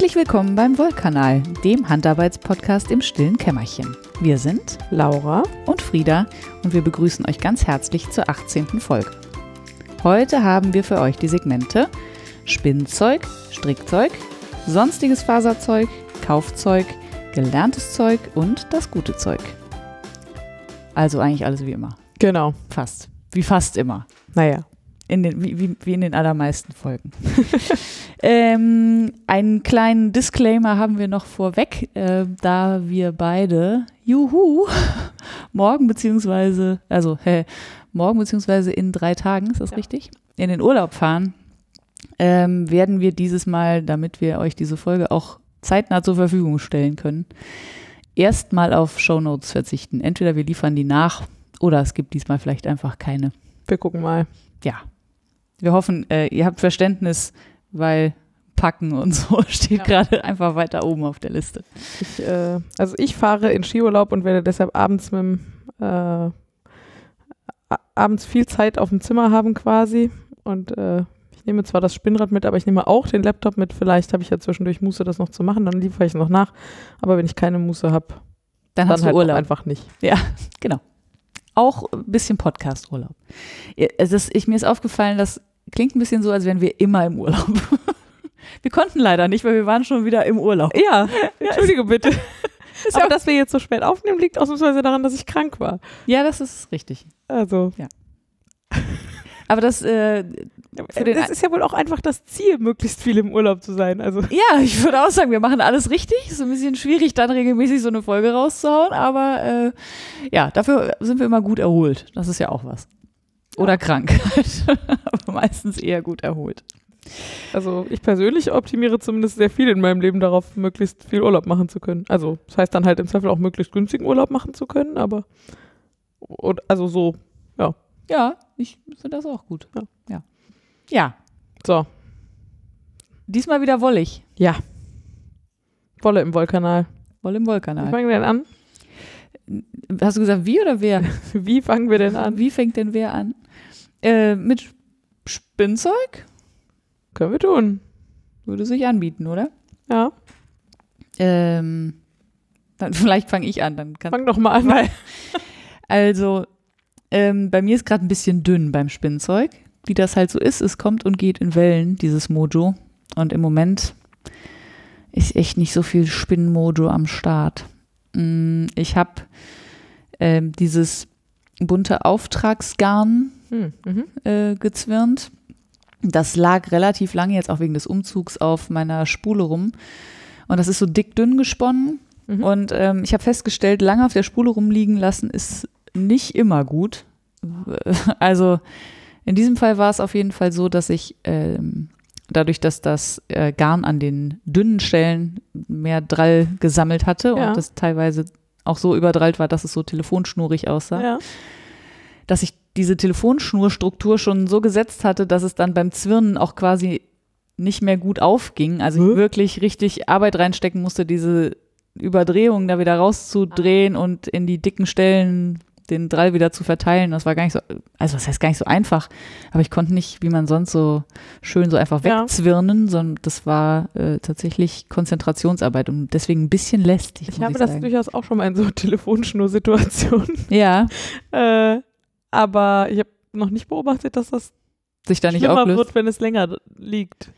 Herzlich willkommen beim Wollkanal, dem Handarbeitspodcast im stillen Kämmerchen. Wir sind Laura und Frieda und wir begrüßen euch ganz herzlich zur 18. Folge. Heute haben wir für euch die Segmente Spinnzeug, Strickzeug, sonstiges Faserzeug, Kaufzeug, gelerntes Zeug und das gute Zeug. Also eigentlich alles wie immer. Genau. Fast. Wie fast immer. Naja. In den, wie, wie, wie in den allermeisten Folgen. ähm, einen kleinen Disclaimer haben wir noch vorweg, äh, da wir beide, juhu, morgen beziehungsweise, also hä, morgen beziehungsweise in drei Tagen, ist das ja. richtig? In den Urlaub fahren, ähm, werden wir dieses Mal, damit wir euch diese Folge auch zeitnah zur Verfügung stellen können, erstmal auf Shownotes verzichten. Entweder wir liefern die nach oder es gibt diesmal vielleicht einfach keine. Wir gucken mal. Ja, wir hoffen, äh, ihr habt Verständnis, weil Packen und so steht ja. gerade einfach weiter oben auf der Liste. Ich, äh, also ich fahre in Skiurlaub und werde deshalb abends mit dem, äh, abends viel Zeit auf dem Zimmer haben quasi und äh, ich nehme zwar das Spinnrad mit, aber ich nehme auch den Laptop mit. Vielleicht habe ich ja zwischendurch Muße, das noch zu machen, dann liefere ich noch nach. Aber wenn ich keine Muße habe, dann, dann hast halt du Urlaub. einfach nicht. Ja, genau. Auch ein bisschen Podcast-Urlaub. ich, mir ist aufgefallen, dass klingt ein bisschen so, als wären wir immer im Urlaub. Wir konnten leider nicht, weil wir waren schon wieder im Urlaub. Ja, entschuldige bitte. Aber dass wir jetzt so spät aufnehmen, liegt ausnahmsweise daran, dass ich krank war. Ja, das ist richtig. Also. Ja. Aber das, äh, das ist ja wohl auch einfach das Ziel, möglichst viel im Urlaub zu sein. Also. Ja, ich würde auch sagen, wir machen alles richtig. Ist ein bisschen schwierig, dann regelmäßig so eine Folge rauszuhauen, aber äh, ja, dafür sind wir immer gut erholt. Das ist ja auch was. Oder Krankheit. Aber meistens eher gut erholt. Also ich persönlich optimiere zumindest sehr viel in meinem Leben darauf, möglichst viel Urlaub machen zu können. Also das heißt dann halt im Zweifel auch möglichst günstigen Urlaub machen zu können, aber also so, ja. Ja, ich finde das auch gut. Ja. ja. Ja. So. Diesmal wieder wollig. Ja. Wolle im Wollkanal. Wolle im Wollkanal. Wie fangen wir denn an? Hast du gesagt, wie oder wer? wie fangen wir denn an? Wie fängt denn wer an? Äh, mit Spinnzeug? Können wir tun. Würde sich anbieten, oder? Ja. Ähm, dann vielleicht fange ich an. Dann kann, Fang doch mal an. Weil, also, ähm, bei mir ist gerade ein bisschen dünn beim Spinnzeug. Wie das halt so ist, es kommt und geht in Wellen, dieses Mojo. Und im Moment ist echt nicht so viel Spinnmojo am Start. Mm, ich habe äh, dieses bunte Auftragsgarn hm, mhm. äh, gezwirnt. Das lag relativ lange jetzt auch wegen des Umzugs auf meiner Spule rum. Und das ist so dick dünn gesponnen. Mhm. Und ähm, ich habe festgestellt, lange auf der Spule rumliegen lassen ist nicht immer gut. Also in diesem Fall war es auf jeden Fall so, dass ich ähm, dadurch, dass das äh, Garn an den dünnen Stellen mehr Drall gesammelt hatte ja. und das teilweise auch so überdrallt war, dass es so telefonschnurig aussah, ja. dass ich diese Telefonschnurstruktur schon so gesetzt hatte, dass es dann beim Zwirnen auch quasi nicht mehr gut aufging. Also ich wirklich richtig Arbeit reinstecken musste, diese Überdrehungen da wieder rauszudrehen ah. und in die dicken Stellen den Drall wieder zu verteilen. Das war gar nicht so, also das heißt gar nicht so einfach, aber ich konnte nicht, wie man sonst so schön so einfach wegzwirnen, ja. sondern das war äh, tatsächlich Konzentrationsarbeit und deswegen ein bisschen lästig. Ich habe ich das durchaus auch schon mal in so Telefonschnur-Situationen. Ja. äh, aber ich habe noch nicht beobachtet, dass das sich da nicht auflöst. wird, wenn es länger liegt.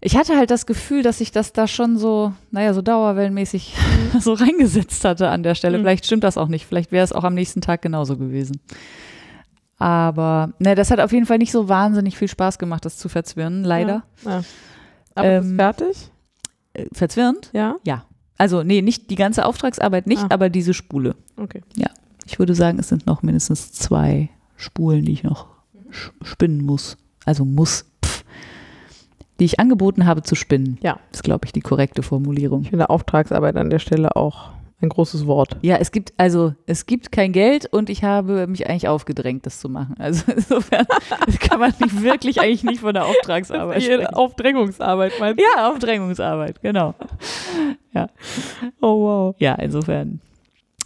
Ich hatte halt das Gefühl, dass ich das da schon so, naja, so dauerwellenmäßig mhm. so reingesetzt hatte an der Stelle. Mhm. Vielleicht stimmt das auch nicht. Vielleicht wäre es auch am nächsten Tag genauso gewesen. Aber ne, das hat auf jeden Fall nicht so wahnsinnig viel Spaß gemacht, das zu verzwirnen, leider. Ja, ja. Aber ähm, ist fertig? Äh, verzwirnt? Ja. Ja. Also, nee, nicht die ganze Auftragsarbeit nicht, ah. aber diese Spule. Okay. Ja. Ich würde sagen, es sind noch mindestens zwei Spulen, die ich noch spinnen muss. Also muss die ich angeboten habe zu spinnen. Ja. Ist, glaube ich, die korrekte Formulierung. Ich finde Auftragsarbeit an der Stelle auch ein großes Wort. Ja, es gibt, also, es gibt kein Geld und ich habe mich eigentlich aufgedrängt, das zu machen. Also insofern kann man nicht wirklich eigentlich nicht von der Auftragsarbeit sprechen. Aufdrängungsarbeit meinst du? Ja, Aufdrängungsarbeit, genau. Ja. Oh wow. Ja, insofern.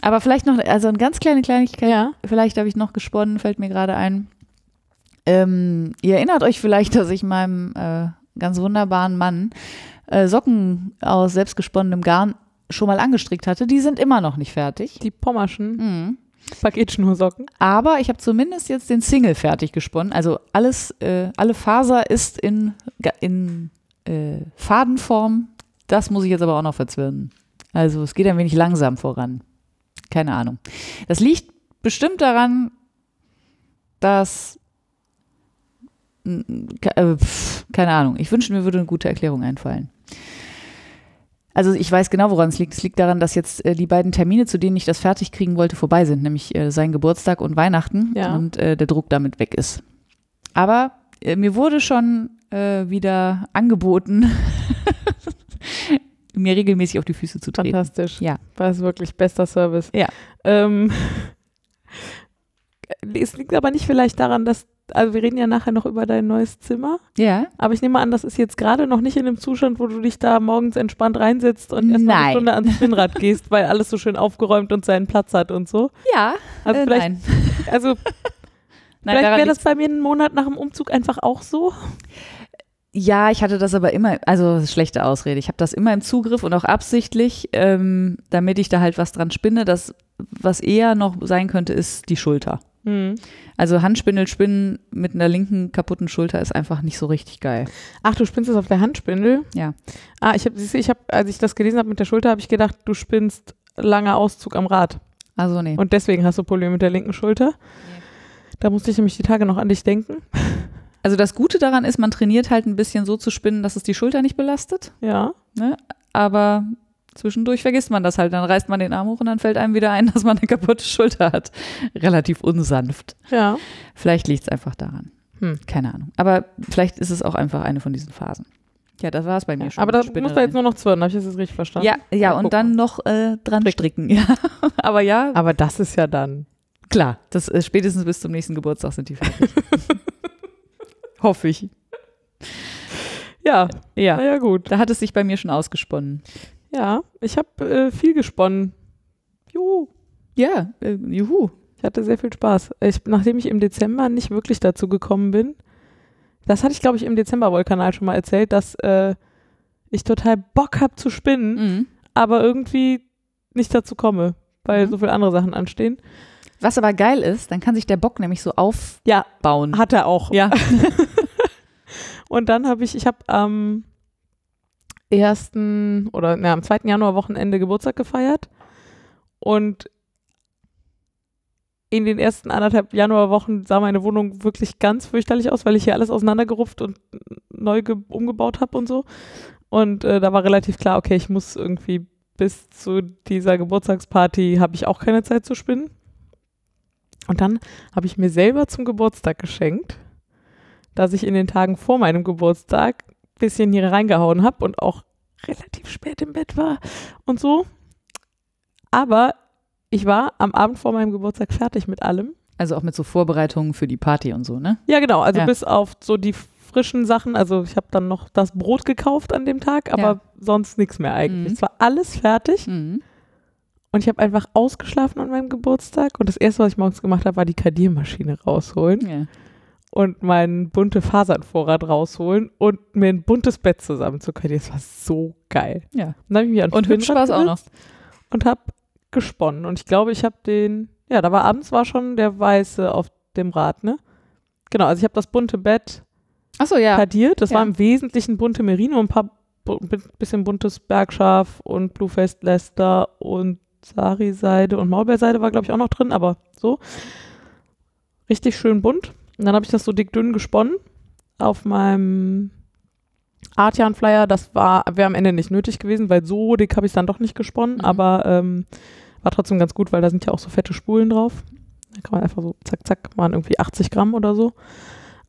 Aber vielleicht noch, also eine ganz kleine Kleinigkeit, ja. vielleicht habe ich noch gesponnen, fällt mir gerade ein. Ähm, ihr erinnert euch vielleicht, dass ich meinem äh, ganz wunderbaren Mann äh, Socken aus selbstgesponnenem Garn schon mal angestrickt hatte, die sind immer noch nicht fertig. Die Pommerschen Mhm. Paketschnursocken. Aber ich habe zumindest jetzt den Single fertig gesponnen. Also alles, äh, alle Faser ist in, in äh, Fadenform. Das muss ich jetzt aber auch noch verzwirnen. Also es geht ein wenig langsam voran. Keine Ahnung. Das liegt bestimmt daran, dass keine Ahnung. Ich wünschte, mir würde eine gute Erklärung einfallen. Also ich weiß genau, woran es liegt. Es liegt daran, dass jetzt äh, die beiden Termine, zu denen ich das fertig kriegen wollte, vorbei sind, nämlich äh, sein Geburtstag und Weihnachten Ja. und äh, der Druck damit weg ist. Aber äh, mir wurde schon äh, wieder angeboten, mir regelmäßig auf die Füße zu treten. Fantastisch. Ja. War es wirklich bester Service. Ja. Ähm, es liegt aber nicht vielleicht daran, dass, also wir reden ja nachher noch über dein neues Zimmer, Ja, aber ich nehme an, das ist jetzt gerade noch nicht in dem Zustand, wo du dich da morgens entspannt reinsetzt und erst mal eine. Stunde ans Spinnrad gehst, weil alles so schön aufgeräumt und seinen Platz hat und so. ja, Also äh, vielleicht, nein. also nein vielleicht wäre das bei mir einen Monat nach dem Umzug einfach auch so. Ja, ich hatte das aber immer, also schlechte Ausrede. Ich habe das immer im Zugriff und auch absichtlich, ähm, damit ich da halt was dran spinne. Das, was eher noch sein könnte, ist die Schulter. Hm. Also Handspindel spinnen mit einer linken kaputten Schulter ist einfach nicht so richtig geil. Ach, du spinnst es auf der Handspindel? Ja. Ah, ich habe, ich habe, als ich das gelesen habe mit der Schulter, habe ich gedacht, du spinnst langer Auszug am Rad. Also nee. Und deswegen hast du Probleme mit der linken Schulter. Da musste ich nämlich die Tage noch an dich denken. Also das Gute daran ist, man trainiert halt ein bisschen so zu spinnen, dass es die Schulter nicht belastet. Ja. Ne? Aber zwischendurch vergisst man das halt. Dann reißt man den Arm hoch und dann fällt einem wieder ein, dass man eine kaputte Schulter hat. Relativ unsanft. Ja. Vielleicht liegt es einfach daran. Hm. Keine Ahnung. Aber vielleicht ist es auch einfach eine von diesen Phasen. Ja, das war es bei mir schon. Aber da musst du jetzt nur noch zwirren, habe ich das jetzt richtig verstanden? Ja, ja, Ja, und dann noch äh, dran stricken. Ja. Aber ja, Aber das ist ja dann. klar, das äh, spätestens bis zum nächsten Geburtstag sind die fertig. Hoffe ich. Ja. Ja. Na ja, gut. Da hat es sich bei mir schon ausgesponnen. Ja, ich habe äh, viel gesponnen. Juhu. Ja, äh, juhu. Ich hatte sehr viel Spaß. Ich, nachdem ich im Dezember nicht wirklich dazu gekommen bin, das hatte ich, glaube ich, im Dezember-Woll-Kanal schon mal erzählt, dass äh, ich total Bock habe zu spinnen, Mhm. aber irgendwie nicht dazu komme, weil Mhm. so viele andere Sachen anstehen. Was aber geil ist, dann kann sich der Bock nämlich so Ja, aufbauen. hat er auch. ja. Und dann habe ich, ich habe am 1. oder na, am 2. Januar Wochenende Geburtstag gefeiert und in den ersten anderthalb Januarwochen sah meine Wohnung wirklich ganz fürchterlich aus, weil ich hier alles auseinandergerupft und neu ge- umgebaut habe und so. Und äh, da war relativ klar, okay, ich muss irgendwie bis zu dieser Geburtstagsparty habe ich auch keine Zeit zu spinnen. Und dann habe ich mir selber zum Geburtstag geschenkt, dass ich in den Tagen vor meinem Geburtstag bisschen hier reingehauen habe und auch relativ spät im Bett war und so. Aber ich war am Abend vor meinem Geburtstag fertig mit allem. Also auch mit so Vorbereitungen für die Party und so, ne? Ja, genau. Also Ja. bis auf so die frischen Sachen. Also ich habe dann noch das Brot gekauft an dem Tag, aber Ja. sonst nichts mehr eigentlich. Mhm. Es war alles fertig Mhm. und ich habe einfach ausgeschlafen an meinem Geburtstag. Und das erste, was ich morgens gemacht habe, war die Kadiermaschine rausholen Ja. Und meinen bunte Fasernvorrat rausholen und mir ein buntes Bett zusammen zu kadieren. Das war so geil. ja. Und dann habe ich mich an Und hübsch war es auch noch. Und habe gesponnen. Und ich glaube, ich habe den, ja, da war abends war schon der weiße auf dem Rad, ne? Genau, also ich habe das bunte Bett Achso, ja. kadiert. Das Ja. war im Wesentlichen bunte Merino, ein paar bisschen buntes Bergschaf und Bluefest Leicester und Sari-Seide und Maulbeerseide war, glaube ich, auch noch drin, aber so. Richtig schön bunt. Und dann habe ich das so dick dünn gesponnen auf meinem Artian-Flyer. Das war, wäre am Ende nicht nötig gewesen, weil so dick habe ich es dann doch nicht gesponnen, Mhm. aber ähm, war trotzdem ganz gut, weil da sind ja auch so fette Spulen drauf. Da kann man einfach so zack, zack, waren irgendwie 80 Gramm oder so.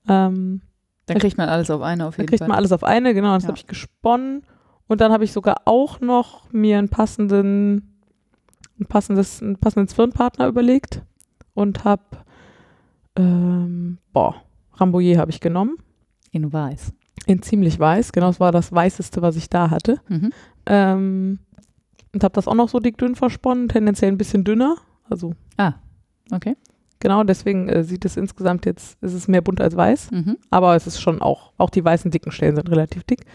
Ähm, Dann kriegt man alles auf eine auf dann jeden kriegt Fall. man alles auf eine, genau, das Ja. habe ich gesponnen. Und dann habe ich sogar auch noch mir einen passenden, ein passendes, einen passenden Zwirnpartner überlegt und habe, ähm, boah, Rambouillet habe ich genommen. In weiß. In ziemlich weiß, genau, das war das weißeste, was ich da hatte. Mhm. Ähm, und habe das auch noch so dick dünn versponnen, tendenziell ein bisschen dünner. Also, Okay. genau, deswegen äh, sieht es insgesamt jetzt, ist es mehr bunt als weiß. Mhm. Aber es ist schon auch, auch die weißen dicken Stellen sind relativ dick.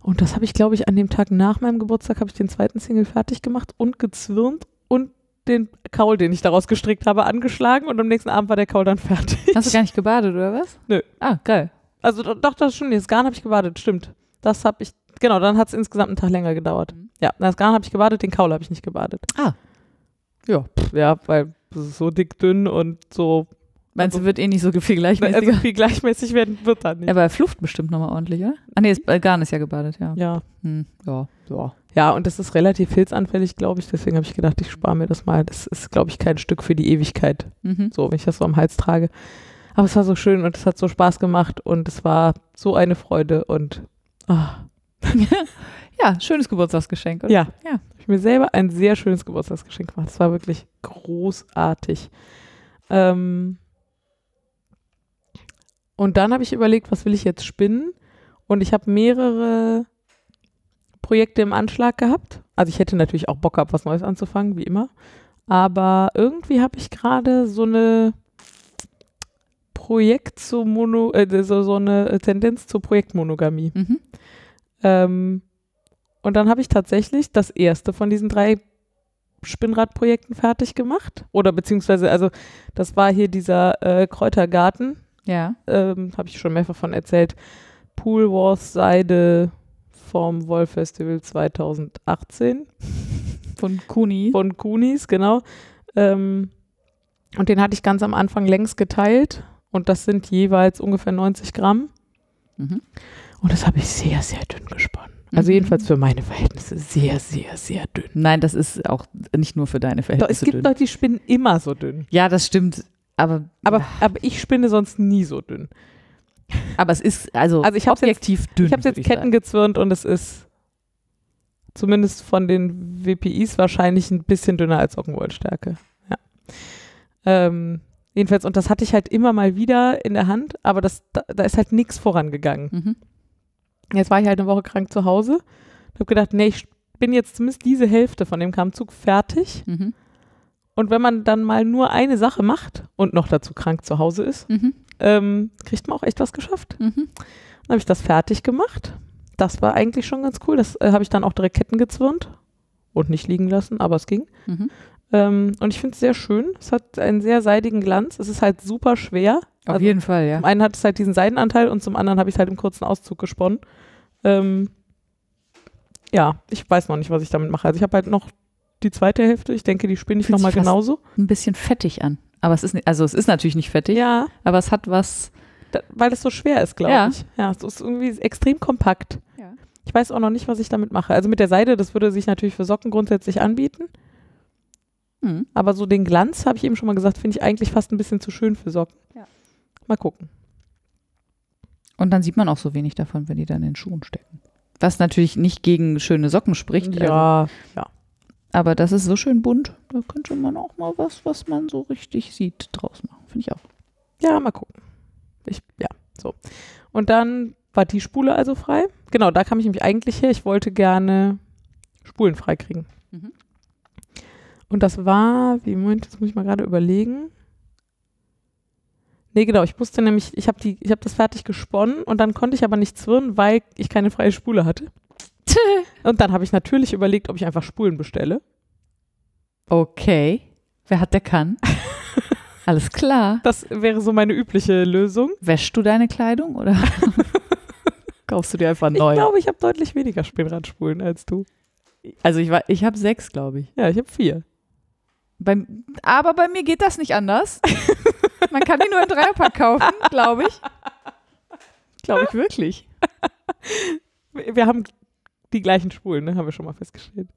Und das habe ich, glaube ich, an dem Tag nach meinem Geburtstag habe ich den zweiten Single fertig gemacht und gezwirnt und den Kaul, den ich daraus gestrickt habe, angeschlagen und am nächsten Abend war der Kaul dann fertig. Hast du gar nicht gebadet, oder was? Nö. Ah, geil. Also do- doch, das stimmt. Das Garn habe ich gebadet, stimmt. Das habe ich, genau, dann hat es insgesamt einen Tag länger gedauert. Mhm. Ja, das Garn habe ich gebadet, den Kaul habe ich nicht gebadet. Ah. Ja, pff, ja, weil es ist so dick, dünn und so, Meinst du, wird eh nicht so viel gleichmäßiger? also viel gleichmäßig werden wird dann nicht. Aber Flucht bestimmt nochmal ordentlich, oder? Ah, nee, das äh, Garn ist ja gebadet, ja. Ja. Hm, ja, ja. Ja, und das ist relativ filzanfällig, glaube ich. Deswegen habe ich gedacht, ich spare mir das mal. Das ist, glaube ich, kein Stück für die Ewigkeit. Mhm. So, wenn ich das so am Hals trage. Aber es war so schön und es hat so Spaß gemacht und es war so eine Freude und ah, Ja, schönes Geburtstagsgeschenk, oder? ja, Ja. Ich mir selber ein sehr schönes Geburtstagsgeschenk gemacht. Es war wirklich großartig. Ähm und dann habe ich überlegt, was will ich jetzt spinnen? Und ich habe mehrere Projekte im Anschlag gehabt. Also ich hätte natürlich auch Bock gehabt, was Neues anzufangen, wie immer. Aber irgendwie habe ich gerade so eine Projekt zu Mono, äh, so, so eine Tendenz zur Projektmonogamie. Mhm. Ähm, und dann habe ich tatsächlich das erste von diesen drei Spinnradprojekten fertig gemacht. Oder beziehungsweise, also das war hier dieser äh, Kräutergarten, Ja. ähm, habe ich schon mehrfach von erzählt. Pool Wars Seide vom Woll Festival 2018 Von Kuni. von Kunis, genau. Ähm, und den hatte ich ganz am Anfang längs geteilt und das sind jeweils ungefähr 90 Gramm. Mhm. Und das habe ich sehr, sehr dünn gesponnen. Also Mhm. jedenfalls für meine Verhältnisse sehr, sehr, sehr dünn. Nein, das ist auch nicht nur für deine Doch, es Verhältnisse gibt dünn. Leute, die spinnen immer so dünn. Ja, das stimmt. Aber, Aber, aber ich spinne sonst nie so dünn. aber es ist also, Also ich hab's jetzt- objektiv dünn. ich habe jetzt würd Ketten sagen. gezwirnt und es ist zumindest von den WPIs wahrscheinlich ein bisschen dünner als Sockenwollstärke. Ja. Ähm, jedenfalls, und das hatte ich halt immer mal wieder in der Hand, aber das, da, da ist halt nichts vorangegangen. Mhm. Jetzt war ich halt eine Woche krank zu Hause und habe gedacht, nee, ich bin jetzt zumindest diese Hälfte von dem Kammzug fertig. Mhm. Und wenn man dann mal nur eine Sache macht und noch dazu krank zu Hause ist, Mhm. ähm, kriegt man auch echt was geschafft. Mhm. Dann habe ich das fertig gemacht. Das war eigentlich schon ganz cool. Das äh, habe ich dann auch direkt Ketten gezwirnt und nicht liegen lassen, aber es ging. Mhm. Ähm, und ich finde es sehr schön. Es hat einen sehr seidigen Glanz. Es ist halt super schwer. Auf Also, jeden Fall, ja. Zum einen hat es halt diesen Seidenanteil und zum anderen habe ich es halt im kurzen Auszug gesponnen. Ähm, ja, ich weiß noch nicht, was ich damit mache. Also ich habe halt noch die zweite Hälfte. Ich denke, die spinne ich nochmal genauso. Ein bisschen fettig an. Aber es ist, also es ist natürlich nicht fettig, Ja, aber es hat was. da, weil es so schwer ist, glaube Ja. ich. Ja, es ist irgendwie extrem kompakt. Ja. Ich weiß auch noch nicht, was ich damit mache. Also mit der Seide, das würde sich natürlich für Socken grundsätzlich anbieten. Mhm. Aber so den Glanz, habe ich eben schon mal gesagt, finde ich eigentlich fast ein bisschen zu schön für Socken. Ja. Mal gucken. Und dann sieht man auch so wenig davon, wenn die dann in den Schuhen stecken. Was natürlich nicht gegen schöne Socken spricht. Also, Ja, aber das ist so schön bunt. Da könnte man auch mal was, was man so richtig sieht, draus machen. Finde ich auch. ja, mal gucken. Ich, ja, so. Und dann war die Spule also frei. Genau, da kam ich nämlich eigentlich her. Ich wollte gerne Spulen frei kriegen. Mhm. Und das war, wie, Moment, jetzt muss ich mal gerade überlegen. Nee, genau, ich musste nämlich, ich habe habe das fertig gesponnen und dann konnte ich aber nicht zwirren, weil ich keine freie Spule hatte. Und dann habe ich natürlich überlegt, ob ich einfach Spulen bestelle. Okay. Wer hat, der kann. Alles klar. Das wäre so meine übliche Lösung. Wäschst du deine Kleidung oder kaufst du dir einfach Ich neu? glaube, ich habe deutlich weniger Spinnradspulen als du. Also ich war, ich habe sechs, glaube ich. Ja, ich habe vier. Beim, aber bei mir geht das nicht anders. Man kann die nur im Dreierpack kaufen, glaube ich. Glaube ich wirklich. Wir wir haben die gleichen Spulen, ne? haben wir schon mal festgestellt.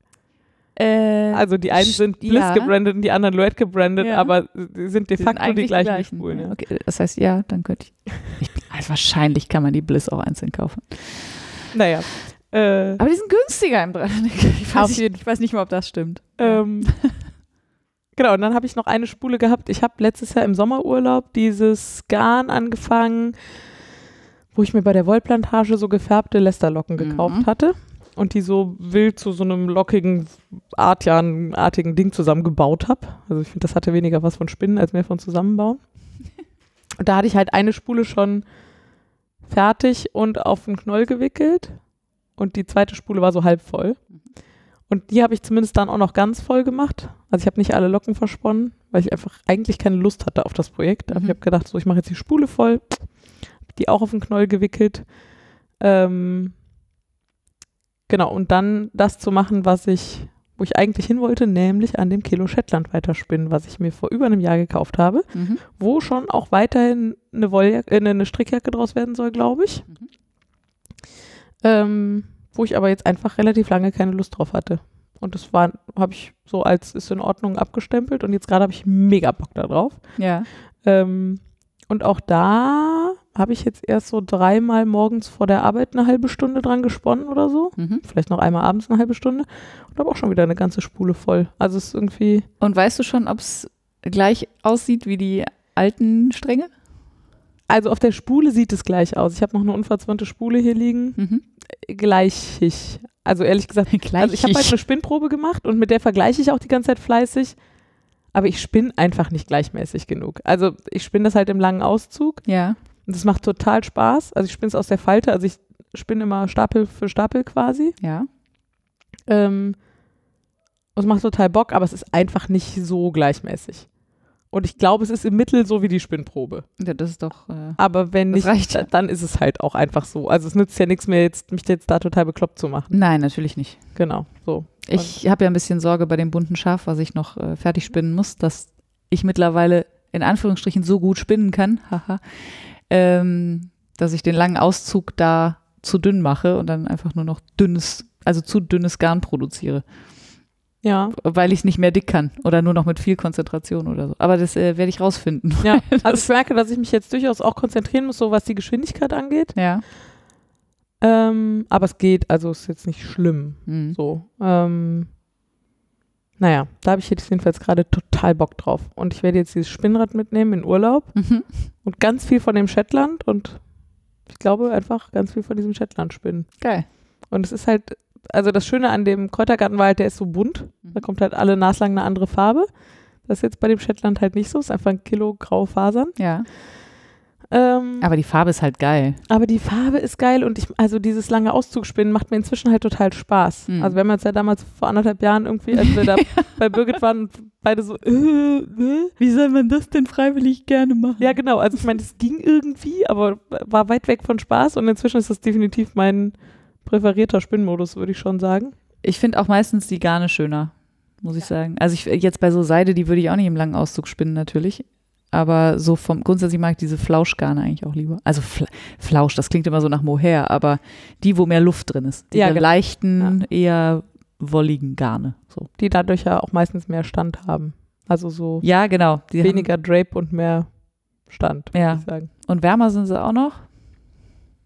Äh, Also die einen sind Bliss ja. gebrandet und die anderen Loet gebrandet, Ja. aber sind de facto sind die eigentlich gleichen, Spulen. Ja. Okay, das heißt, ja, dann könnte ich. ich bin, also wahrscheinlich kann man die Bliss auch einzeln kaufen. Naja. Äh, Aber die sind günstiger im Dreierpack. Ich weiß, nicht, ich weiß nicht mal, ob das stimmt. ähm, genau, und dann habe ich noch eine Spule gehabt. Ich habe letztes Jahr im Sommerurlaub dieses Garn angefangen, wo ich mir bei der Wollplantage so gefärbte Lästerlocken gekauft Mhm. hatte und die so wild zu so einem lockigen, Artian-artigen Ding zusammengebaut habe. Also ich finde, das hatte weniger was von Spinnen als mehr von Zusammenbauen. Und da hatte ich halt eine Spule schon fertig und auf den Knoll gewickelt. und die zweite Spule war so halb voll. Und die habe ich zumindest dann auch noch ganz voll gemacht. Also ich habe nicht alle Locken versponnen, weil ich einfach eigentlich keine Lust hatte auf das Projekt. Aber Mhm. ich habe gedacht, so ich mache jetzt die Spule voll, die auch auf den Knoll gewickelt. Ähm, genau, und dann das zu machen, was ich, wo ich eigentlich hin wollte, nämlich an dem Kilo Shetland weiterspinnen, was ich mir vor über einem Jahr gekauft habe, Mhm. wo schon auch weiterhin eine, Wolljacke, äh, eine Strickjacke draus werden soll, glaube ich. Mhm. Ähm, wo ich aber jetzt einfach relativ lange keine Lust drauf hatte. Und das war, habe ich so als ist in Ordnung abgestempelt und jetzt gerade habe ich mega Bock da drauf. Ja. Ähm, und auch da habe ich jetzt erst so dreimal morgens vor der Arbeit eine halbe Stunde dran gesponnen oder so. Mhm. Vielleicht noch einmal abends eine halbe Stunde. Und habe auch schon wieder eine ganze Spule voll. Also es ist irgendwie, Und weißt du schon, ob es gleich aussieht wie die alten Stränge? also auf der Spule sieht es gleich aus. Ich habe noch eine unverzwirnte Spule hier liegen. Mhm. Gleichig. Also ehrlich gesagt. Also ich habe halt eine Spinnprobe gemacht und mit der vergleiche ich auch die ganze Zeit fleißig. Aber ich spinne einfach nicht gleichmäßig genug. Also ich spinne das halt im langen Auszug ja. Und das macht total Spaß. Also ich spinne es aus der Falte, also ich spinne immer Stapel für Stapel quasi. Ja. Ähm, und es macht total Bock, aber es ist einfach nicht so gleichmäßig. Und ich glaube, es ist im Mittel so wie die Spinnprobe. ja das ist doch. Äh, Aber wenn nicht, reicht ja. dann ist es halt auch einfach so. Also es nützt ja nichts mehr, jetzt, mich jetzt da total bekloppt zu machen. nein, natürlich nicht. Genau, so. Ich habe ja ein bisschen Sorge bei dem bunten Schaf, was ich noch äh, fertig spinnen muss, dass ich mittlerweile in Anführungsstrichen so gut spinnen kann, haha, ähm, dass ich den langen Auszug da zu dünn mache und dann einfach nur noch dünnes, also zu dünnes Garn produziere, Ja. weil ich es nicht mehr dick kann oder nur noch mit viel Konzentration oder so. Aber das äh, werde ich rausfinden. Ja, also ich merke, dass ich mich jetzt durchaus auch konzentrieren muss, so was die Geschwindigkeit angeht. Ja. Ähm, aber es geht, also ist jetzt nicht schlimm. Mhm. So. Ähm, naja, da habe ich jetzt jedenfalls gerade total Bock drauf. Und ich werde jetzt dieses Spinnrad mitnehmen in Urlaub Mhm. und ganz viel von dem Shetland und ich glaube einfach ganz viel von diesem Shetland spinnen. Geil. Und es ist halt, also das Schöne an dem Kräutergarten war halt, der ist so bunt. Da kommt halt alle naslang eine andere Farbe. Das ist jetzt bei dem Shetland halt nicht so. Es ist einfach ein Kilo graue Fasern. Ja. Ähm, Aber die Farbe ist halt geil. Aber die Farbe ist geil und ich, also dieses lange Auszugspinnen macht mir inzwischen halt total Spaß. Mhm. Also wir haben uns ja damals vor anderthalb Jahren irgendwie, als wir da bei Birgit waren, und beide so, äh, äh. Wie soll man das denn freiwillig gerne machen? ja genau, also ich meine, es ging irgendwie, aber war weit weg von Spaß und inzwischen ist das definitiv mein präferierter Spinnmodus, würde ich schon sagen. Ich finde auch meistens die Garne schöner, muss ich sagen. Also ich jetzt bei so Seide, die würde ich auch nicht im langen Auszug spinnen natürlich. Aber so vom grundsätzlich mag ich diese Flauschgarne eigentlich auch lieber. Also Fla Flausch, das klingt immer so nach Mohair, aber die, wo mehr Luft drin ist. Die Ja, genau. leichten, eher wolligen Garne. So. Die dadurch ja auch meistens mehr Stand haben. Also so Ja, genau. Die weniger Drape und mehr Stand, Ja. ich sagen. und wärmer sind sie auch noch.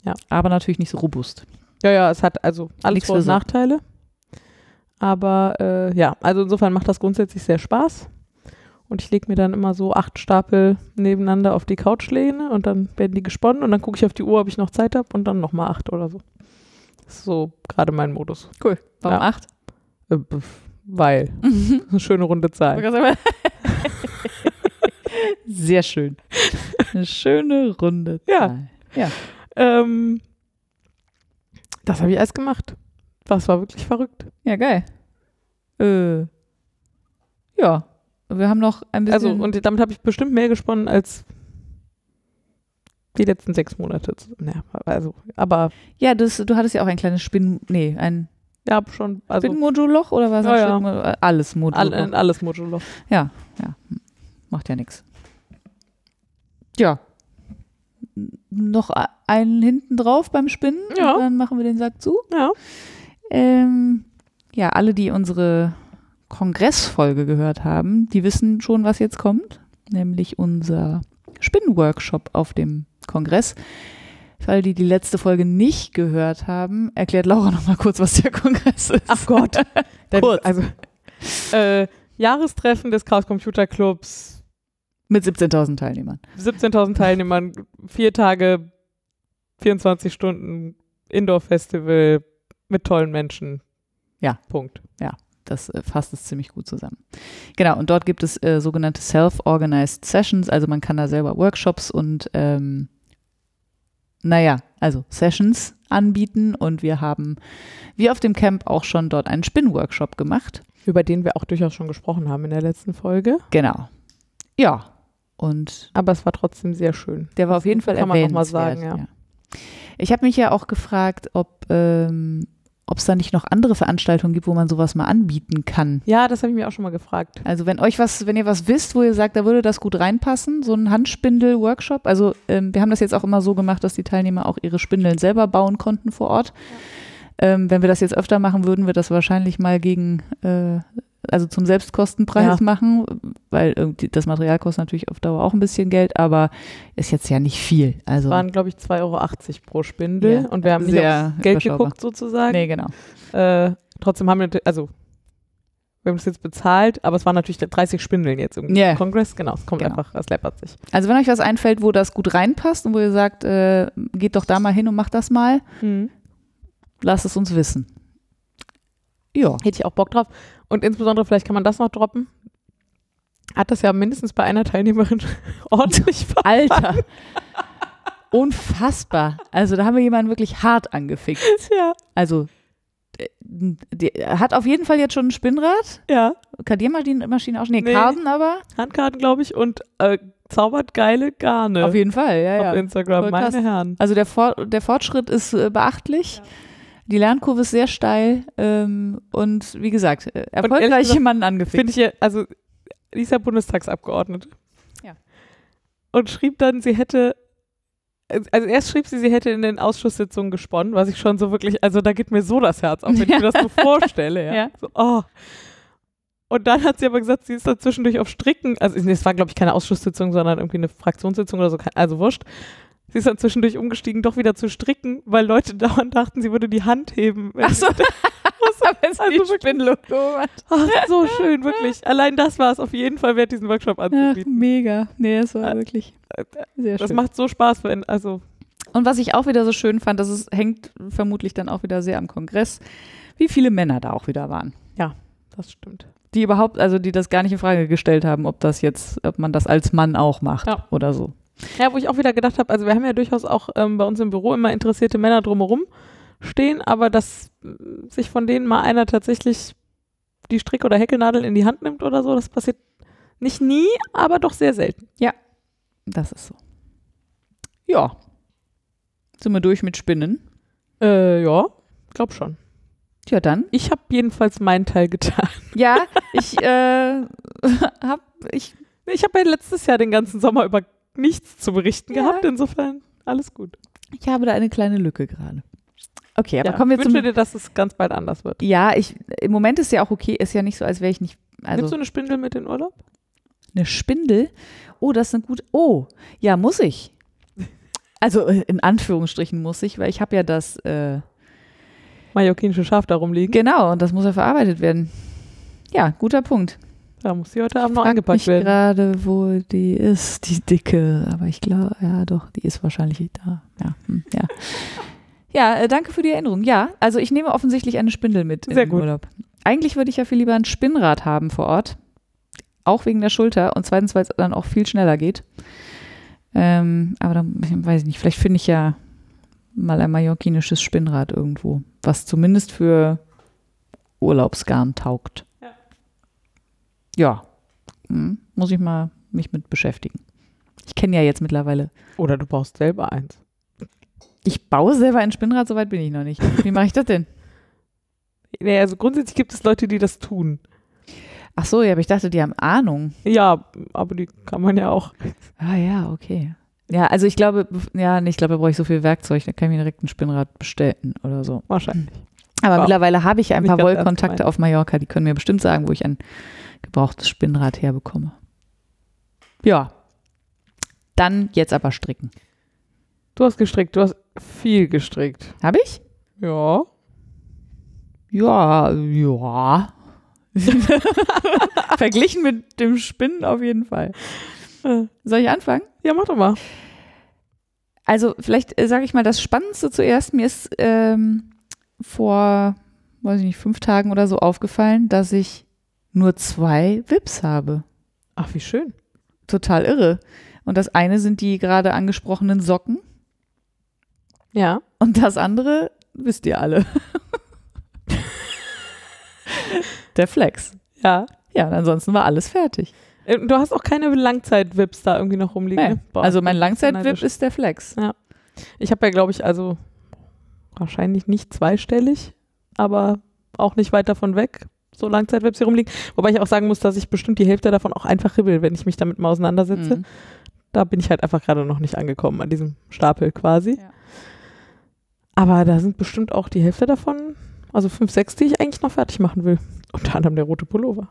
Ja. Aber natürlich nicht so robust. Ja, ja, es hat also alles Nix Vor- für und. Nachteile. Aber äh, ja, also insofern macht das grundsätzlich sehr Spaß. Und ich lege mir dann immer so acht Stapel nebeneinander auf die Couchlehne und dann werden die gesponnen und dann gucke ich auf die Uhr, ob ich noch Zeit habe und dann nochmal acht oder so. Das ist so gerade mein Modus. Cool. Warum Ja. acht? Äh, weil. Eine schöne runde Zahl. Sehr schön. Eine schöne runde Ja. Zahl. Ja. Ähm, das habe ich alles gemacht. Das war wirklich verrückt. Ja, geil. Äh, ja. Wir haben noch ein bisschen. Also, und damit habe ich bestimmt mehr gesponnen als die letzten sechs Monate. Ja, also, aber ja, das, du hattest ja auch ein kleines Spinn. Nee, ein ja, schon. Also, Spinnmodulloch oder was? Ja, ja. Spinn- Alles Modulloch. all, alles Modulo. Ja, ja. Macht ja nichts. Ja. Noch einen hinten drauf beim Spinnen. Ja. Und dann machen wir den Sack zu. Ja. Ähm, ja, alle, die unsere Kongressfolge gehört haben, die wissen schon, was jetzt kommt. Nämlich unser Spinnenworkshop auf dem Kongress. Für alle, die die letzte Folge nicht gehört haben, erklärt Laura noch mal kurz, was der Kongress ist. Ach Gott. Kurz. Also, äh, Jahrestreffen des Chaos Computer Clubs, Mit 17.000 Teilnehmern. 17.000 Teilnehmern, vier Tage, 24 Stunden Indoor-Festival mit tollen Menschen. Ja. Punkt. Das äh, fasst es ziemlich gut zusammen. Genau, und dort gibt es äh, sogenannte Self-Organized Sessions, also man kann da selber Workshops und ähm, naja, also Sessions anbieten und wir haben, wie auf dem Camp, auch schon dort einen Spinnworkshop gemacht. Über den wir auch durchaus schon gesprochen haben in der letzten Folge. Genau. Ja. Und Aber es war trotzdem sehr schön. der war auf jeden Fall kann man noch mal erwähnenswert. sagen, ja. Ich habe mich ja auch gefragt, ob ähm, ob es da nicht noch andere Veranstaltungen gibt, wo man sowas mal anbieten kann. Ja, das habe ich mir auch schon mal gefragt. Also wenn euch was, wenn ihr was wisst, wo ihr sagt, da würde das gut reinpassen, so ein Handspindel-Workshop. Also ähm, wir haben das jetzt auch immer so gemacht, dass die Teilnehmer auch ihre Spindeln selber bauen konnten vor Ort. Ähm, wenn wir das jetzt öfter machen, würden wir das wahrscheinlich mal gegen, äh, also zum Selbstkostenpreis Ja. machen, weil irgendwie das Material kostet natürlich auf Dauer auch ein bisschen Geld, aber ist jetzt ja nicht viel. Also Es waren, glaube ich, 2,80 Euro pro Spindel Ja, und wir haben nicht sehr aufs Geld geguckt sozusagen. nee, genau. Äh, trotzdem haben wir, also wir haben es jetzt bezahlt, aber es waren natürlich 30 Spindeln jetzt im Ja. Kongress. Genau, es kommt Genau. einfach, es läppert sich. Also wenn euch was einfällt, wo das gut reinpasst und wo ihr sagt, äh, geht doch da mal hin und macht das mal, lasst es uns wissen. Ja. Hätte ich auch Bock drauf. Und insbesondere, vielleicht kann man das noch droppen. Hat das ja mindestens bei einer Teilnehmerin ordentlich ver Alter. Unfassbar. Also da haben wir jemanden wirklich hart angefickt. Ja, Also äh, hat auf jeden Fall jetzt schon ein Spinnrad. ja. Kadiermaschine Maschine auch schon. Nee, Nee. Karten aber. Handkarten, glaube ich, und äh, zaubert geile Garne Auf jeden Fall, ja, auf ja. Instagram, Voll meine krass. Herren. Also der, For der Fortschritt ist äh, beachtlich. Die Lernkurve ist sehr steil. Ähm, und wie gesagt, äh, erfolgreich gesagt, jemanden angefickt. Finde ich ja, also, die ist ja Bundestagsabgeordnete. Ja. Und schrieb dann, sie hätte, also erst schrieb sie, sie hätte in den Ausschusssitzungen gesponnen, was ich schon so wirklich, also da geht mir so das Herz auf, wenn ich mir das so vorstelle. Ja. Ja. So, oh. Und dann hat sie aber gesagt, sie ist da zwischendurch auf Stricken, also es war glaube ich keine Ausschusssitzung, sondern irgendwie eine Fraktionssitzung oder so, also wurscht. Sie ist dann zwischendurch umgestiegen, doch wieder zu stricken, weil Leute dauernd dachten, sie würde die Hand heben. wenn Ach so. sie- Also Also Spinnlogo hat. Ach, so schön, wirklich. Allein das war es auf jeden Fall wert, diesen Workshop Ach, anzubieten. mega. Nee, es war Äh, wirklich sehr Das schön. macht so Spaß, wenn, also, Und was ich auch wieder so schön fand, das ist, hängt vermutlich dann auch wieder sehr am Kongress, wie viele Männer da auch wieder waren. das stimmt. Die überhaupt, also die das gar nicht in Frage gestellt haben, ob das jetzt, ob man das als Mann auch macht Ja. oder so. Ja, wo ich auch wieder gedacht habe, also wir haben ja durchaus auch ähm, bei uns im Büro immer interessierte Männer drumherum stehen, aber dass äh, sich von denen mal einer tatsächlich die Strick- oder Häkelnadel in die Hand nimmt oder so, das passiert nicht nie, aber doch sehr selten. Das ist so. Ja. Sind wir durch mit Spinnen? Äh, ja, glaub schon. Ja, dann. Ich habe jedenfalls meinen Teil getan. Ja, ich äh, hab, ich, Ich habe ja letztes Jahr den ganzen Sommer über nichts zu berichten Ja. gehabt, insofern alles gut. ich habe da eine kleine Lücke gerade. Okay, aber ja, kommen wir ich zum. wünsche dir, dass es ganz bald anders wird. Ja, ich, im Moment ist ja auch okay, ist ja nicht so, als wäre ich nicht, Nimmst du also eine Spindel mit in den Urlaub? eine Spindel. Oh, das ist eine gute, oh, ja, muss ich. Also äh, in Anführungsstrichen muss ich, weil ich habe ja das, äh, Mallorquinische Schaf da rumliegen. genau, und das muss ja verarbeitet werden. Ja, guter Punkt. Da muss sie heute Abend noch angepackt werden. gerade, wo die ist, die dicke. Aber ich glaube, ja, doch, die ist wahrscheinlich da. Ja, hm, ja. ja äh, danke für die Erinnerung. Ja, also ich nehme offensichtlich eine Spindel mit in Sehr den gut. Urlaub. Eigentlich würde ich ja viel lieber ein Spinnrad haben vor Ort. Auch wegen der Schulter und zweitens, weil es dann auch viel schneller geht. Ähm, aber dann weiß ich nicht, vielleicht finde ich ja mal ein mallorquinisches Spinnrad irgendwo, was zumindest für Urlaubsgarn taugt. Ja. Hm, muss ich mal mich mit beschäftigen. Ich kenne ja jetzt mittlerweile. Oder du baust selber eins. Ich baue selber ein Spinnrad, soweit bin ich noch nicht. Wie mache ich das denn? Nee, also grundsätzlich gibt es Leute, die das tun. Ach so, ja, aber ich dachte, die haben Ahnung. Ja, aber die kann man ja auch. Ah ja, okay. Ja, also ich glaube, ja, nee, ich glaube, da brauche ich so viel Werkzeug, da kann ich mir direkt ein Spinnrad bestellen oder so. Wahrscheinlich. Aber Wow. mittlerweile habe ich ein paar Wollkontakte auf Mallorca, die können mir bestimmt sagen, wo ich ein gebrauchtes Spinnrad herbekomme. Ja. Dann jetzt aber stricken. Du hast gestrickt, du hast viel gestrickt. Habe ich? Ja. Ja, ja. Verglichen mit dem Spinnen auf jeden Fall. Soll ich anfangen? Ja, mach doch mal. Also vielleicht äh, sage ich mal das Spannendste zuerst. Mir ist ähm, vor, weiß ich nicht, fünf Tagen oder so aufgefallen, dass ich nur zwei Wips habe. Ach, wie schön. Total irre. Und das eine sind die gerade angesprochenen Socken. Ja. Und das andere wisst ihr alle. Der Flex. Ja. Ja, und ansonsten war alles fertig. Äh, Du hast auch keine Langzeit-Vips da irgendwie noch rumliegen. Nee. Ne? Boah, also mein Langzeit-VIP ist der Flex. Ich habe ja, glaube ich, also wahrscheinlich nicht zweistellig, aber auch nicht weit davon weg, so Langzeit-Vips hier rumliegen. Wobei ich auch sagen muss, dass ich bestimmt die Hälfte davon auch einfach ribbel, wenn ich mich damit mal auseinandersetze. Mhm. Da bin ich halt einfach gerade noch nicht angekommen an diesem Stapel quasi. Ja. Aber da sind bestimmt auch die Hälfte davon, also fünf, sechs, die ich eigentlich noch fertig machen will. Unter anderem der rote Pullover.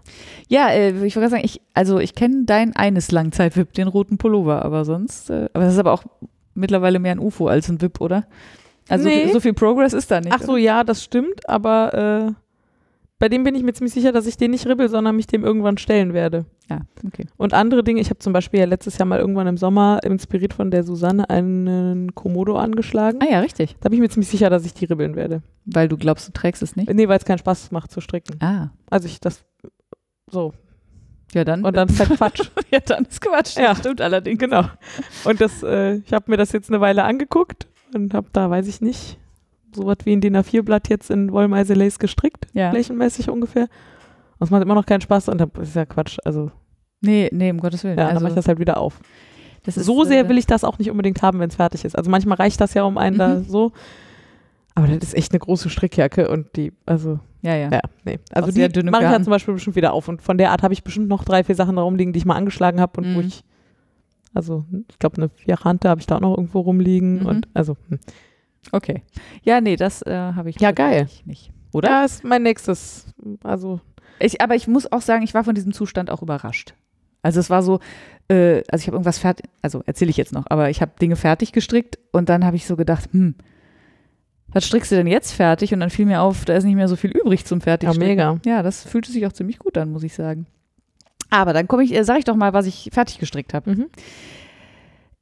Ja, äh, ich wollte gerade sagen, ich, also ich kenne dein eines Langzeit-VIP, den roten Pullover, aber sonst, äh, aber das ist aber auch mittlerweile mehr ein UFO als ein VIP, oder? Also so Nee. viel- so viel Progress ist da nicht. Ach so, oder? ja, das stimmt, aber äh, bei dem bin ich mir ziemlich sicher, dass ich den nicht ribbel, sondern mich dem irgendwann stellen werde. Ja, okay. Und andere Dinge, ich habe zum Beispiel ja letztes Jahr mal irgendwann im Sommer inspiriert von der Susanne einen Komodo angeschlagen. Ah ja, richtig. Da bin ich mir ziemlich sicher, dass ich die ribbeln werde. Weil du glaubst, du trägst es nicht. Nee, weil es keinen Spaß macht zu stricken. Ah, Also ich das so. ja dann. Und dann ist halt Quatsch. ja, dann ist Quatsch. Ja. Stimmt allerdings. genau. Und das, äh, ich habe mir das jetzt eine Weile angeguckt und habe da, weiß ich nicht, so was wie ein DIN A4-Blatt jetzt in Wollmeise Lace gestrickt, Ja. flächenmäßig ungefähr. Und es macht immer noch keinen Spaß und das ist ja Quatsch. Also, Nee, nee, um Gottes Willen. ja, dann also, mache ich das halt wieder auf. ist, so sehr äh, will ich das auch nicht unbedingt haben, wenn es fertig ist. Also manchmal reicht das ja um einen da Mhm. so. Aber das ist echt eine große Strickjacke und die, also, Ja, ja. ja, nee. Also Aus die mache ich ja Garn. zum Beispiel bestimmt wieder auf. Und von der Art habe ich bestimmt noch drei, vier Sachen da rumliegen, die ich mal angeschlagen habe und wo Mhm. ich, also ich glaube, eine Vierhante habe ich da auch noch irgendwo rumliegen. Mhm. Und also, hm. Okay. Ja, nee, das äh, habe ich Ja, geil. nicht. Oder? ja, ist mein nächstes. Also, Ich, aber ich muss auch sagen, ich war von diesem Zustand auch überrascht. Also es war so, äh, also ich habe irgendwas fertig, also erzähle ich jetzt noch, aber ich habe Dinge fertig gestrickt und dann habe ich so gedacht, hm, was strickst du denn jetzt fertig? Und dann fiel mir auf, da ist nicht mehr so viel übrig zum ja, Fertigstricken. mega. Ja, das fühlte sich auch ziemlich gut an, muss ich sagen. Aber dann komme ich, äh, sage ich doch mal, was ich fertig gestrickt habe. Mhm.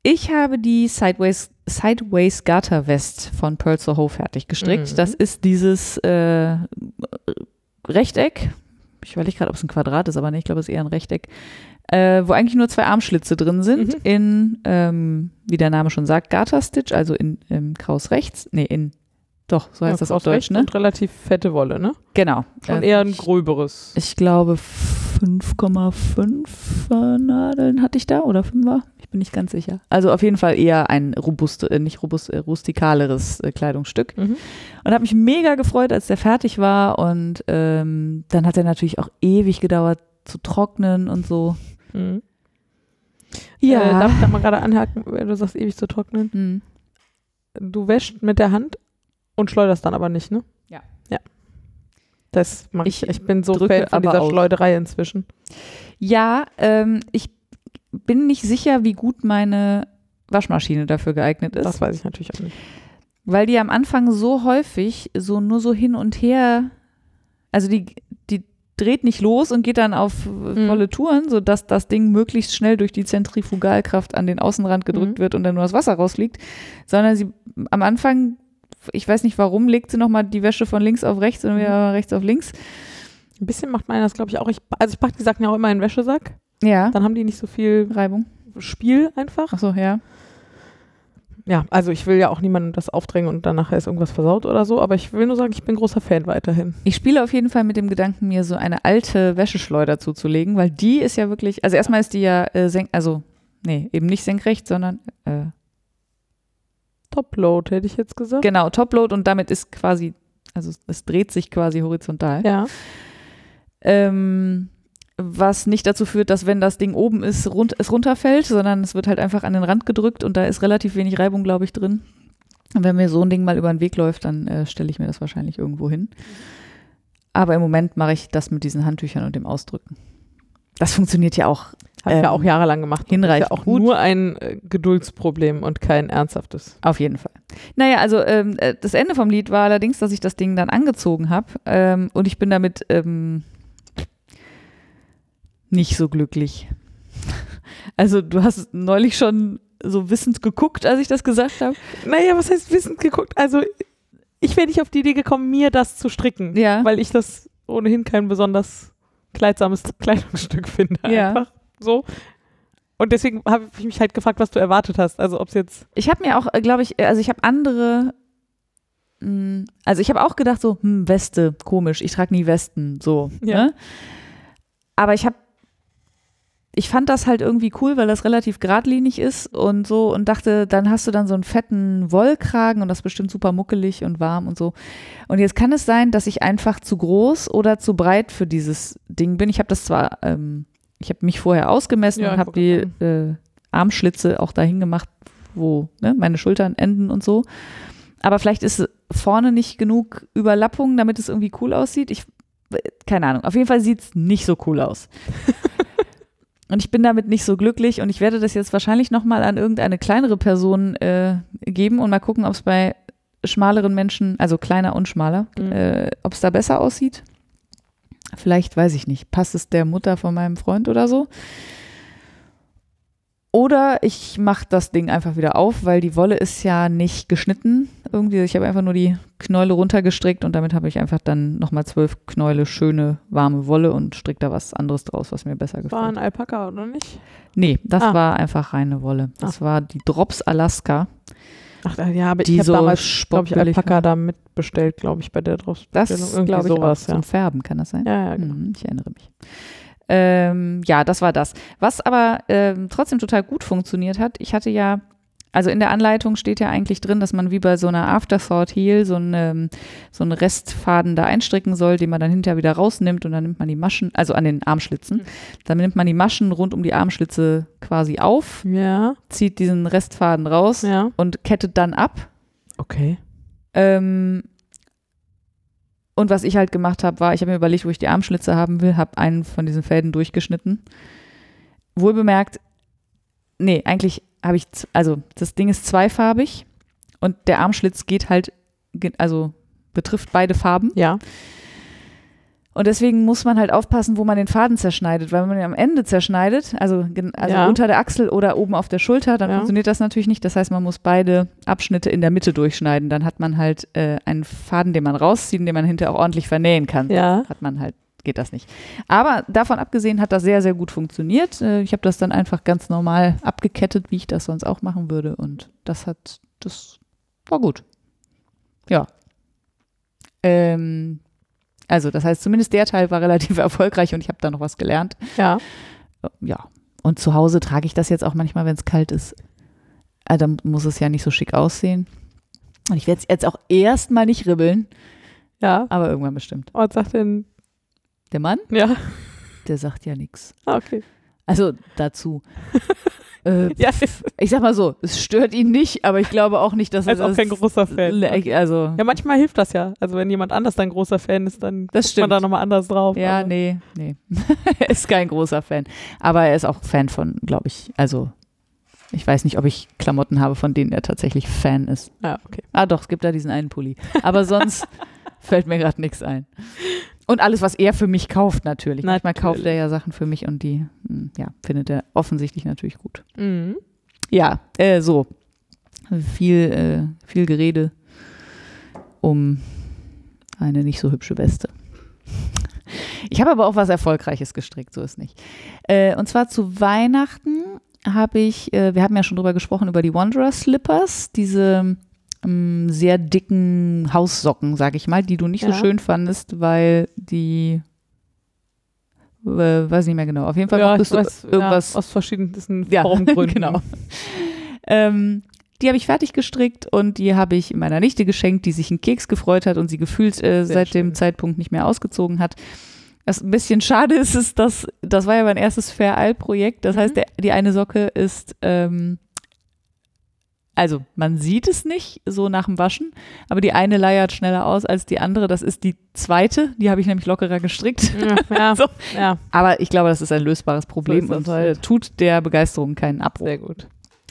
Ich habe die Sideways, Sideways Garter West von Pearl Soho fertig gestrickt. Mhm. Das ist dieses äh, Rechteck. Ich überlege gerade, ob es ein Quadrat ist, aber nee, ich glaube, es ist eher ein Rechteck. Äh, wo eigentlich nur zwei Armschlitze drin sind, Mhm. in, ähm, wie der Name schon sagt, Garter Stitch, also in, im Kraus rechts. Nee, in, doch, so heißt Ja, das auf Kraus Deutsch, rechts ne? Und relativ fette Wolle, ne? Genau. Schon Äh, eher ein gröberes. ich glaube 5,5 Nadeln hatte ich da oder 5er? Ich bin nicht ganz sicher. Also auf jeden Fall eher ein robuste, äh, nicht robust, äh, rustikaleres äh, Kleidungsstück. Mhm. Und habe mich mega gefreut, als der fertig war. Und ähm, dann hat er natürlich auch ewig gedauert zu trocknen und so. Mhm. Äh, darf ich da mal gerade anhaken, wenn du sagst, ewig zu trocknen? Hm. Du wäschst mit der Hand und schleuderst dann aber nicht, ne? Ja. Ja. Das mache ich. Ich bin so Fan von dieser aus. Schleuderei inzwischen. Ja, ähm, ich bin nicht sicher, wie gut meine Waschmaschine dafür geeignet ist. Das weiß ich natürlich auch nicht. Weil die am Anfang so häufig so nur so hin und her, also die, die dreht nicht los und geht dann auf äh, volle Touren, sodass das Ding möglichst schnell durch die Zentrifugalkraft an den Außenrand gedrückt Mhm. wird und dann nur das Wasser rausfliegt, sondern sie am Anfang, ich weiß nicht warum, legt sie nochmal die Wäsche von links auf rechts und Mhm. wieder rechts auf links. Ein bisschen macht meiner das, glaube ich, auch. Ich, also ich packe die Sachen ja auch immer in den Wäschesack. Ja. Dann haben die nicht so viel Reibung. Spiel einfach. Ach so, ja. Ja, also ich will ja auch niemandem das aufdrängen und dann nachher ist irgendwas versaut oder so, aber ich will nur sagen, ich bin großer Fan weiterhin. Ich spiele auf jeden Fall mit dem Gedanken, mir so eine alte Wäscheschleuder zuzulegen, weil die ist ja wirklich, also erstmal ist die ja äh, senk, also nee, eben nicht senkrecht, sondern äh, Topload, hätte ich jetzt gesagt. genau Topload und damit ist quasi, also es- es dreht sich quasi horizontal. Ja. Ähm, was nicht dazu führt, dass wenn das Ding oben ist, rund, es runterfällt, sondern es wird halt einfach an den Rand gedrückt und da ist relativ wenig Reibung, glaube ich, drin. Und wenn mir so ein Ding mal über den Weg läuft, dann äh, stelle ich mir das wahrscheinlich irgendwo hin. Aber im Moment mache ich das mit diesen Handtüchern und dem Ausdrücken. Das funktioniert ja auch Habe ich Ähm, ja auch jahrelang gemacht. hinreichend Ist ja auch gut. nur ein äh, Geduldsproblem und kein ernsthaftes. Auf jeden Fall. Naja, also ähm, äh, das Ende vom Lied war allerdings, dass ich das Ding dann angezogen habe ähm, und ich bin damit ähm, nicht so glücklich. Also du hast neulich schon so wissend geguckt, als ich das gesagt habe. Naja, was heißt wissend geguckt? Also ich wäre nicht auf die Idee gekommen, mir das zu stricken, Ja. weil ich das ohnehin kein besonders kleidsames Kleidungsstück finde. Ja. Einfach so. Und deswegen habe ich mich halt gefragt, was du erwartet hast. Also ob es jetzt. Ich habe mir auch, glaube ich, also ich habe andere, mh, hm, also ich habe auch gedacht so, hm, Weste, komisch, ich trage nie Westen, so. Ja. Ne? Aber ich habe, ich fand das halt irgendwie cool, weil das relativ geradlinig ist und so und dachte, dann hast du dann so einen fetten Wollkragen und das ist bestimmt super muckelig und warm und so. Und jetzt kann es sein, dass ich einfach zu groß oder zu breit für dieses Ding bin. Ich habe das zwar ähm, ich habe mich vorher ausgemessen Ja, und habe die äh, Armschlitze auch dahin gemacht, wo ne, meine Schultern enden und so. Aber vielleicht ist vorne nicht genug Überlappung, damit es irgendwie cool aussieht. Ich, keine Ahnung. Auf jeden Fall sieht es nicht so cool aus. und ich bin damit nicht so glücklich und ich werde das jetzt wahrscheinlich nochmal an irgendeine kleinere Person äh, geben und mal gucken, ob es bei schmaleren Menschen, also kleiner und schmaler, Mhm. äh, ob es da besser aussieht. Vielleicht, weiß ich nicht, passt es der Mutter von meinem Freund oder so. Oder ich mache das Ding einfach wieder auf, weil die Wolle ist ja nicht geschnitten. Irgendwie, ich habe einfach nur die Knäule runtergestrickt und damit habe ich einfach dann nochmal zwölf Knäule schöne, warme Wolle und stricke da was anderes draus, was mir besser War ein gefällt. Alpaka, oder nicht? Nee, das Ah. war einfach reine Wolle. Das war die Drops Alaska. Ach ja, aber Die ich habe so damals, glaube ich, Alpaka war. da mitbestellt, glaube ich, bei der Das Draufbestellung. Irgendwie glaube ich sowas, auch. ja. Zum Färben kann das sein? Ja, ja, genau. Hm, ich erinnere mich. Ähm, ja, das war das. Was aber ähm, trotzdem total gut funktioniert hat, ich hatte ja, also in der Anleitung steht ja eigentlich drin, dass man wie bei so einer Afterthought Heel so einen, ähm, so einen Restfaden da einstricken soll, den man dann hinterher wieder rausnimmt und dann nimmt man die Maschen, also an den Armschlitzen, Mhm. dann nimmt man die Maschen rund um die Armschlitze quasi auf, Ja, zieht diesen Restfaden raus ja. und kettet dann ab. Okay. Ähm, und was ich halt gemacht habe, war, ich habe mir überlegt, wo ich die Armschlitze haben will, habe einen von diesen Fäden durchgeschnitten. Wohl bemerkt, nee, eigentlich habe ich, also das Ding ist zweifarbig und der Armschlitz geht halt, also betrifft beide Farben. Ja. Und deswegen muss man halt aufpassen, wo man den Faden zerschneidet, weil wenn man ihn am Ende zerschneidet, also, also Ja. unter der Achsel oder oben auf der Schulter, dann Ja. funktioniert das natürlich nicht. Das heißt, man muss beide Abschnitte in der Mitte durchschneiden. Dann hat man halt äh, einen Faden, den man rauszieht, und den man hinterher auch ordentlich vernähen kann. Ja. Hat man halt, geht das nicht. Aber davon abgesehen hat das sehr, sehr gut funktioniert. Äh, ich habe das dann einfach ganz normal abgekettet, wie ich das sonst auch machen würde. Und das hat, das war gut. Ja. Ähm, also, das heißt, zumindest der Teil war relativ erfolgreich und ich habe da noch was gelernt. Ja. Ja. Und zu Hause trage ich das jetzt auch manchmal, wenn es kalt ist. Also, dann muss es ja nicht so schick aussehen. Und ich werde es jetzt auch erstmal nicht ribbeln, Ja. aber irgendwann bestimmt. Was sagt denn? Der Mann, Ja. der sagt ja nichts. Ah, okay. Also dazu. äh, Ja, ich sag mal so, es stört ihn nicht, aber ich glaube auch nicht, dass er ist auch kein großer Fan. Le- Also, Ja, manchmal hilft das ja. Also wenn jemand anders dann großer Fan ist, dann das ist man stimmt. da nochmal anders drauf. Ja, aber- nee, nee. er ist kein großer Fan. Aber er ist auch Fan von, glaube ich, also ich weiß nicht, ob ich Klamotten habe, von denen er tatsächlich Fan ist. Ja, okay. Ah, doch, es gibt da diesen einen Pulli. Aber sonst fällt mir gerade nichts ein. Und alles, was er für mich kauft, natürlich. Manchmal kauft er ja Sachen für mich und die, hm, ja, findet er offensichtlich natürlich gut. Mhm. Ja, äh, so. Viel, äh, viel Gerede um eine nicht so hübsche Weste. Ich habe aber auch was Erfolgreiches gestrickt, so ist nicht. Äh, und zwar zu Weihnachten habe ich, äh, wir haben ja schon drüber gesprochen, über die Wanderer Slippers, diese ähm, sehr dicken Haussocken, sag ich mal, die du nicht Ja. so schön fandest, weil die, äh, weiß nicht mehr genau, auf jeden Fall Ja, mochtest du weiß, irgendwas ja, aus verschiedensten ja, Formgründen. genau. Ähm, die habe ich fertig gestrickt und die habe ich meiner Nichte geschenkt, die sich einen Keks gefreut hat und sie gefühlt äh, seit schön. dem Zeitpunkt nicht mehr ausgezogen hat. Was ein bisschen schade ist, ist, dass das war ja mein erstes Fair All Projekt. Das Mhm. heißt, der, die eine Socke ist, ähm, also man sieht es nicht so nach dem Waschen, aber die eine leiert schneller aus als die andere. Das ist die zweite, die habe ich nämlich lockerer gestrickt. Ja, ja, So. ja, Aber ich glaube, das ist ein lösbares Problem ist und halt. tut der Begeisterung keinen Abbruch. sehr gut.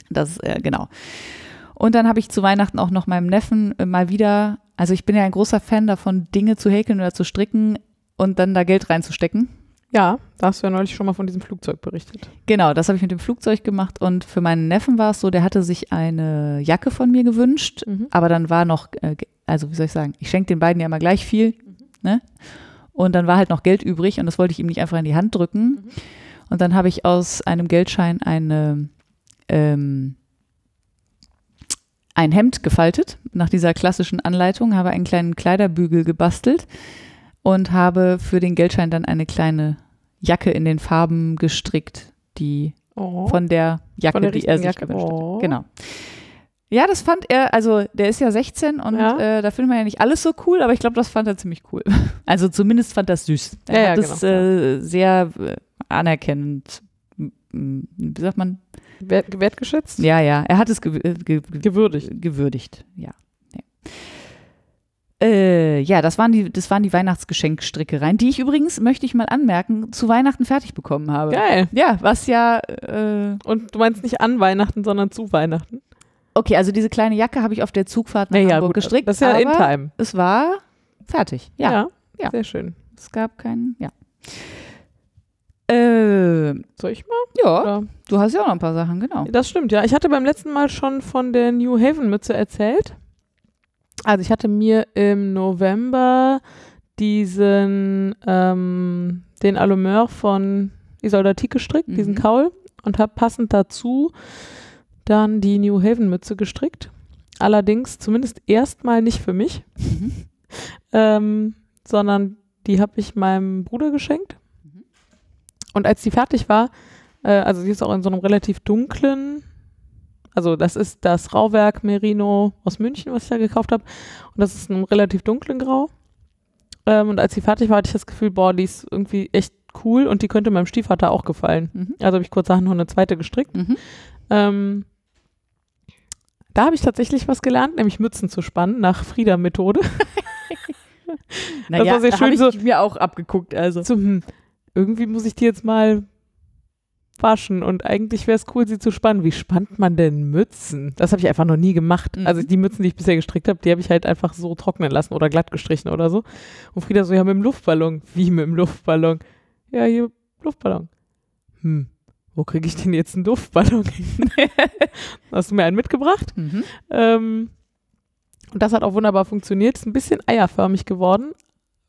Das äh, genau. Und dann habe ich zu Weihnachten auch noch meinem Neffen äh, mal wieder, also ich bin ja ein großer Fan davon, Dinge zu häkeln oder zu stricken und dann da Geld reinzustecken. Ja, da hast du ja neulich schon mal von diesem Flugzeug berichtet. Genau, das habe ich mit dem Flugzeug gemacht und für meinen Neffen war es so, der hatte sich eine Jacke von mir gewünscht, Mhm. aber dann war noch, äh, also wie soll ich sagen, ich schenke den beiden ja immer gleich viel, ne? Und dann war halt noch Geld übrig und das wollte ich ihm nicht einfach in die Hand drücken. Und dann habe ich aus einem Geldschein eine, ähm, ein Hemd gefaltet, nach dieser klassischen Anleitung, habe einen kleinen Kleiderbügel gebastelt und habe für den Geldschein dann eine kleine Jacke in den Farben gestrickt, die Oh. von der Jacke, Von der die er sich Jacke. gewünscht hat. Oh. Genau. Ja, das fand er, also der ist ja 16 und Ja. äh, da findet man ja nicht alles so cool, aber ich glaube, das fand er ziemlich cool. Also zumindest fand das süß. Er Ja, ja, hat es genau, äh, sehr äh, anerkennend, m- m- wie sagt man? Wert, wertgeschätzt? Ja, ja, er hat es gew äh, ge ge Gewürdigt. gewürdigt. Ja. ja. Äh, ja, das waren die, das waren die Weihnachtsgeschenkstrickereien, die ich übrigens, möchte ich mal anmerken, zu Weihnachten fertig bekommen habe. Geil. Ja, was ja äh, Und du meinst nicht an Weihnachten, sondern zu Weihnachten? Okay, also diese kleine Jacke habe ich auf der Zugfahrt nach Naja, Hamburg gut, gestrickt. Das ist ja in time. Es war fertig. Ja, ja. Sehr schön. es gab keinen. Ja. Äh, Soll ich mal? ja, Oder? du hast ja auch noch ein paar Sachen, genau. Das stimmt, ja. Ich hatte beim letzten Mal schon von der New Haven Mütze erzählt. Also ich hatte mir im November diesen, ähm, den Allumeur von Isolde Tick gestrickt, diesen Mhm. Kaul, und habe passend dazu dann die New Haven Mütze gestrickt. Allerdings zumindest erstmal nicht für mich, Mhm. ähm, sondern die habe ich meinem Bruder geschenkt. Mhm. Und als die fertig war, äh, also die ist auch in so einem relativ dunklen, also das ist das Rauwerk Merino aus München, was ich da gekauft habe. Und das ist in einem relativ dunklen Grau. Ähm, und als die fertig war, hatte ich das Gefühl, boah, die ist irgendwie echt cool und die könnte meinem Stiefvater auch gefallen. Mhm. Also habe ich kurzerhand noch eine zweite gestrickt. Mhm. Ähm, da habe ich tatsächlich was gelernt, nämlich Mützen zu spannen nach Frieda-Methode. Naja, war sehr da schön habe ich mir auch abgeguckt. Also. so, hm, irgendwie muss ich die jetzt mal waschen und eigentlich wäre es cool, sie zu spannen. Wie spannt man denn Mützen? Das habe ich einfach noch nie gemacht. Mhm. Also die Mützen, die ich bisher gestrickt habe, die habe ich halt einfach so trocknen lassen oder glatt gestrichen oder so. Und Frieda so, ja, mit dem Luftballon. Wie mit dem Luftballon? Ja, hier, Luftballon. Hm, wo kriege ich denn jetzt einen Luftballon hin? Hast du mir einen mitgebracht? Mhm. Ähm, und das hat auch wunderbar funktioniert. Ist ein bisschen eierförmig geworden,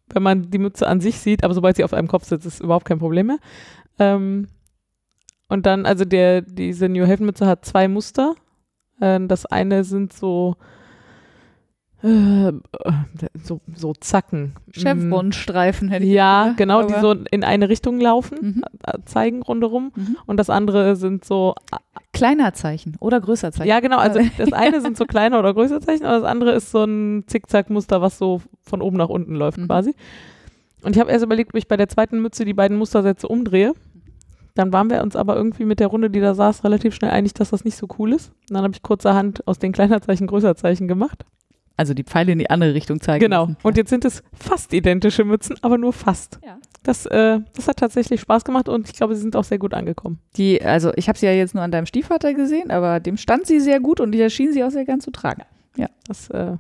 wenn man die Mütze an sich sieht, aber sobald sie auf einem Kopf sitzt, ist überhaupt kein Problem mehr. Ähm, und dann, also der, diese New Haven Mütze hat zwei Muster. Ähm, das eine sind so, äh, so, so Zacken. Chevron-Streifen hätte ich Ja, gedacht, genau, die so in eine Richtung laufen, Mhm. äh, zeigen rundherum. Mhm. Und das andere sind so Kleiner Zeichen oder größer Zeichen. Ja, genau. Also das eine sind so kleine oder größere Zeichen, aber das andere ist so ein Zickzack-Muster, was so von oben nach unten läuft Mhm. quasi. Und ich habe erst überlegt, ob ich bei der zweiten Mütze die beiden Mustersätze umdrehe. Dann waren wir uns aber irgendwie mit der Runde, die da saß, relativ schnell einig, dass das nicht so cool ist. Und dann habe ich kurzerhand aus den kleiner Zeichen größer Zeichen gemacht. Also die Pfeile in die andere Richtung zeigen. Genau. lassen. Und jetzt sind es fast identische Mützen, aber nur fast. Ja. Das, äh, das hat tatsächlich Spaß gemacht und ich glaube, sie sind auch sehr gut angekommen. Die, also ich habe sie ja jetzt nur an deinem Stiefvater gesehen, aber dem stand sie sehr gut und die schien sie auch sehr gern zu tragen. Das, äh,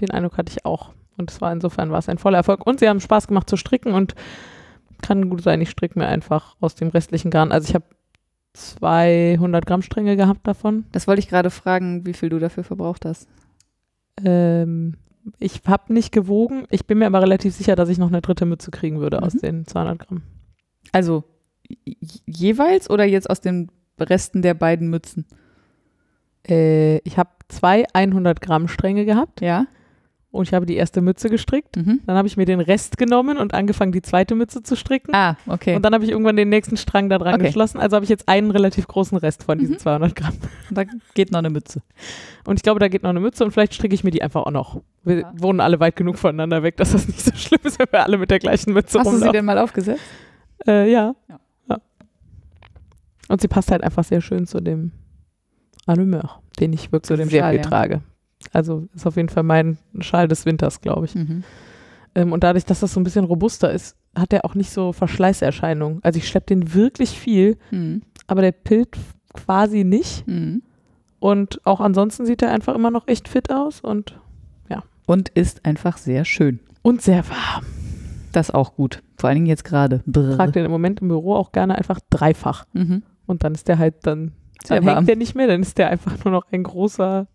den Eindruck hatte ich auch. Und es war insofern war es ein voller Erfolg. Und sie haben Spaß gemacht zu stricken und kann gut sein, ich stricke mir einfach aus dem restlichen Garn. Also ich habe 200 Gramm Stränge gehabt davon. Das wollte ich gerade fragen, wie viel du dafür verbraucht hast. Ähm, ich habe nicht gewogen. Ich bin mir aber relativ sicher, dass ich noch eine dritte Mütze kriegen würde aus Mhm. den 200 Gramm. Also jeweils oder jetzt aus den Resten der beiden Mützen? Äh, ich habe zwei 100 Gramm Stränge gehabt Ja. Und ich habe die erste Mütze gestrickt. Mhm. Dann habe ich mir den Rest genommen und angefangen, die zweite Mütze zu stricken. Ah, okay. Und dann habe ich irgendwann den nächsten Strang da dran Okay. geschlossen. Also habe ich jetzt einen relativ großen Rest von diesen Mhm. 200 Gramm. da geht noch eine Mütze. Und ich glaube, da geht noch eine Mütze und vielleicht stricke ich mir die einfach auch noch. Wir Ja. wohnen alle weit genug voneinander weg, dass das nicht so schlimm ist, wenn wir alle mit der gleichen Mütze Hast du sie rumlaufen. denn mal aufgesetzt? Äh, ja. Ja. ja. Und sie passt halt einfach sehr schön zu dem Allumeur, den ich wirklich sehr Schal, viel ja. trage. Also ist auf jeden Fall mein Schal des Winters, glaube ich. Mhm. Ähm, und dadurch, dass das so ein bisschen robuster ist, hat er auch nicht so Verschleißerscheinungen. Also ich schleppe den wirklich viel, Mhm. aber der pillt quasi nicht. Mhm. Und auch ansonsten sieht er einfach immer noch echt fit aus und, Und ist einfach sehr schön. und sehr warm. Das auch gut. Vor allen Dingen jetzt gerade. Ich trage den im Moment im Büro auch gerne einfach dreifach. Mhm. Und dann ist der halt dann, Sehr dann warm. hängt der nicht mehr, dann ist der einfach nur noch ein großer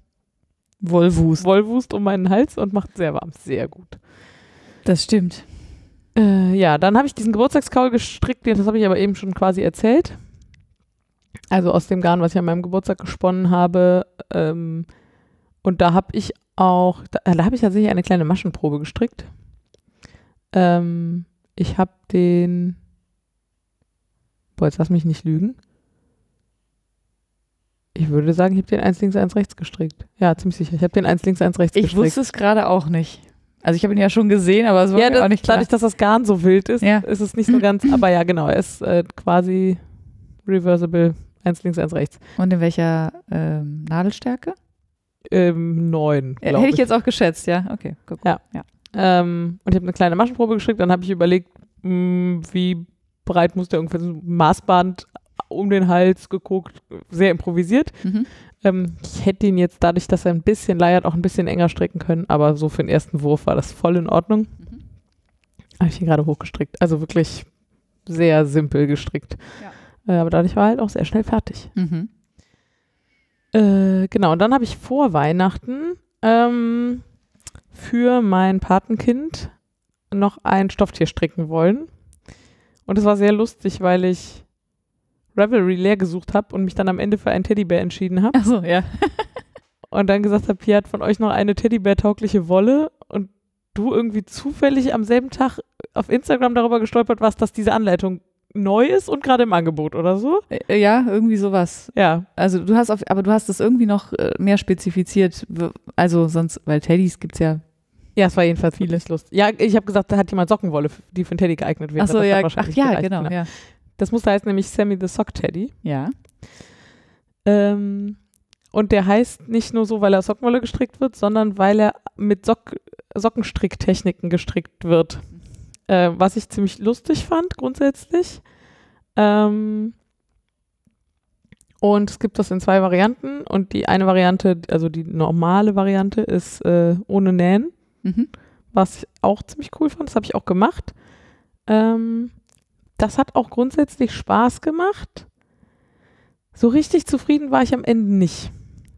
Wollwust. Wollwust um meinen Hals und macht sehr warm. Sehr gut. Das stimmt. Äh, ja, dann habe ich diesen Geburtstagskaul gestrickt, das habe ich aber eben schon quasi erzählt. Also aus dem Garn, was ich an meinem Geburtstag gesponnen habe. Ähm, und da habe ich auch, da, da habe ich tatsächlich eine kleine Maschenprobe gestrickt. Ähm, ich habe den, boah, jetzt lass mich nicht lügen. Ich würde sagen, ich habe den 1 links, 1 rechts gestrickt. Ja, ziemlich sicher. Ich habe den 1 links, 1 rechts Ich gestrickt. wusste es gerade auch nicht. Also ich habe ihn ja schon gesehen, aber es war ja, das, auch nicht klar. dadurch, dass das Garn so wild ist, Ja. ist es nicht so ganz, aber ja, genau, er ist äh, quasi reversible, 1 links, 1 rechts. Und in welcher ähm, Nadelstärke? Ähm, neun, glaub Hätte ich jetzt auch geschätzt, ja. Okay, guck. Ja. Ähm, und ich habe eine kleine Maschenprobe gestrickt, dann habe ich überlegt, mh, wie breit muss der ungefähr so Maßband um den Hals geguckt, sehr improvisiert. Mhm. Ähm, ich hätte ihn jetzt dadurch, dass er ein bisschen leiert, auch ein bisschen enger stricken können, aber so für den ersten Wurf war das voll in Ordnung. Mhm. Habe ich ihn gerade hochgestrickt. Also wirklich sehr simpel gestrickt. Äh, aber dadurch war er halt auch sehr schnell fertig. Mhm. Äh, genau, und dann habe ich vor Weihnachten ähm, für mein Patenkind noch ein Stofftier stricken wollen. Und es war sehr lustig, weil ich Revelry leer gesucht habe und mich dann am Ende für einen Teddybär entschieden habe. Achso, ja. Und dann gesagt habe, hier hat von euch noch eine Teddybär-taugliche Wolle und du irgendwie zufällig am selben Tag auf Instagram darüber gestolpert warst, dass diese Anleitung neu ist und gerade im Angebot oder so. Äh, Ja, irgendwie sowas. Ja, Also du hast auf, aber du hast das irgendwie noch äh, mehr spezifiziert. Also sonst, weil Teddys gibt's ja. Ja, es war jedenfalls vieles lustig. Ja, ich habe gesagt, da hat jemand Sockenwolle, die für einen Teddy geeignet wäre. Das hat ja. Ach ja, genau, ja. Das musste heißt nämlich Sammy the Sock Teddy. Ja. Ähm, und der heißt nicht nur so, weil er aus Sockenwolle gestrickt wird, sondern weil er mit Sock Sockenstricktechniken gestrickt wird. Äh, was ich ziemlich lustig fand, grundsätzlich. Ähm, und es gibt das in zwei Varianten. Und die eine Variante, also die normale Variante, ist äh, ohne Nähen. Mhm. was ich auch ziemlich cool fand. Das habe ich auch gemacht. Ähm, das hat auch grundsätzlich Spaß gemacht. So richtig zufrieden war ich am Ende nicht.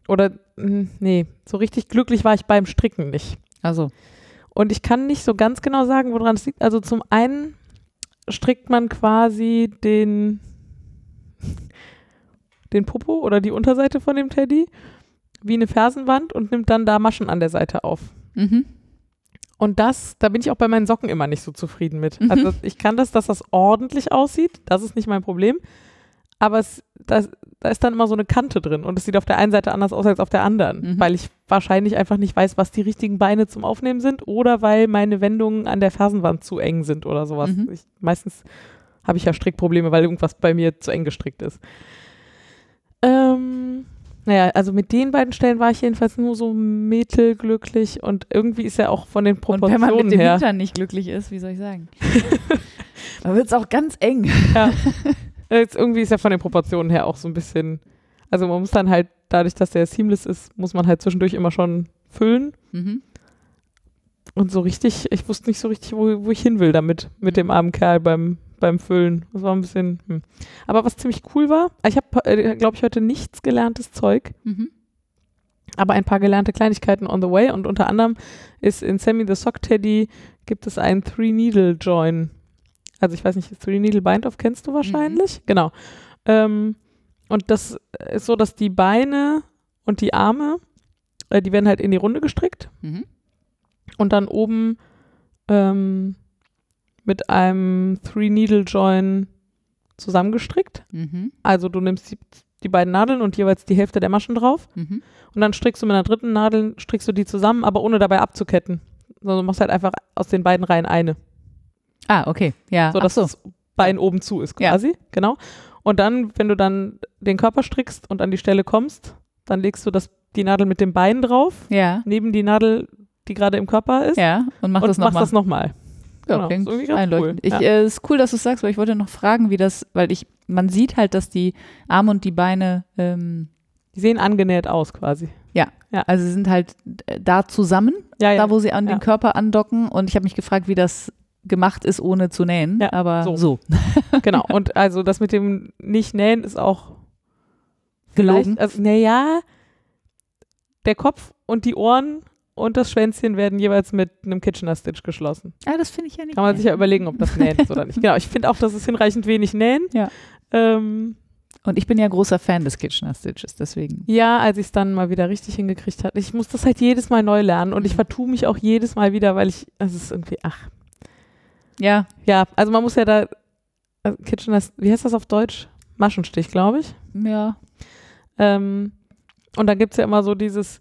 Oder, mh, nee, so richtig glücklich war ich beim Stricken nicht. Also. Und ich kann nicht so ganz genau sagen, woran es liegt. Also zum einen strickt man quasi den, den Popo oder die Unterseite von dem Teddy wie eine Fersenwand und nimmt dann da Maschen an der Seite auf. Mhm. Und das, da bin ich auch bei meinen Socken immer nicht so zufrieden mit. Mhm. Also ich kann das, dass das ordentlich aussieht, das ist nicht mein Problem. Aber es, das, da ist dann immer so eine Kante drin und es sieht auf der einen Seite anders aus als auf der anderen, Mhm. weil ich wahrscheinlich einfach nicht weiß, was die richtigen Beine zum Aufnehmen sind oder weil meine Wendungen an der Fersenwand zu eng sind oder sowas. Mhm. Ich, meistens habe ich ja Strickprobleme, weil irgendwas bei mir zu eng gestrickt ist. Naja, also mit den beiden Stellen war ich jedenfalls nur so mittelglücklich und irgendwie ist er auch von den Und Proportionen wenn man mit dem her. Hintern nicht glücklich ist, wie soll ich sagen? da wird es auch ganz eng. Ja. Jetzt irgendwie ist er von den Proportionen her auch so ein bisschen. Also man muss dann halt, dadurch, dass der seamless ist, muss man halt zwischendurch immer schon füllen. Mhm. Und so richtig, ich wusste nicht so richtig, wo, wo ich hin will damit, mit dem armen Kerl beim, beim Füllen. Das war ein bisschen. Hm. Aber was ziemlich cool war, ich habe, äh, glaube ich, heute nichts gelerntes Zeug, Mhm. aber ein paar gelernte Kleinigkeiten on the way. Und unter anderem ist in Sammy the Sock Teddy gibt es einen Three-Needle-Join. Also ich weiß nicht, Three-Needle-Bind-Off kennst du wahrscheinlich? Genau. Ähm, und das ist so, dass die Beine und die Arme, äh, die werden halt in die Runde gestrickt Mhm. und dann oben ähm, mit einem Three-Needle-Join zusammengestrickt. Mhm. Also du nimmst die, die beiden Nadeln und jeweils die Hälfte der Maschen drauf Mhm. und dann strickst du mit einer dritten Nadel, strickst du die zusammen, aber ohne dabei abzuketten. Sondern du machst halt einfach aus den beiden Reihen eine. Ah, okay. Ja. So dass so. das Bein oben zu ist Ja. quasi. Genau. Und dann, wenn du dann den Körper strickst und an die Stelle kommst, dann legst du das, die Nadel mit dem Bein drauf, Ja. neben die Nadel, die gerade im Körper ist. Ja. Und mach und das machst nochmal. das nochmal. Ja, genau. klingt Ist einleuchtend. cool. Ich, Ja. äh, ist cool, dass du es sagst, weil ich wollte noch fragen, wie das, weil ich, man sieht halt, dass die Arme und die Beine, ähm, Die sehen angenäht aus quasi. also sie sind halt äh, da zusammen, Ja, ja. da wo sie an Ja. den Körper andocken und ich habe mich gefragt, wie das gemacht ist, ohne zu nähen, Ja, aber so. so. genau. Und also das mit dem Nicht-Nähen ist auch Gelogen. also, naja, der Kopf und die Ohren und das Schwänzchen werden jeweils mit einem Kitchener Stitch geschlossen. Ah, das finde ich ja nicht. Kann man sich ja überlegen, ob das nähen ist oder nicht. Genau, ich finde auch, dass es hinreichend wenig nähen. Ja. Ähm, Und ich bin ja großer Fan des Kitchener Stitches, deswegen. ja, als ich es dann mal wieder richtig hingekriegt hatte. Ich muss das halt jedes Mal neu lernen und ich Mhm. vertue mich auch jedes Mal wieder, weil ich, es ist irgendwie, ach. Ja, Ja, also man muss ja da, also Kitchener, wie heißt das auf Deutsch? Maschenstich, glaube ich. ja. Ähm, und dann gibt es ja immer so dieses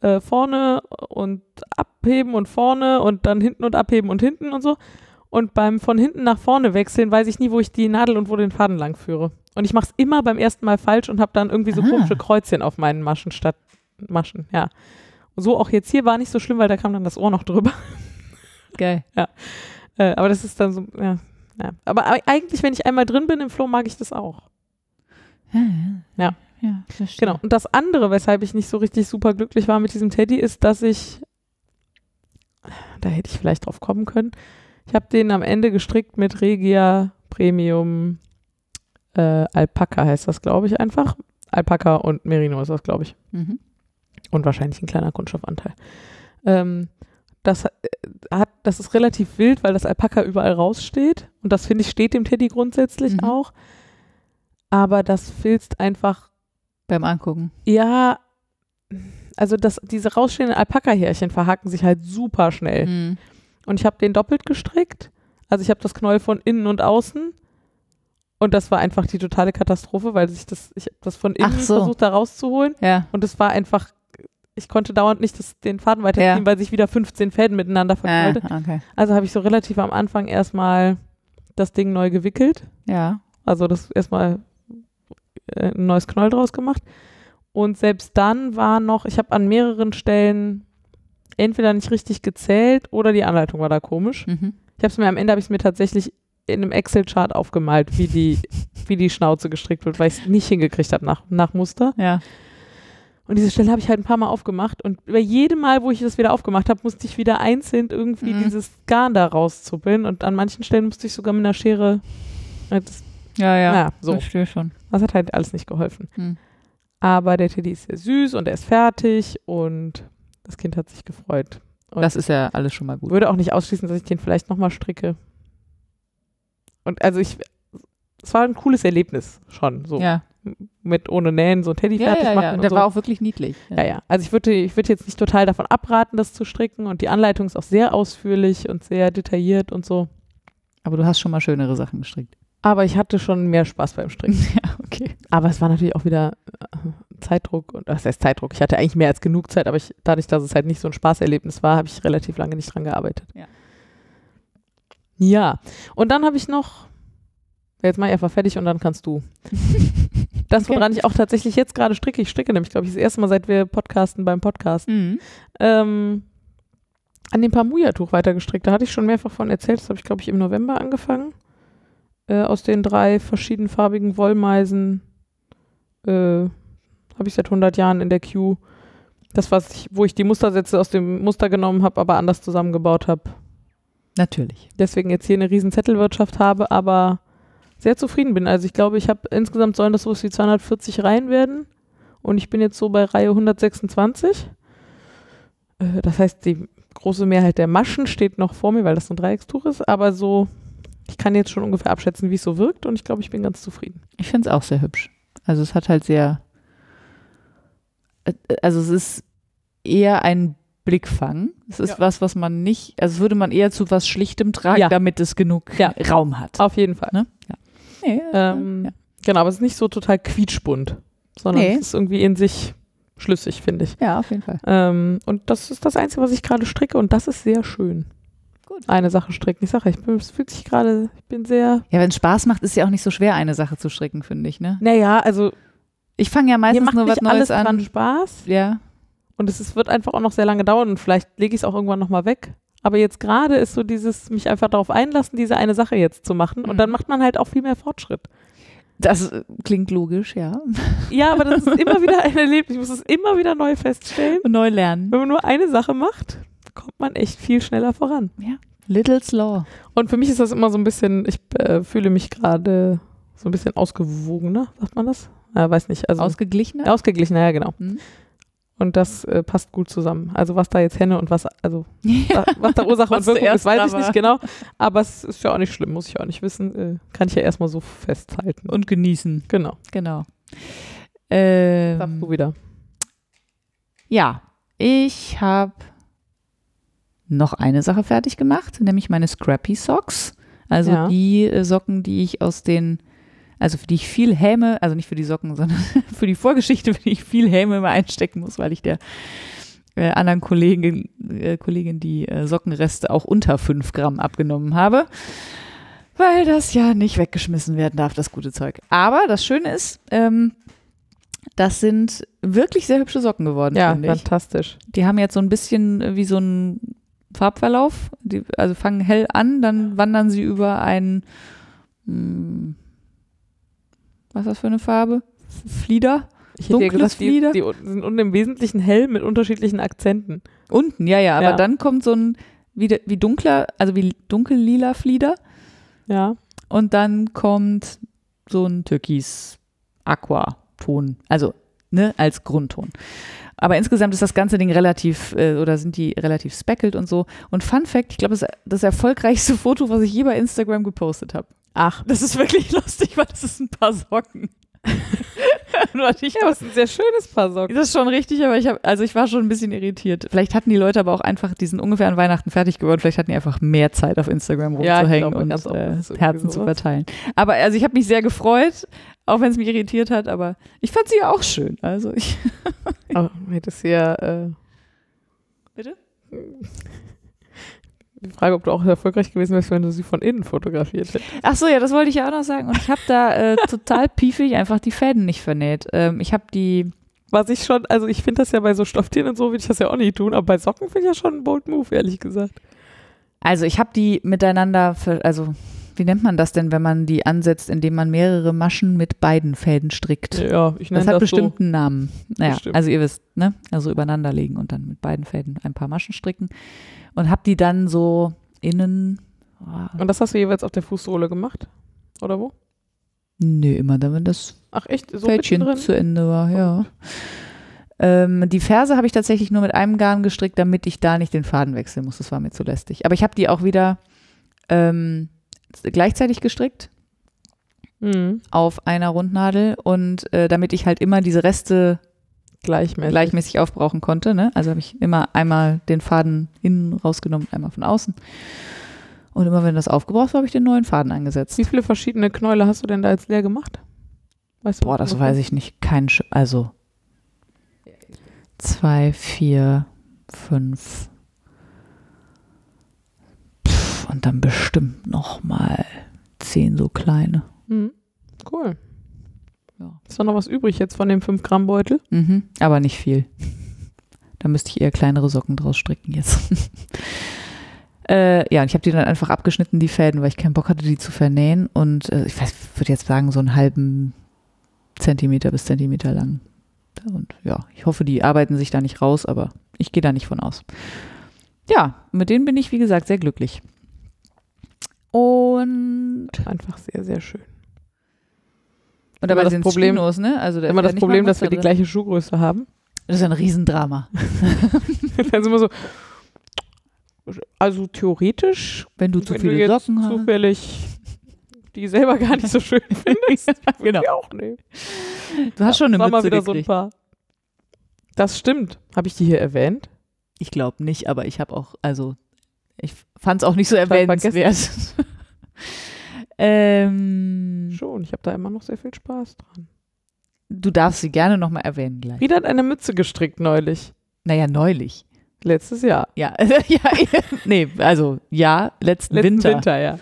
äh, vorne und abheben und vorne und dann hinten und abheben und hinten und so. Und beim von hinten nach vorne wechseln weiß ich nie, wo ich die Nadel und wo den Faden lang führe. Und ich mache es immer beim ersten Mal falsch und habe dann irgendwie so Ah. komische Kreuzchen auf meinen Maschen statt Maschen, ja. So auch jetzt hier war nicht so schlimm, weil da kam dann das Ohr noch drüber. Geil. Äh, aber das ist dann so, ja. ja. Aber ei- eigentlich, wenn ich einmal drin bin im Flow, mag ich das auch. Ja. Ja. Ja, verstehe. Genau. Und das andere, weshalb ich nicht so richtig super glücklich war mit diesem Teddy, ist, dass ich, da hätte ich vielleicht drauf kommen können, ich habe den am Ende gestrickt mit Regia Premium äh, Alpaka heißt das, glaube ich, einfach. Alpaka und Merino ist das, glaube ich. Mhm. Und wahrscheinlich ein kleiner Kunststoffanteil. Ähm, das, äh, hat, das ist relativ wild, weil das Alpaka überall raussteht. Und das, finde ich, steht dem Teddy grundsätzlich Mhm. auch. Aber das filzt einfach Beim Angucken. ja, also das, diese rausstehenden Alpaka-Härchen verhaken sich halt super schnell. Mhm. Und ich habe den doppelt gestrickt. Also ich habe das Knäuel von innen und außen. Und das war einfach die totale Katastrophe, weil sich das, ich habe das von innen so. versucht da rauszuholen. Ja. Und es war einfach, ich konnte dauernd nicht das, den Faden weiterziehen, Ja. weil sich wieder 15 Fäden miteinander Ah, verknüllte. okay. Also habe ich so relativ am Anfang erstmal das Ding neu gewickelt. Ja. Also das erstmal äh, ein neues Knäuel draus gemacht. Und selbst dann war noch, ich habe an mehreren Stellen entweder nicht richtig gezählt oder die Anleitung war da komisch. Mhm. Ich habe es mir am Ende habe ich es mir tatsächlich in einem Excel-Chart aufgemalt, wie die, wie die Schnauze gestrickt wird, weil ich es nicht hingekriegt habe nach, nach Muster. Ja. Und diese Stelle habe ich halt ein paar Mal aufgemacht und bei jedem Mal, wo ich das wieder aufgemacht habe, musste ich wieder einzeln irgendwie Mhm. dieses Garn da rauszuppeln und an manchen Stellen musste ich sogar mit einer Schere. äh, Das, Ja, ja. Ja, so. Verstehe schon. Das hat halt alles nicht geholfen. Hm. Aber der Teddy ist sehr süß und er ist fertig und das Kind hat sich gefreut. Und Das ist ja alles schon mal gut. würde auch nicht ausschließen, dass ich den vielleicht nochmal stricke. Und also ich, es war ein cooles Erlebnis schon, so Ja. mit ohne Nähen so ein Teddy Ja, fertig ja, machen ja. und Der so. war auch wirklich niedlich. Ja, ja. Also ich würde, ich würde jetzt nicht total davon abraten, das zu stricken und die Anleitung ist auch sehr ausführlich und sehr detailliert und so. Aber du hast schon mal schönere Sachen gestrickt. Aber ich hatte schon mehr Spaß beim Stricken. ja, okay. Aber es war natürlich auch wieder äh, Zeitdruck und was heißt Zeitdruck? Ich hatte eigentlich mehr als genug Zeit, aber ich, dadurch, dass es halt nicht so ein Spaßerlebnis war, habe ich relativ lange nicht dran gearbeitet. Ja. Ja. Und dann habe ich noch, jetzt mache ich einfach fertig und dann kannst du. Das, Okay. woran ich auch tatsächlich jetzt gerade stricke, ich stricke nämlich, glaube ich, das erste Mal, seit wir podcasten beim Podcast, Mhm. ähm, an dem Pamuja-Tuch weitergestrickt. Da hatte ich schon mehrfach von erzählt. Das habe ich, glaube ich, im November angefangen. Äh, aus den drei verschiedenfarbigen Wollmeisen äh, habe ich seit 100 Jahren in der Queue. Das, was ich, wo ich die Mustersätze aus dem Muster genommen habe, aber anders zusammengebaut habe. Natürlich. Deswegen jetzt hier eine riesen Zettelwirtschaft habe, aber sehr zufrieden bin. Also ich glaube, ich habe insgesamt sollen das sowas wie 240 Reihen werden. Und ich bin jetzt so bei Reihe 126. Äh, das heißt, die große Mehrheit der Maschen steht noch vor mir, weil das so ein Dreieckstuch ist. Aber so, ich kann jetzt schon ungefähr abschätzen, wie es so wirkt. Und ich glaube, ich bin ganz zufrieden. Ich finde es auch sehr hübsch. Also es hat halt sehr, äh, also es ist eher ein Blickfang. Es ist Ja. was, was man nicht, also würde man eher zu was Schlichtem tragen, Ja. damit es genug Ja. Raum hat. Auf jeden Fall. Ne? Nee, Ähm, ja. Genau, aber es ist nicht so total quietschbunt, sondern Nee. es ist irgendwie in sich schlüssig, finde ich. ja, auf jeden Fall. Ähm, und das ist das Einzige, was ich gerade stricke und das ist sehr schön. Gut. Eine Sache stricken. Ich sage, ich bin, es fühlt sich gerade, ich bin sehr, Ja, wenn es Spaß macht, ist ja auch nicht so schwer, eine Sache zu stricken, finde ich, ne? naja, also Ich fange ja meistens macht nur was nicht Neues alles an. dran Spaß Ja. und es ist, wird einfach auch noch sehr lange dauern und vielleicht lege ich es auch irgendwann nochmal weg. Aber jetzt gerade ist so dieses, mich einfach darauf einlassen, diese eine Sache jetzt zu machen und Mhm. dann macht man halt auch viel mehr Fortschritt. Das äh, klingt logisch, ja. Ja, aber das ist immer wieder ein Erlebnis. Ich muss es immer wieder neu feststellen. Und neu lernen. Wenn man nur eine Sache macht, kommt man echt viel schneller voran. Little Slaw. Und für mich ist das immer so ein bisschen, ich äh, fühle mich gerade so ein bisschen ausgewogener, sagt man das? Ja, weiß nicht. Also Ausgeglichener? ausgeglichen, ja genau. Mhm. Und das äh, passt gut zusammen. Also was da jetzt Henne und was, also Ja. wa- was da Ursache und Wirkung ist, weiß ich nicht genau. Aber es ist ja auch nicht schlimm, muss ich auch nicht wissen. Äh, kann ich ja erstmal so festhalten. Und genießen. genau. Genau. Ähm, du wieder. ja, ich habe noch eine Sache fertig gemacht, nämlich meine Scrappy Socks. Also Ja. die äh, Socken, die ich aus den, also für die ich viel Häme, also nicht für die Socken, sondern für die Vorgeschichte, für die ich viel Häme immer einstecken muss, weil ich der äh, anderen Kollegin, äh, Kollegin die äh, Sockenreste auch unter 5 Gramm abgenommen habe. Weil das ja nicht weggeschmissen werden darf, das gute Zeug. Aber das Schöne ist, ähm, das sind wirklich sehr hübsche Socken geworden, Ja, finde ich. fantastisch. Die haben jetzt so ein bisschen äh, wie so ein Farbverlauf. Die, also fangen hell an, dann wandern sie über ein, hm, was ist das für eine Farbe? Flieder? Ich hätte ja gesagt, die, Flieder? die sind unten im Wesentlichen hell mit unterschiedlichen Akzenten. Unten, ja, ja, aber Ja. dann kommt so ein, wie, wie dunkler, also wie dunkellila Flieder Ja. und dann kommt so ein Türkis-Aqua-Ton, also ne, als Grundton. Aber insgesamt ist das ganze Ding relativ, äh, oder sind die relativ speckelt und so. Und Fun Fact, ich glaube, das ist das erfolgreichste Foto, was ich je bei Instagram gepostet habe. Ach. Das ist wirklich lustig, weil das ist ein paar Socken. Und ich Ja, es ist ein sehr schönes Paar Socken. das ist schon richtig, aber ich habe, also ich war schon ein bisschen irritiert. Vielleicht hatten die Leute aber auch einfach, die sind ungefähr an Weihnachten fertig geworden, vielleicht hatten die einfach mehr Zeit auf Instagram Ja, rumzuhängen glaube, und äh, Herzen zu verteilen. Aber also ich habe mich sehr gefreut, auch wenn es mich irritiert hat, aber ich fand sie ja auch schön. Also ich. Aber hättest ja. Äh, Bitte? die Frage, ob du auch erfolgreich gewesen wärst, wenn du sie von innen fotografiert hättest. Ach so, ja, das wollte ich ja auch noch sagen. Und ich habe da äh, total piefig einfach die Fäden nicht vernäht. Ähm, ich habe die, Was ich schon, also ich finde das ja bei so Stofftieren und so, würde ich das ja auch nicht tun, aber bei Socken finde ich ja schon ein bold Move, ehrlich gesagt. also ich habe die miteinander, ver, also wie nennt man das denn, wenn man die ansetzt, indem man mehrere Maschen mit beiden Fäden strickt? Ja, ich nenne Das hat das, bestimmt einen Namen. Naja, Bestimmt. also ihr wisst, ne? Also übereinander legen und dann mit beiden Fäden ein paar Maschen stricken. Und hab die dann so innen. Oh, Und das hast du jeweils auf der Fußsohle gemacht? Oder wo? nö, immer dann, wenn das Ach echt? So Fältchen zu Ende war, ja. Ähm, die Ferse habe ich tatsächlich nur mit einem Garn gestrickt, damit ich da nicht den Faden wechseln muss. Das war mir zu lästig. Aber ich habe die auch wieder ähm, gleichzeitig gestrickt Mhm. auf einer Rundnadel und äh, damit ich halt immer diese Reste Gleichmäßig. gleichmäßig aufbrauchen konnte. Ne? Also habe ich immer einmal den Faden innen rausgenommen, einmal von außen. Und immer wenn das aufgebraucht war, habe ich den neuen Faden angesetzt. Wie viele verschiedene Knäule hast du denn da jetzt leer gemacht? Weißt du, Boah, das weiß ich nicht. Kein, Sch also zwei, vier, fünf. Pff, und dann bestimmt noch mal zehn so kleine. Mhm. Cool. Ja. Ist da noch was übrig jetzt von dem 5 Gramm Beutel? Mhm, aber nicht viel. Da müsste ich eher kleinere Socken draus stricken jetzt. äh, ja, und ich habe die dann einfach abgeschnitten, die Fäden, weil ich keinen Bock hatte, die zu vernähen. Und äh, ich weiß, würde jetzt sagen, so einen halben Zentimeter bis Zentimeter lang. Und ja, ich hoffe, die arbeiten sich da nicht raus, aber ich gehe da nicht von aus. Ja, mit denen bin ich, wie gesagt, sehr glücklich. Und, Einfach sehr, sehr schön. Und dabei das sind Problem- Chinos, ne? Also da Immer ja das Problem, dass wir die gleiche Schuhgröße haben. Das ist ein Riesendrama. Dann sind wir so. Also theoretisch, Wenn du zu wenn du viele jetzt Socken hast. zufällig die selber gar nicht so schön findest, genau. die auch nehmen. Du hast schon eine War mal Mütze wieder so ein paar. Das stimmt. Habe ich die hier erwähnt? ich glaube nicht, aber ich habe auch, also ich fand es auch nicht so erwähnenswert. ähm, Schon. Ich habe da immer noch sehr viel Spaß dran. du darfst sie gerne nochmal erwähnen gleich. Wieder hat eine Mütze gestrickt neulich. Naja, neulich. Letztes Jahr. Ja, ja, nee, also ja, letzten, Letzten Winter. Winter, ja.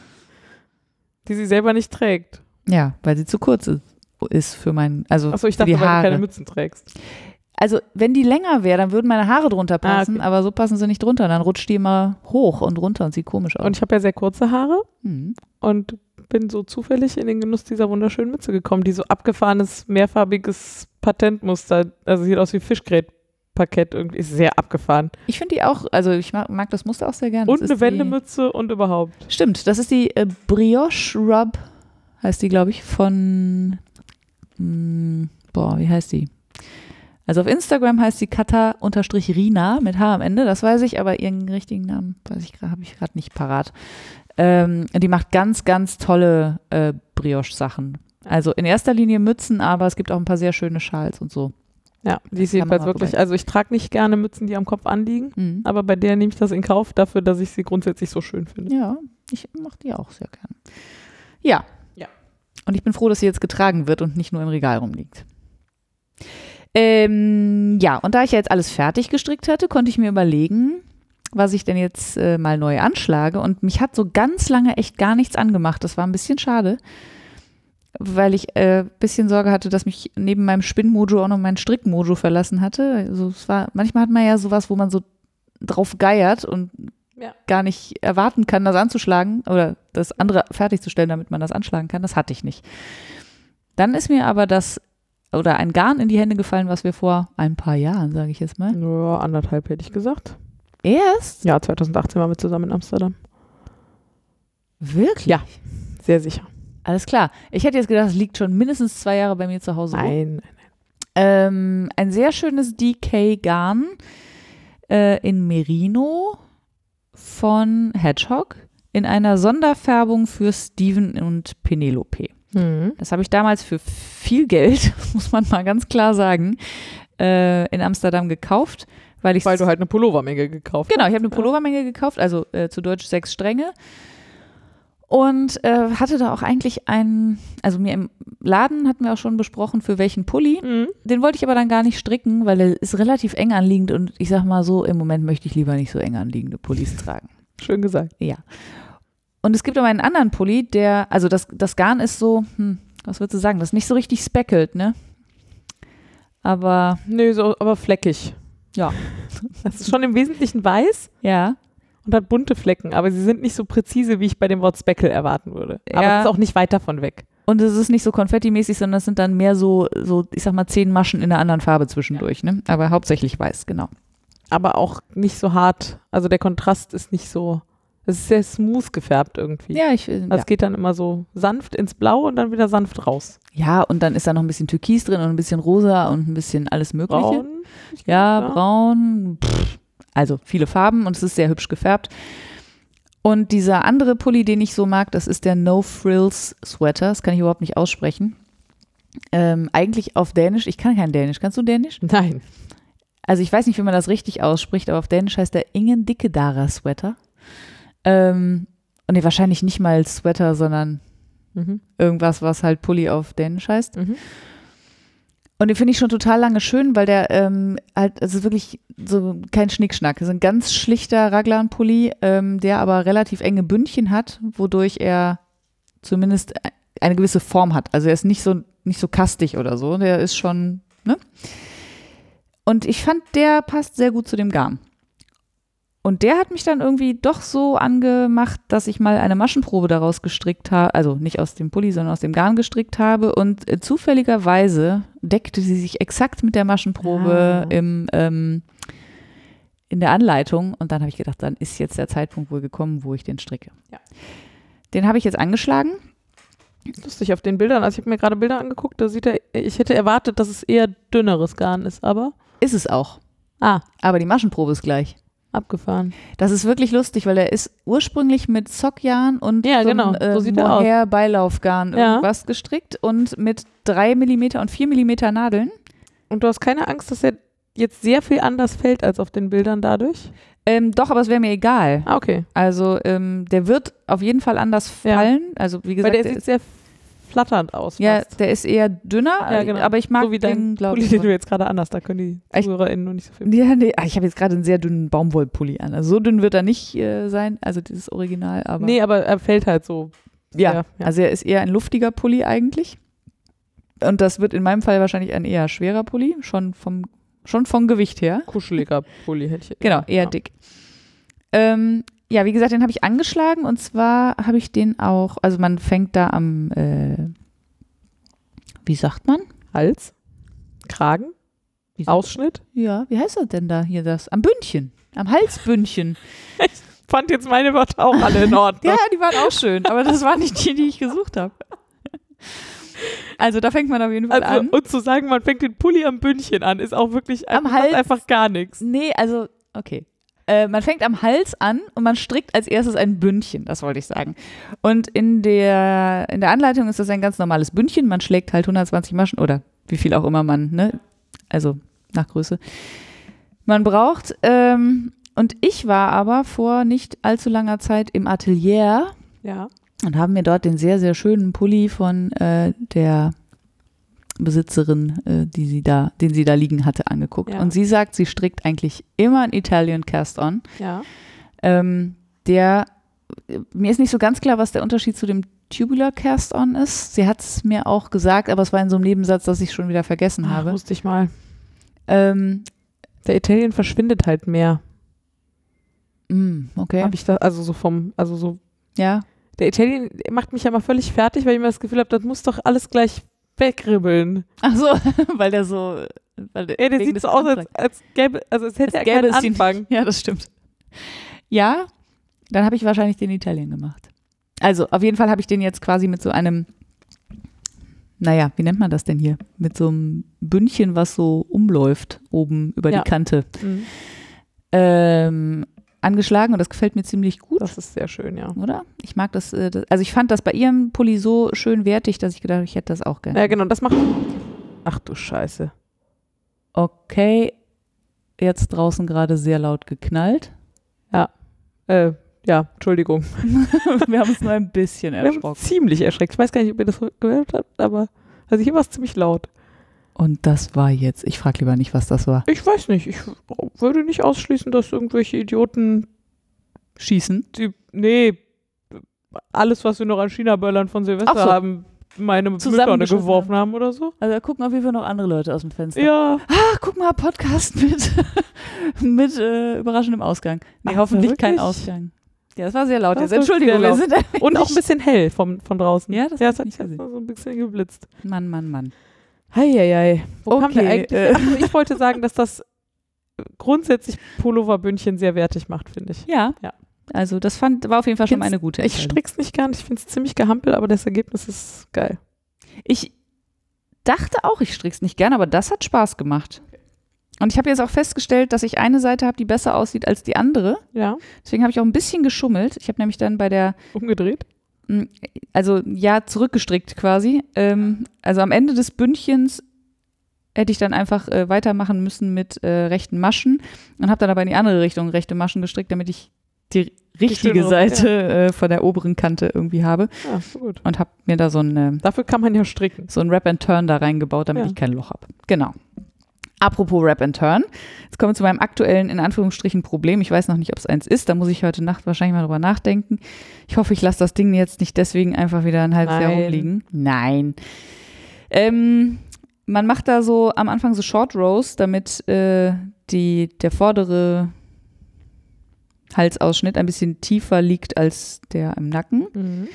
Die sie selber nicht trägt. Ja, weil sie zu kurz ist, ist für mein, also Achso, ich dachte, die weil du keine Mützen trägst. Also wenn die länger wäre, dann würden meine Haare drunter Ah, passen, okay. aber so passen sie nicht drunter. Dann rutscht die immer hoch und runter und sieht komisch aus. Und ich habe ja sehr kurze Haare hm. Und bin so zufällig in den Genuss dieser wunderschönen Mütze gekommen, die so abgefahrenes, mehrfarbiges Patentmuster, also sieht aus wie Fischgrätparkett irgendwie, ist sehr abgefahren. Ich finde die auch, also ich mag, mag das Muster auch sehr gerne. Und eine Wendemütze und überhaupt. Stimmt, das ist die äh, Brioche Rub, heißt die, glaube ich, von, mh, boah, wie heißt die? Also auf Instagram heißt sie Kata-Rina mit H am Ende, das weiß ich, aber ihren richtigen Namen weiß ich habe ich gerade nicht parat. Ähm, die macht ganz, ganz tolle äh, Brioche-Sachen. Also in erster Linie Mützen, aber es gibt auch ein paar sehr schöne Schals und so. Ja, die ist jedenfalls wirklich, also ich trage nicht gerne Mützen, die am Kopf anliegen, Mhm. aber bei der nehme ich das in Kauf dafür, dass ich sie grundsätzlich so schön finde. Ja, ich mache die auch sehr gern. Ja. Ja. Und ich bin froh, dass sie jetzt getragen wird und nicht nur im Regal rumliegt. Ähm, ja, und da ich ja jetzt alles fertig gestrickt hatte, konnte ich mir überlegen, was ich denn jetzt äh, mal neu anschlage. Und mich hat so ganz lange echt gar nichts angemacht. Das war ein bisschen schade, weil ich ein äh, bisschen Sorge hatte, dass mich neben meinem Spinnmojo auch noch mein Strickmojo verlassen hatte. Also es war, manchmal hat man ja sowas, wo man so drauf geiert und Ja. gar nicht erwarten kann, das anzuschlagen oder das andere fertigzustellen, damit man das anschlagen kann. Das hatte ich nicht. Dann ist mir aber das oder ein Garn in die Hände gefallen, was wir vor ein paar Jahren, sage ich jetzt mal. Nur anderthalb hätte ich gesagt. Erst? Ja, 2018 waren wir zusammen in Amsterdam. Wirklich? Ja. Sehr sicher. Alles klar. Ich hätte jetzt gedacht, es liegt schon mindestens zwei Jahre bei mir zu Hause. rum. Nein. Ähm, ein sehr schönes DK-Garn äh, in Merino von Hedgehog in einer Sonderfärbung für Steven und Penelope. Mhm. Das habe ich damals für viel Geld, muss man mal ganz klar sagen, äh, in Amsterdam gekauft, weil ich Weil du halt eine Pullovermenge gekauft Genau, hast. ich habe eine Pullovermenge gekauft, also äh, zu Deutsch sechs Stränge. Und äh, hatte da auch eigentlich einen, also mir im Laden hatten wir auch schon besprochen, für welchen Pulli. Mhm. Den wollte ich aber dann gar nicht stricken, weil er ist relativ eng anliegend und ich sag mal so, im Moment möchte ich lieber nicht so eng anliegende Pullis tragen. Schön gesagt. Ja. Und es gibt aber einen anderen Pulli, der, also das, das Garn ist so, hm, was würdest du sagen, das ist nicht so richtig speckelt, ne? Aber Nee, so, aber fleckig. Ja. Das ist schon im Wesentlichen weiß ja, und hat bunte Flecken, aber sie sind nicht so präzise, wie ich bei dem Wort Speckle erwarten würde. Aber Ja. es ist auch nicht weit davon weg. Und es ist nicht so konfettimäßig, sondern es sind dann mehr so, so, ich sag mal, zehn Maschen in einer anderen Farbe zwischendurch, ne? Aber hauptsächlich weiß, genau. Aber auch nicht so hart. Also der Kontrast ist nicht so. Es ist sehr smooth gefärbt irgendwie. Ja, ich, äh, Das ja. geht dann immer so sanft ins Blau und dann wieder sanft raus. ja, und dann ist da noch ein bisschen Türkis drin und ein bisschen rosa und ein bisschen alles Mögliche. Braun. Ja, Ja. braun, pff, also viele Farben und es ist sehr hübsch gefärbt. Und dieser andere Pulli, den ich so mag, das ist der No Frills Sweater. Das kann ich überhaupt nicht aussprechen. Ähm, eigentlich auf Dänisch. Ich kann kein Dänisch. Kannst du Dänisch? Nein. Also ich weiß nicht, wie man das richtig ausspricht, aber auf Dänisch heißt der Ingen Dickedara Sweater. Ähm, und nee, wahrscheinlich nicht mal Sweater, sondern Mhm. irgendwas, was halt Pulli auf Dänisch heißt. Mhm. Und den finde ich schon total lange schön, weil der ähm, halt, es ist wirklich so kein Schnickschnack. Es ist ein ganz schlichter Raglan-Pulli, ähm, der aber relativ enge Bündchen hat, wodurch er zumindest eine gewisse Form hat. Also er ist nicht so, nicht so kastig oder so. Der ist schon, ne? Und ich fand, der passt sehr gut zu dem Garn. Und der hat mich dann irgendwie doch so angemacht, dass ich mal eine Maschenprobe daraus gestrickt habe, also nicht aus dem Pulli, sondern aus dem Garn gestrickt habe. Und äh, zufälligerweise deckte sie sich exakt mit der Maschenprobe Ah. im, ähm, in der Anleitung. Und dann habe ich gedacht, dann ist jetzt der Zeitpunkt wohl gekommen, wo ich den stricke. Ja. Den habe ich jetzt angeschlagen. Lustig auf den Bildern. Also ich habe mir gerade Bilder angeguckt, da sieht er, ich hätte erwartet, dass es eher dünneres Garn ist, aber Ist es auch. ah, Aber die Maschenprobe ist gleich. Abgefahren. Das ist wirklich lustig, weil er ist ursprünglich mit Sockjarn und Ja, so genau. ein, äh, So. Mohair-Beilaufgarn Ja. irgendwas gestrickt und mit 3 mm und 4 mm Nadeln. Und du hast keine Angst, dass er jetzt sehr viel anders fällt als auf den Bildern dadurch? Ähm, doch, aber es wäre mir egal. Ah, okay. Also ähm, der wird auf jeden Fall anders Ja. fallen. Also wie gesagt, Weil der der sieht ist, sehr flatternd aus. ja, fast. der ist eher dünner, Ja, genau. aber ich mag so wie den, dein glaube Pulli, ich. den du jetzt gerade anhast. Da können die Echt? ZuhörerInnen noch nicht so viel. Ja, nee, ah, ich habe jetzt gerade einen sehr dünnen Baumwollpulli an. Also so dünn wird er nicht äh, sein, also dieses Original, aber Nee, aber er fällt halt so. ja, ja, ja. also er ist eher ein luftiger Pulli eigentlich. Und das wird in meinem Fall wahrscheinlich ein eher schwerer Pulli, schon vom schon vom Gewicht her. Kuscheliger Pulli hätte ich. Genau, eher ja. dick. Ähm, ja, wie gesagt, den habe ich angeschlagen und zwar habe ich den auch, also man fängt da am, äh, wie sagt man? Hals, Kragen, Wie Ausschnitt. Ja, wie heißt das denn da hier das? Am Bündchen, am Halsbündchen. Fand jetzt meine Wörter auch alle in Ordnung. ja, die waren auch schön, aber das waren nicht die, die ich gesucht habe. Also da fängt man auf jeden Fall Also, an. und zu sagen, man fängt den Pulli am Bündchen an, ist auch wirklich Am macht Hals. einfach gar nichts. Nee, also, okay. Äh, man fängt am Hals an und man strickt als erstes ein Bündchen, das wollte ich sagen. Und in der, in der Anleitung ist das ein ganz normales Bündchen. Man schlägt halt 120 Maschen oder wie viel auch immer man, ne? Also nach Größe. Man braucht, ähm, und ich war aber vor nicht allzu langer Zeit im Atelier Ja. und haben mir dort den sehr, sehr schönen Pulli von äh, der Besitzerin, äh, die sie da, den sie da liegen hatte, angeguckt. Ja. Und sie sagt, sie strickt eigentlich immer einen Italian Cast On. Ja. Ähm, der, äh, mir ist nicht so ganz klar, was der Unterschied zu dem Tubular Cast On ist. Sie hat es mir auch gesagt, aber es war in so einem Nebensatz, dass ich schon wieder vergessen Ach, habe. wusste ich mal. Ähm, Der Italien verschwindet halt mehr. mm, okay. Hab ich da, also so vom, also so. Ja. Der Italien macht mich ja mal völlig fertig, weil ich immer das Gefühl habe, das muss doch alles gleich wegribbeln. Ach so, weil der so. Weil der, Ja, der sieht so aus, als, als gäbe, also es hätte Als ja keinen die- Anfang. Ja, das stimmt. Ja, dann habe ich wahrscheinlich den Italien gemacht. Also, auf jeden Fall habe ich den jetzt quasi mit so einem, naja, wie nennt man das denn hier? Mit so einem Bündchen, was so umläuft, oben über Ja. die Kante, Mhm. ähm, angeschlagen und das gefällt mir ziemlich gut, Das ist sehr schön, ja. oder? Ich mag das, äh, das, also ich fand das bei ihrem Pulli so schön wertig, dass ich gedacht habe, ich hätte das auch gerne. Ja, genau, das macht. Ach du Scheiße. Okay, jetzt draußen gerade sehr laut geknallt. Äh, ja, Entschuldigung. Wir haben uns nur ein bisschen Wir haben erschrocken. ziemlich erschreckt. Ich weiß gar nicht, ob ihr das gehört habt, aber also hier war es ziemlich laut. Und das war jetzt, ich frage lieber nicht, was das war. Ich weiß nicht. Ich würde nicht ausschließen, dass irgendwelche Idioten, Schießen. die, nee, alles, was wir noch an China-Böllern von Silvester so. haben, meine Mülltonne geworfen haben oder so. Also da gucken auf jeden Fall noch andere Leute aus dem Fenster. Ja. Ah, guck mal, Podcast mit, mit äh, überraschendem Ausgang. Nee, Ach, hoffentlich kein wirklich? Ausgang. Ja, das war sehr laut. Das Jetzt Entschuldigung, wir sind Und auch ein bisschen hell vom, von draußen. Ja, das ja, ich hat nicht jetzt gesehen. so ein bisschen geblitzt. Mann, Mann, Mann. Heieiei. Wo kam der Okay, eigentlich? äh. Ach so, ich wollte sagen, dass das grundsätzlich Pulloverbündchen sehr wertig macht, finde ich. Ja. Ja. Also das fand, war auf jeden Fall schon mal eine gute Ich Entscheidung. strick's nicht gern, ich finde es ziemlich gehampelt, aber das Ergebnis ist geil. Ich dachte auch, ich strick's nicht gern, aber das hat Spaß gemacht. Und ich habe jetzt auch festgestellt, dass ich eine Seite habe, die besser aussieht als die andere. Ja, Deswegen habe ich auch ein bisschen geschummelt. Ich habe nämlich dann bei der umgedreht. Mm, also ja, zurückgestrickt quasi. Ähm, also am Ende des Bündchens hätte ich dann einfach äh, weitermachen müssen mit äh, rechten Maschen und habe dann aber in die andere Richtung rechte Maschen gestrickt, damit ich die richtige schönere, Seite äh, von der oberen Kante irgendwie habe Ja, so gut. und habe mir da so ein, Dafür kann man ja stricken. so ein Wrap and Turn da reingebaut, damit Ja. ich kein Loch habe. Genau. Apropos Wrap and Turn. Jetzt kommen wir zu meinem aktuellen, in Anführungsstrichen, Problem. Ich weiß noch nicht, ob es eins ist. Da muss ich heute Nacht wahrscheinlich mal drüber nachdenken. Ich hoffe, ich lasse das Ding jetzt nicht deswegen einfach wieder ein halbes Jahr Nein. rumliegen. Nein. Ähm, man macht da so am Anfang so Short Rows, damit äh, die, der vordere Halsausschnitt ein bisschen tiefer liegt als der im Nacken. Mhm.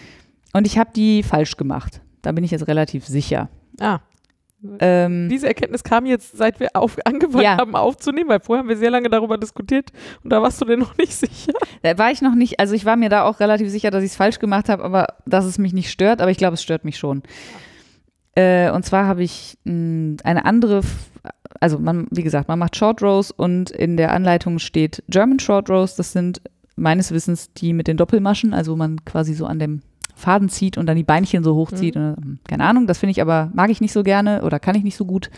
Und ich habe die falsch gemacht. Da bin ich jetzt relativ sicher. Ah, Ähm, diese Erkenntnis kam jetzt, seit wir auf, angefangen Ja. haben aufzunehmen, weil vorher haben wir sehr lange darüber diskutiert und da warst du dir noch nicht sicher. Da war ich noch nicht, also ich war mir da auch relativ sicher, dass ich es falsch gemacht habe, aber dass es mich nicht stört, aber ich glaube, es stört mich schon. Äh, und zwar habe ich mh, eine andere, also man, wie gesagt, man macht Short Rows und in der Anleitung steht German Short Rows, das sind meines Wissens die mit den Doppelmaschen, also wo man quasi so an dem Faden zieht und dann die Beinchen so hochzieht. Und, ähm, keine Ahnung, das finde ich aber, mag ich nicht so gerne oder kann ich nicht so gut.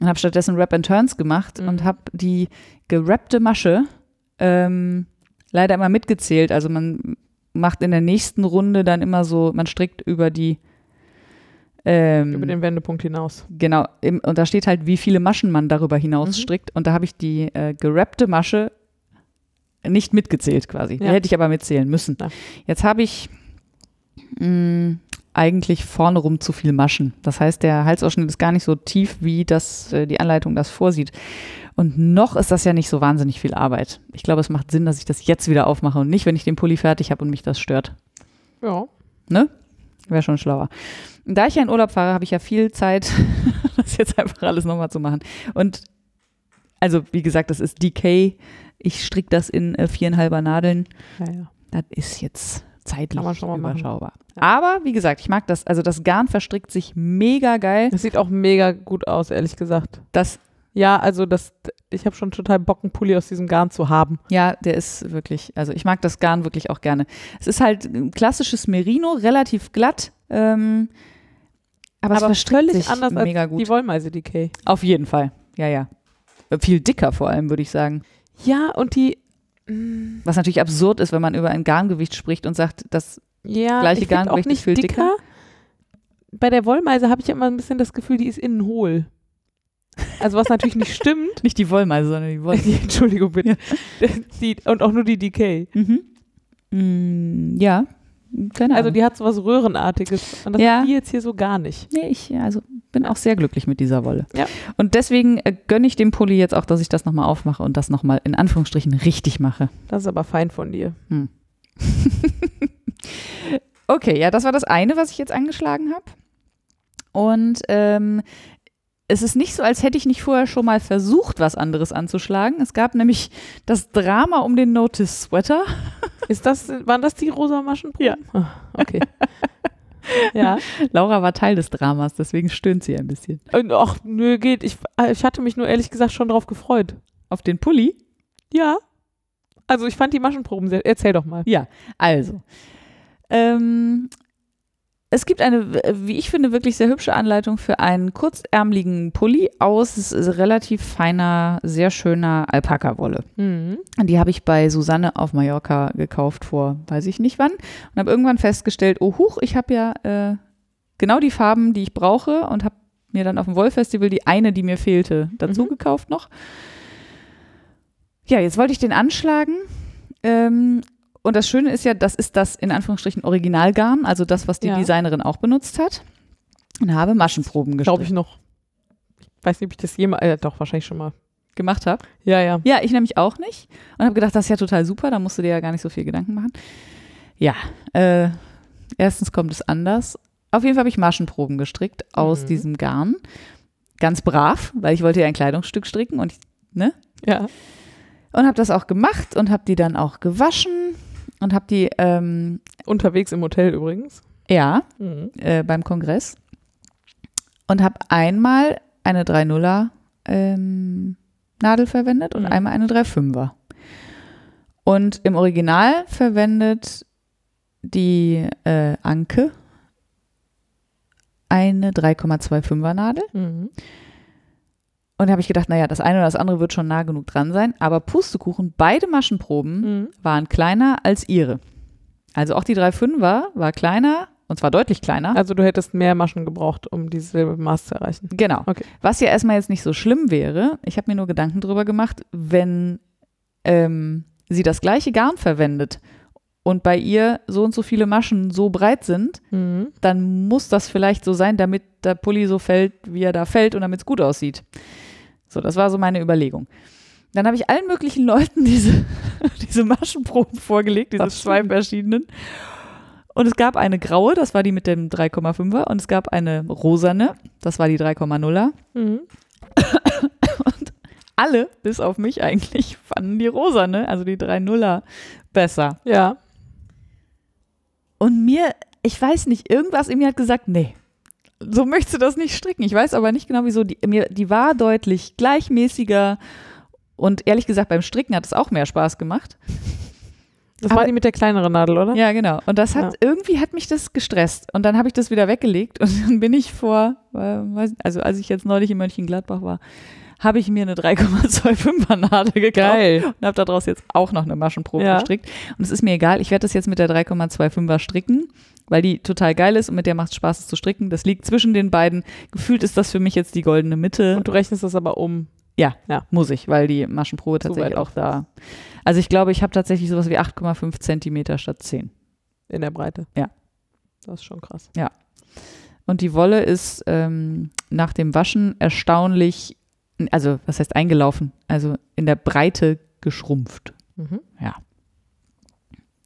Und habe stattdessen Wrap and Turns gemacht Mhm. und habe die gerappte Masche ähm, leider immer mitgezählt. Also man macht in der nächsten Runde dann immer so, man strickt über die ähm, Über den Wendepunkt hinaus. Genau, im, und da steht halt, wie viele Maschen man darüber hinaus Mhm. strickt. Und da habe ich die äh, gerappte Masche nicht mitgezählt quasi. Die Ja. hätte ich aber mitzählen müssen. Ja. Jetzt habe ich mh, eigentlich vorne rum zu viel Maschen. Das heißt, der Halsausschnitt ist gar nicht so tief, wie das äh, die Anleitung das vorsieht. Und noch ist das ja nicht so wahnsinnig viel Arbeit. Ich glaube, es macht Sinn, dass ich das jetzt wieder aufmache und nicht, wenn ich den Pulli fertig habe und mich das stört. Ja. Ne? Wäre schon schlauer. Da ich ja in Urlaub fahre, habe ich ja viel Zeit, das jetzt einfach alles nochmal zu machen. Und also, wie gesagt, das ist DK. Ich stricke das in äh, viereinhalber Nadeln. Ja, ja. Das ist jetzt zeitlich überschaubar. Ja. Aber wie gesagt, ich mag das. Also das Garn verstrickt sich mega geil. Das sieht auch mega gut aus, ehrlich gesagt. Das, Ja, also das, ich habe schon total Bock, einen Pulli aus diesem Garn zu haben. ja, der ist wirklich, also ich mag das Garn wirklich auch gerne. Es ist halt ein klassisches Merino, relativ glatt. Ähm, aber, es Aber verstrickt völlig sich anders als mega gut. die Wollmeise Decay. Auf jeden Fall. Ja, ja. Viel dicker vor allem, würde ich sagen. Ja, und die, Was natürlich absurd ist, wenn man über ein Garngewicht spricht und sagt, das ja, Gleiche auch Garngewicht ist nicht viel dicker. dicker. Bei der Wollmeise habe ich immer ein bisschen das Gefühl, die ist innen hohl. Also was natürlich nicht stimmt. nicht die Wollmeise, sondern die Wolle. Die, Entschuldigung bitte. Die, und auch nur die Decay. mhm. mm, ja, keine. Also die hat so was Röhrenartiges. Und das Ja. die jetzt hier so gar nicht. Nee, ich also bin auch sehr glücklich mit dieser Wolle. Ja. Und deswegen äh, gönne ich dem Pulli jetzt auch, dass ich das nochmal aufmache und das nochmal in Anführungsstrichen richtig mache. Das ist aber fein von dir. Okay, ja, das war das eine, was ich jetzt angeschlagen habe. Und ähm, es ist nicht so, als hätte ich nicht vorher schon mal versucht, was anderes anzuschlagen. Es gab nämlich das Drama um den Notice Sweater. Ist das, waren das die rosa Maschenproben? Ja. Okay. ja. Laura war Teil des Dramas, deswegen stöhnt sie ein bisschen. Ach, nö, geht. Ich, äh, ich hatte mich nur ehrlich gesagt schon drauf gefreut. Auf den Pulli? Ja. Also ich fand die Maschenproben sehr. Erzähl doch mal. Ja, also. Ähm, es gibt eine, wie ich finde, wirklich sehr hübsche Anleitung für einen kurzärmeligen Pulli aus relativ feiner, sehr schöner Alpaka-Wolle. Mhm. Die habe ich bei Susanne auf Mallorca gekauft vor, weiß ich nicht wann. Und habe irgendwann festgestellt, oh huch, ich habe ja äh, genau die Farben, die ich brauche und habe mir dann auf dem Wollfestival die eine, die mir fehlte, dazu Mhm. gekauft noch. Ja, jetzt wollte ich den anschlagen. Ähm, und das Schöne ist ja, das ist das in Anführungsstrichen Originalgarn, also das, was die Ja. Designerin auch benutzt hat. Und habe Maschenproben Glaube ich gestrickt- noch. Ich weiß nicht, ob ich das jemals. Äh, doch, wahrscheinlich schon mal. gemacht habe. Ja, ja. Ja, ich nämlich auch nicht. Und habe gedacht, das ist ja total super, da musst du dir ja gar nicht so viel Gedanken machen. Ja, äh, erstens kommt es anders. Auf jeden Fall habe ich Maschenproben gestrickt aus Mhm. diesem Garn. Ganz brav, weil ich wollte ja ein Kleidungsstück stricken und ich, ne? Ja. Und habe das auch gemacht und habe die dann auch gewaschen und habe die, ähm, Unterwegs im Hotel übrigens. ja, Mhm. äh, beim Kongress und habe einmal eine 3-0er ähm, Nadel verwendet und Mhm. einmal eine 3-5er. Und im Original verwendet die äh, Anke eine 3,25er Nadel. Mhm. Und da habe ich gedacht, naja, das eine oder das andere wird schon nah genug dran sein. Aber Pustekuchen, beide Maschenproben Mhm. waren kleiner als ihre. Also auch die 3,5er war kleiner und zwar deutlich kleiner. Also du hättest mehr Maschen gebraucht, um dieselbe Maß zu erreichen. Genau. Okay. Was ja erstmal jetzt nicht so schlimm wäre, ich habe mir nur Gedanken drüber gemacht, wenn ähm, sie das gleiche Garn verwendet und bei ihr so und so viele Maschen so breit sind, Mhm. dann muss das vielleicht so sein, damit der Pulli so fällt, wie er da fällt und damit es gut aussieht. So, das war so meine Überlegung. Dann habe ich allen möglichen Leuten diese, diese Maschenproben vorgelegt, diese zwei verschiedenen. Und es gab eine graue, das war die mit dem 3,5er, und es gab eine rosane, das war die 3,0er. Mhm. Alle, bis auf mich eigentlich, fanden die rosane, also die 3,0er, besser. Ja. Und mir, ich weiß nicht, irgendwas in mir hat gesagt, nee, so möchtest du das nicht stricken. Ich weiß aber nicht genau, wieso. Die, mir, die war deutlich gleichmäßiger und ehrlich gesagt, beim Stricken hat es auch mehr Spaß gemacht. Das Aber- war die mit der kleineren Nadel, oder? Ja, genau. Und das hat, irgendwie hat mich das gestresst. Und dann habe ich das wieder weggelegt und dann bin ich vor, also als ich jetzt neulich in Mönchengladbach war, habe ich mir eine 3,25er Nadel gekauft Geil. und habe daraus jetzt auch noch eine Maschenprobe Ja. gestrickt. Und es ist mir egal, ich werde das jetzt mit der 3,25er stricken, weil die total geil ist und mit der macht es Spaß, es zu stricken. Das liegt zwischen den beiden. Gefühlt ist das für mich jetzt die goldene Mitte. Und du rechnest das aber um. ja, Ja. muss ich, weil die Maschenprobe tatsächlich weit auch da. Also ich glaube, ich habe tatsächlich sowas wie 8,5 Zentimeter statt 10. In der Breite. Ja. Das ist schon krass. Und die Wolle ist ähm, nach dem Waschen erstaunlich, also was heißt eingelaufen, also in der Breite geschrumpft. Mhm.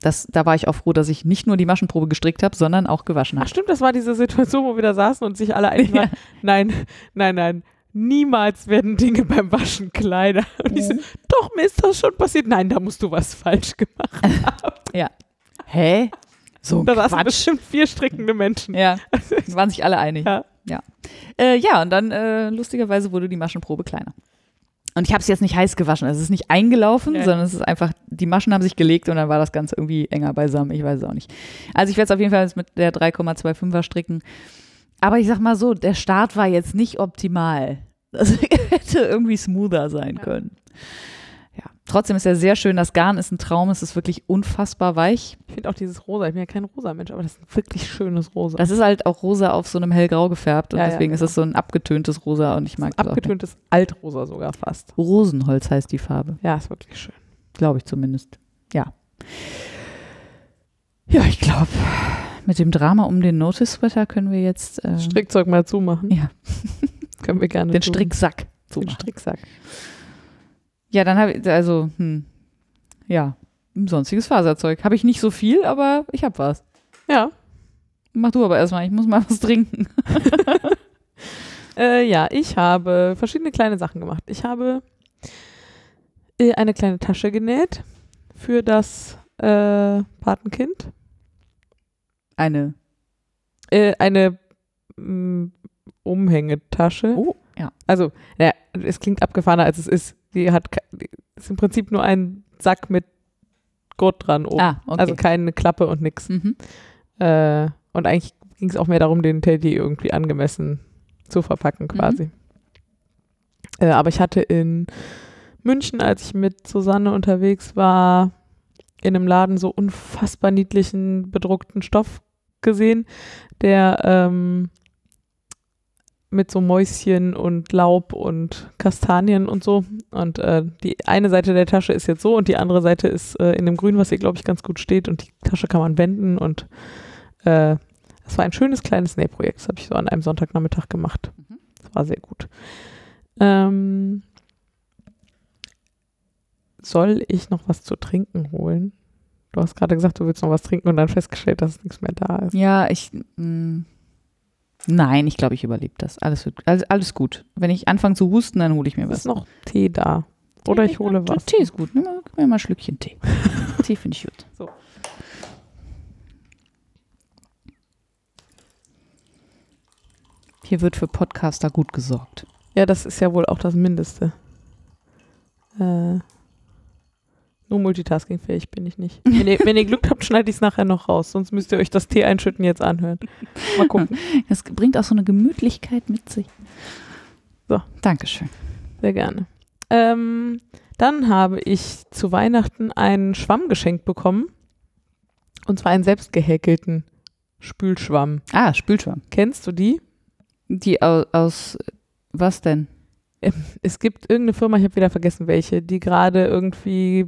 Das, da war ich auch froh, dass ich nicht nur die Maschenprobe gestrickt habe, sondern auch gewaschen Ach habe. stimmt, das war diese Situation, wo wir da saßen und sich alle einig waren, nein, nein, nein, niemals werden Dinge beim Waschen kleiner. Und ich so, doch, mir ist das schon passiert. Nein, da musst du was falsch gemacht haben. Hä? So ein Da saßen bestimmt vier strickende Menschen. Ja, waren sich alle einig. Ja. Ja, äh, ja und dann äh, lustigerweise wurde die Maschenprobe kleiner. Und ich habe es jetzt nicht heiß gewaschen. Also es ist nicht eingelaufen, Ja. sondern es ist einfach, die Maschen haben sich gelegt und dann war das Ganze irgendwie enger beisammen. Ich weiß es auch nicht. Also ich werde es auf jeden Fall jetzt mit der 3,25er stricken. Aber ich sag mal so, der Start war jetzt nicht optimal. Das hätte irgendwie smoother sein können. Ja, trotzdem ist er sehr schön. Das Garn ist ein Traum. Es ist wirklich unfassbar weich. Ich finde auch dieses Rosa, ich bin ja kein rosa Mensch, aber das ist ein wirklich schönes Rosa. Das ist halt auch rosa auf so einem hellgrau gefärbt und Ja, ja, deswegen ist genau. es so ein abgetöntes Rosa und ich mag das auch. Abgetöntes Altrosa sogar fast. Rosenholz heißt die Farbe, Ja, ist wirklich schön. glaube ich zumindest. Ja. Ja, ich glaube, mit dem Drama um den Notice Sweater können wir jetzt äh, Strickzeug mal zumachen. ja, Können wir gerne den tun. Stricksack Den zumachen. Stricksack. Ja, dann habe ich, also, hm, ja, sonstiges Faserzeug. Habe ich nicht so viel, aber ich habe was. Ja. Mach du aber erstmal, ich muss mal was trinken. Äh, ja, ich habe verschiedene kleine Sachen gemacht. Ich habe äh, eine kleine Tasche genäht für das äh, Patenkind. Eine, Äh, eine mm, Umhängetasche. oh, ja. Also, naja, es klingt abgefahrener, als es ist. Die hat die ist im Prinzip nur ein Sack mit Gurt dran oben. Ah, okay. Also keine Klappe und nix. mhm. Äh, und eigentlich ging es auch mehr darum, den Teddy irgendwie angemessen zu verpacken, quasi. Äh, aber ich hatte in München, als ich mit Susanne unterwegs war, in einem Laden so unfassbar niedlichen bedruckten Stoff gesehen, der ähm, mit so Mäuschen und Laub und Kastanien und so. Und äh, die eine Seite der Tasche ist jetzt so und die andere Seite ist äh, in dem Grün, was hier, glaube ich, ganz gut steht. Und die Tasche kann man wenden und äh, das war ein schönes kleines Nähprojekt. Das habe ich so an einem Sonntagnachmittag gemacht. Mhm. Das war sehr gut. Ähm, soll ich noch was zu trinken holen? Du hast gerade gesagt, du willst noch was trinken und dann festgestellt, dass nichts mehr da ist. Ja, ich. Mh, nein, ich glaube, ich überlebe das. Alles, wird, alles, alles gut. Wenn ich anfange zu husten, dann hole ich mir was. ist noch Tee da. Oder ich hole was. Tee ist gut. Nimm mal, gib mir mal ein Schlückchen Tee. Tee finde ich gut. So. Hier wird für Podcaster gut gesorgt. Ja, das ist ja wohl auch das Mindeste. Äh, nur multitaskingfähig bin ich nicht. Wenn ihr, wenn ihr Glück habt, schneide ich es nachher noch raus. Sonst müsst ihr euch das Tee einschütten jetzt anhören. Mal gucken. Das bringt auch so eine Gemütlichkeit mit sich. So. Dankeschön. Sehr gerne. Ähm, dann habe ich zu Weihnachten einen Schwamm geschenkt bekommen. Und zwar einen selbstgehäkelten Spülschwamm. Ah, Spülschwamm. Kennst du die? Die aus, aus was denn? Es gibt irgendeine Firma, ich habe wieder vergessen welche, die gerade irgendwie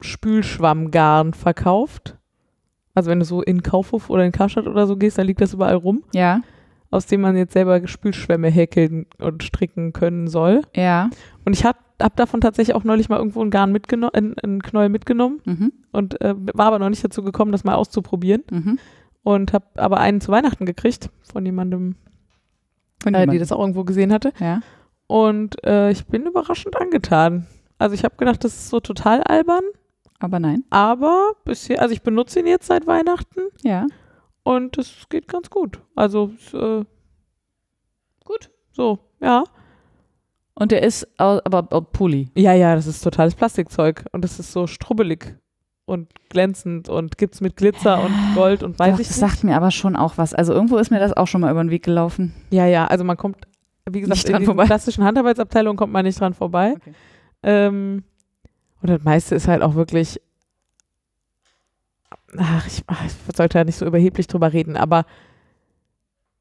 Spülschwammgarn verkauft. Also wenn du so in Kaufhof oder in Karstadt oder so gehst, dann liegt das überall rum, Ja, aus dem man jetzt selber Spülschwämme häkeln und stricken können soll. ja. Und ich habe hab davon tatsächlich auch neulich mal irgendwo ein Garn mitgenommen, ein, ein Knäuel mitgenommen Mhm. und äh, war aber noch nicht dazu gekommen, das mal auszuprobieren. Mhm. Und habe aber einen zu Weihnachten gekriegt von jemandem, Von äh, die jemandem. das auch irgendwo gesehen hatte. Ja. Und äh, ich bin überraschend angetan. Also ich habe gedacht, das ist so total albern, Aber nein. aber bisher, also ich benutze ihn jetzt seit Weihnachten Ja. und es geht ganz gut. Also äh, gut, so, ja. Und der ist aber au- Pulli. Ja, ja, das ist totales Plastikzeug und es ist so strubbelig und glänzend und gibt's mit Glitzer und Gold und weiß Doch, ich das nicht. sagt mir aber schon auch was. Also irgendwo ist mir das auch schon mal über den Weg gelaufen. Ja, ja, also man kommt, wie gesagt, Nicht in vorbei. klassischen Handarbeitsabteilungen kommt man nicht dran vorbei. Okay. Ähm, und das meiste ist halt auch wirklich, ach, ich, ich sollte ja nicht so überheblich drüber reden, aber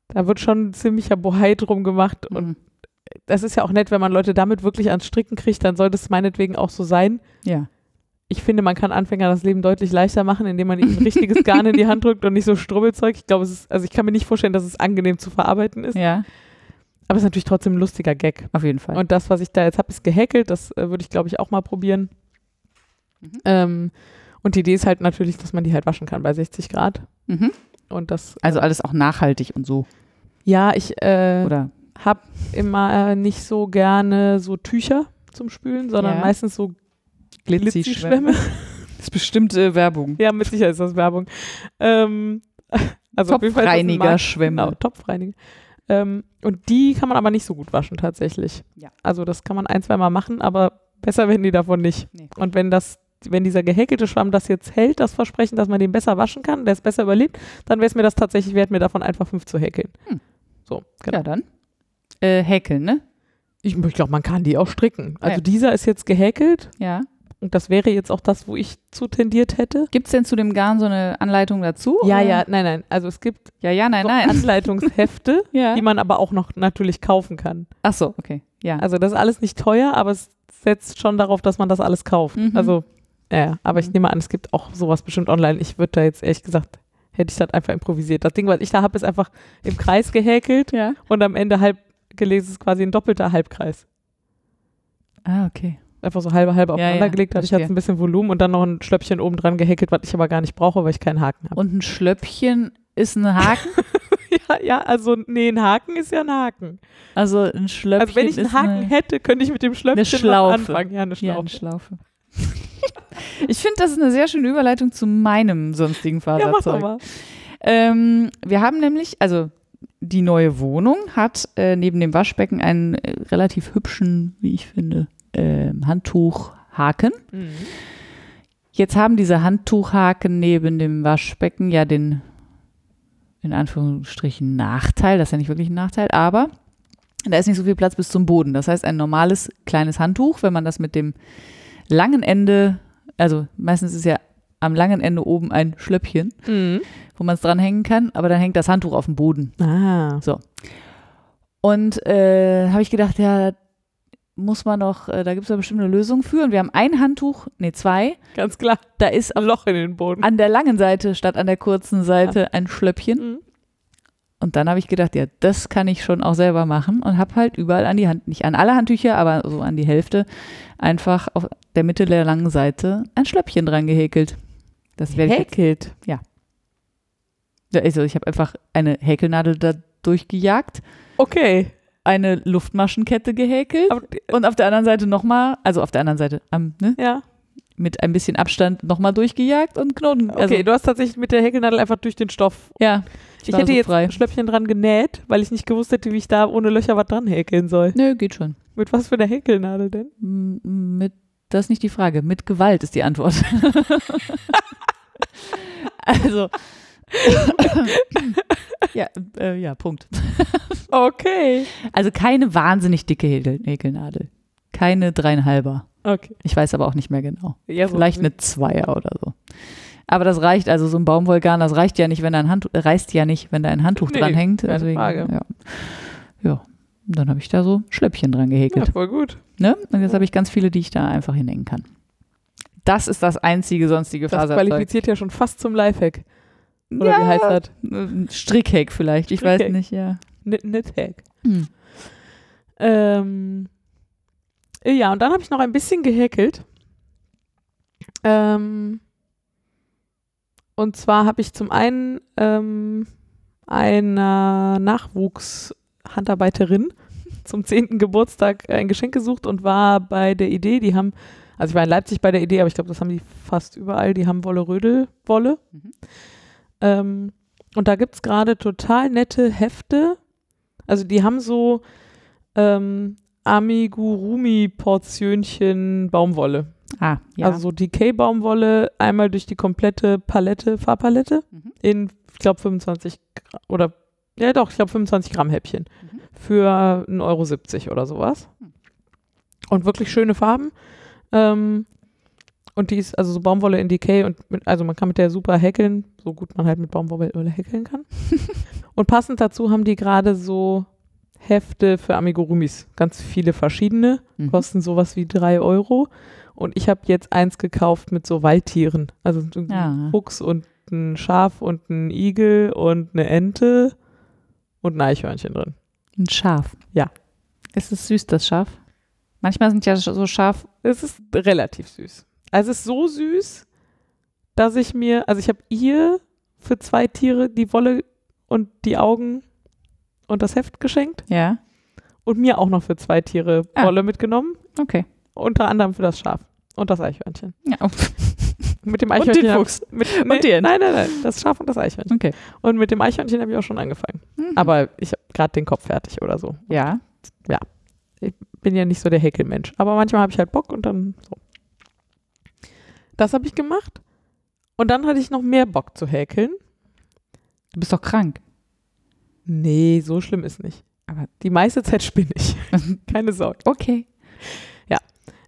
da wird schon ein ziemlicher Bohai drum gemacht und Mhm. das ist ja auch nett, wenn man Leute damit wirklich ans Stricken kriegt, dann sollte es meinetwegen auch so sein. Ja. Ich finde, man kann Anfänger das Leben deutlich leichter machen, indem man ihnen ein richtiges Garn in die Hand drückt und nicht so Strubbelzeug. Ich glaube, es ist, also ich kann mir nicht vorstellen, dass es angenehm zu verarbeiten ist. Ja, Aber es ist natürlich trotzdem ein lustiger Gag. auf jeden Fall. Und das, was ich da jetzt habe, ist gehäkelt. Das äh, würde ich, glaube ich, auch mal probieren. Mhm. Ähm, und die Idee ist halt natürlich, dass man die halt waschen kann bei 60 Grad. mhm. Und das, Also alles auch nachhaltig und so. ja, ich äh, habe immer äh, nicht so gerne so Tücher zum Spülen, sondern Ja. meistens so Glitzi-Schwämme. Das ist bestimmt äh, Werbung. Ja, mit Sicherheit ist das Werbung. Ähm, also auf jeden Fall ist das ein Topfreiniger Markt- Schwämme. Genau, Topfreiniger. Ähm, und die kann man aber nicht so gut waschen tatsächlich. Ja. Also das kann man ein, zwei Mal machen, aber besser werden die davon nicht. Nee. Und wenn das, wenn dieser gehäkelte Schwamm das jetzt hält, das Versprechen, dass man den besser waschen kann, der es besser überlebt, dann wäre es mir das tatsächlich wert, mir davon einfach fünf zu häkeln. Hm. So, genau. Ja, dann. Äh, häkeln, ne? Ich, ich glaube, man kann die auch stricken. Also Ja. dieser ist jetzt gehäkelt Ja. und das wäre jetzt auch das, wo ich zu tendiert hätte. Gibt es denn zu dem Garn so eine Anleitung dazu? Ja, oder? ja, nein, nein. Also es gibt Ja, ja, nein, so nein. Anleitungshefte, ja. die man aber auch noch natürlich kaufen kann. Ach so, okay. Ja. Also das ist alles nicht teuer, aber es setzt schon darauf, dass man das alles kauft. Mhm. Also, ja, aber ich Mhm. nehme an, es gibt auch sowas bestimmt online. Ich würde da jetzt ehrlich gesagt, hätte ich das einfach improvisiert. Das Ding, was ich da habe, ist einfach im Kreis gehäkelt ja. und am Ende halb gelesen ist quasi ein doppelter Halbkreis. Ah, okay. Einfach so halbe, halbe Ja, aufeinander ja, gelegt, dadurch hat verstehe. es ein bisschen Volumen und dann noch ein Schlöppchen oben dran gehäkelt, was ich aber gar nicht brauche, weil ich keinen Haken habe. Und ein Schlöppchen ist ein Haken? Ja, ja, also nee, ein Haken ist ja ein Haken. Also ein Schlöppchen Also wenn ich einen Haken eine, hätte, könnte ich mit dem Schlöppchen was Schlaufe. anfangen. Ja, eine ja, eine Schlaufe. Ich finde, das ist eine sehr schöne Überleitung zu meinem sonstigen Ja, Faserzeug. mal. Ähm, wir haben nämlich, also die neue Wohnung hat äh, neben dem Waschbecken einen äh, relativ hübschen, wie ich finde, ähm, Handtuchhaken. Mhm. Jetzt haben diese Handtuchhaken neben dem Waschbecken ja den, in Anführungsstrichen, Nachteil. Das ist ja nicht wirklich ein Nachteil, aber da ist nicht so viel Platz bis zum Boden. Das heißt, ein normales kleines Handtuch, wenn man das mit dem langen Ende, also meistens ist ja am langen Ende oben ein Schlöppchen, Mhm. wo man es dranhängen kann, aber dann hängt das Handtuch auf dem Boden. Ah. Und äh, habe ich gedacht, ja, muss man noch, äh, da gibt es ja bestimmt eine Lösung für. Und wir haben ein Handtuch, nee, zwei. Ganz klar. Da ist Ein Loch in den Boden. an der langen Seite statt an der kurzen Seite ein Schlöppchen. Mhm. Und dann habe ich gedacht, ja, das kann ich schon auch selber machen und habe halt überall an die Hand, nicht an alle Handtücher, aber so an die Hälfte, einfach auf der Mitte der langen Seite ein Schlöppchen dran gehäkelt. Das jetzt, Häkelt. ja, also ich habe einfach eine Häkelnadel da durchgejagt, Okay. eine Luftmaschenkette gehäkelt Aber, und auf der anderen Seite nochmal, also auf der anderen Seite, am, ne, ja. Mit ein bisschen Abstand nochmal durchgejagt und Knoten. Okay, also, du hast tatsächlich mit der Häkelnadel einfach durch den Stoff. ja. Ich war hätte so jetzt frei. ein Schlöppchen dran genäht, weil ich nicht gewusst hätte, wie ich da ohne Löcher was dran häkeln soll. Nö, geht schon. Mit was für einer Häkelnadel denn? M- Mit, das ist nicht die Frage. Mit Gewalt ist die Antwort. also. ja, äh, ja, Punkt. Okay. Also keine wahnsinnig dicke Häkel Häkelnadel. Keine dreieinhalber. Okay. Ich weiß aber auch nicht mehr genau. Ja, so Vielleicht eine Zweier oder so. Aber das reicht, also so ein Baumwollgarn, das reicht ja nicht, wenn da ein Handtuch, reißt ja nicht, wenn da ein Handtuch Nee, dranhängt. keine Deswegen, Frage. Ja. ja. Und dann habe ich da so Schlöppchen dran gehäkelt. Ja, voll gut. Ne? Und jetzt habe ich ganz viele, die ich da einfach hinhängen kann. Das ist das einzige sonstige Das Faserzeug. qualifiziert ja schon fast zum Lifehack. Oder ja, wie heißt das? Strickhack vielleicht, ich weiß Strickhack. nicht, ja. Knit- Knit-Hack. Hm. Ähm, ja, und dann habe ich noch ein bisschen gehäkelt. Ähm, und zwar habe ich zum einen ähm, einer Nachwuchshandarbeiterin zum 10. Geburtstag ein Geschenk gesucht und war bei der Idee, die haben, also ich war in Leipzig bei der Idee, aber ich glaube, das haben die fast überall, die haben Wolle-Rödel-Wolle. Mhm. Ähm, und da gibt es gerade total nette Hefte. Also die haben so ähm, Amigurumi-Portionchen Baumwolle. Ah, ja. Also so Decay-Baumwolle einmal durch die komplette Palette, Farbpalette Mhm. in, ich glaube, 25 Gramm, oder, ja doch, ich glaube 25 Gramm Häppchen Mhm. für 1,70 Euro oder sowas. Hm. Und wirklich schöne Farben. Ähm, und die ist also so Baumwolle in Decay und mit, also man kann mit der super häkeln, so gut man halt mit Baumwolle häkeln kann. und passend dazu haben die gerade so Hefte für Amigurumis. Ganz viele verschiedene, Mhm. kosten sowas wie 3 Euro. Und ich habe jetzt eins gekauft mit so Waldtieren. Also ein Ja. Fuchs und ein Schaf und ein Igel und eine Ente und ein Eichhörnchen drin. Ein Schaf. Ja. Ist es süß, das Schaf? Manchmal sind ja so Schaf. Es ist relativ süß. Also es ist so süß, dass ich mir, also ich habe ihr für zwei Tiere die Wolle und die Augen und das Heft geschenkt Ja. und mir auch noch für zwei Tiere Ah. Wolle mitgenommen, Okay. unter anderem für das Schaf und das Eichhörnchen. Ja. Mit dem Und Eichhörnchen. den hab- Fuchs. Mit, Und nee, die Ente. Nein, nein, nein. Das Schaf und das Eichhörnchen. Okay. Und mit dem Eichhörnchen habe ich auch schon angefangen. Mhm. Aber ich habe gerade den Kopf fertig oder so. Ja. Bin ja nicht so der Häkelmensch. Aber manchmal habe ich halt Bock und dann so. Das habe ich gemacht. Und dann hatte ich noch mehr Bock zu häkeln. Du bist doch krank. Nee, so schlimm ist nicht. Aber- die meiste Zeit spinne ich. Keine Sorge. Okay.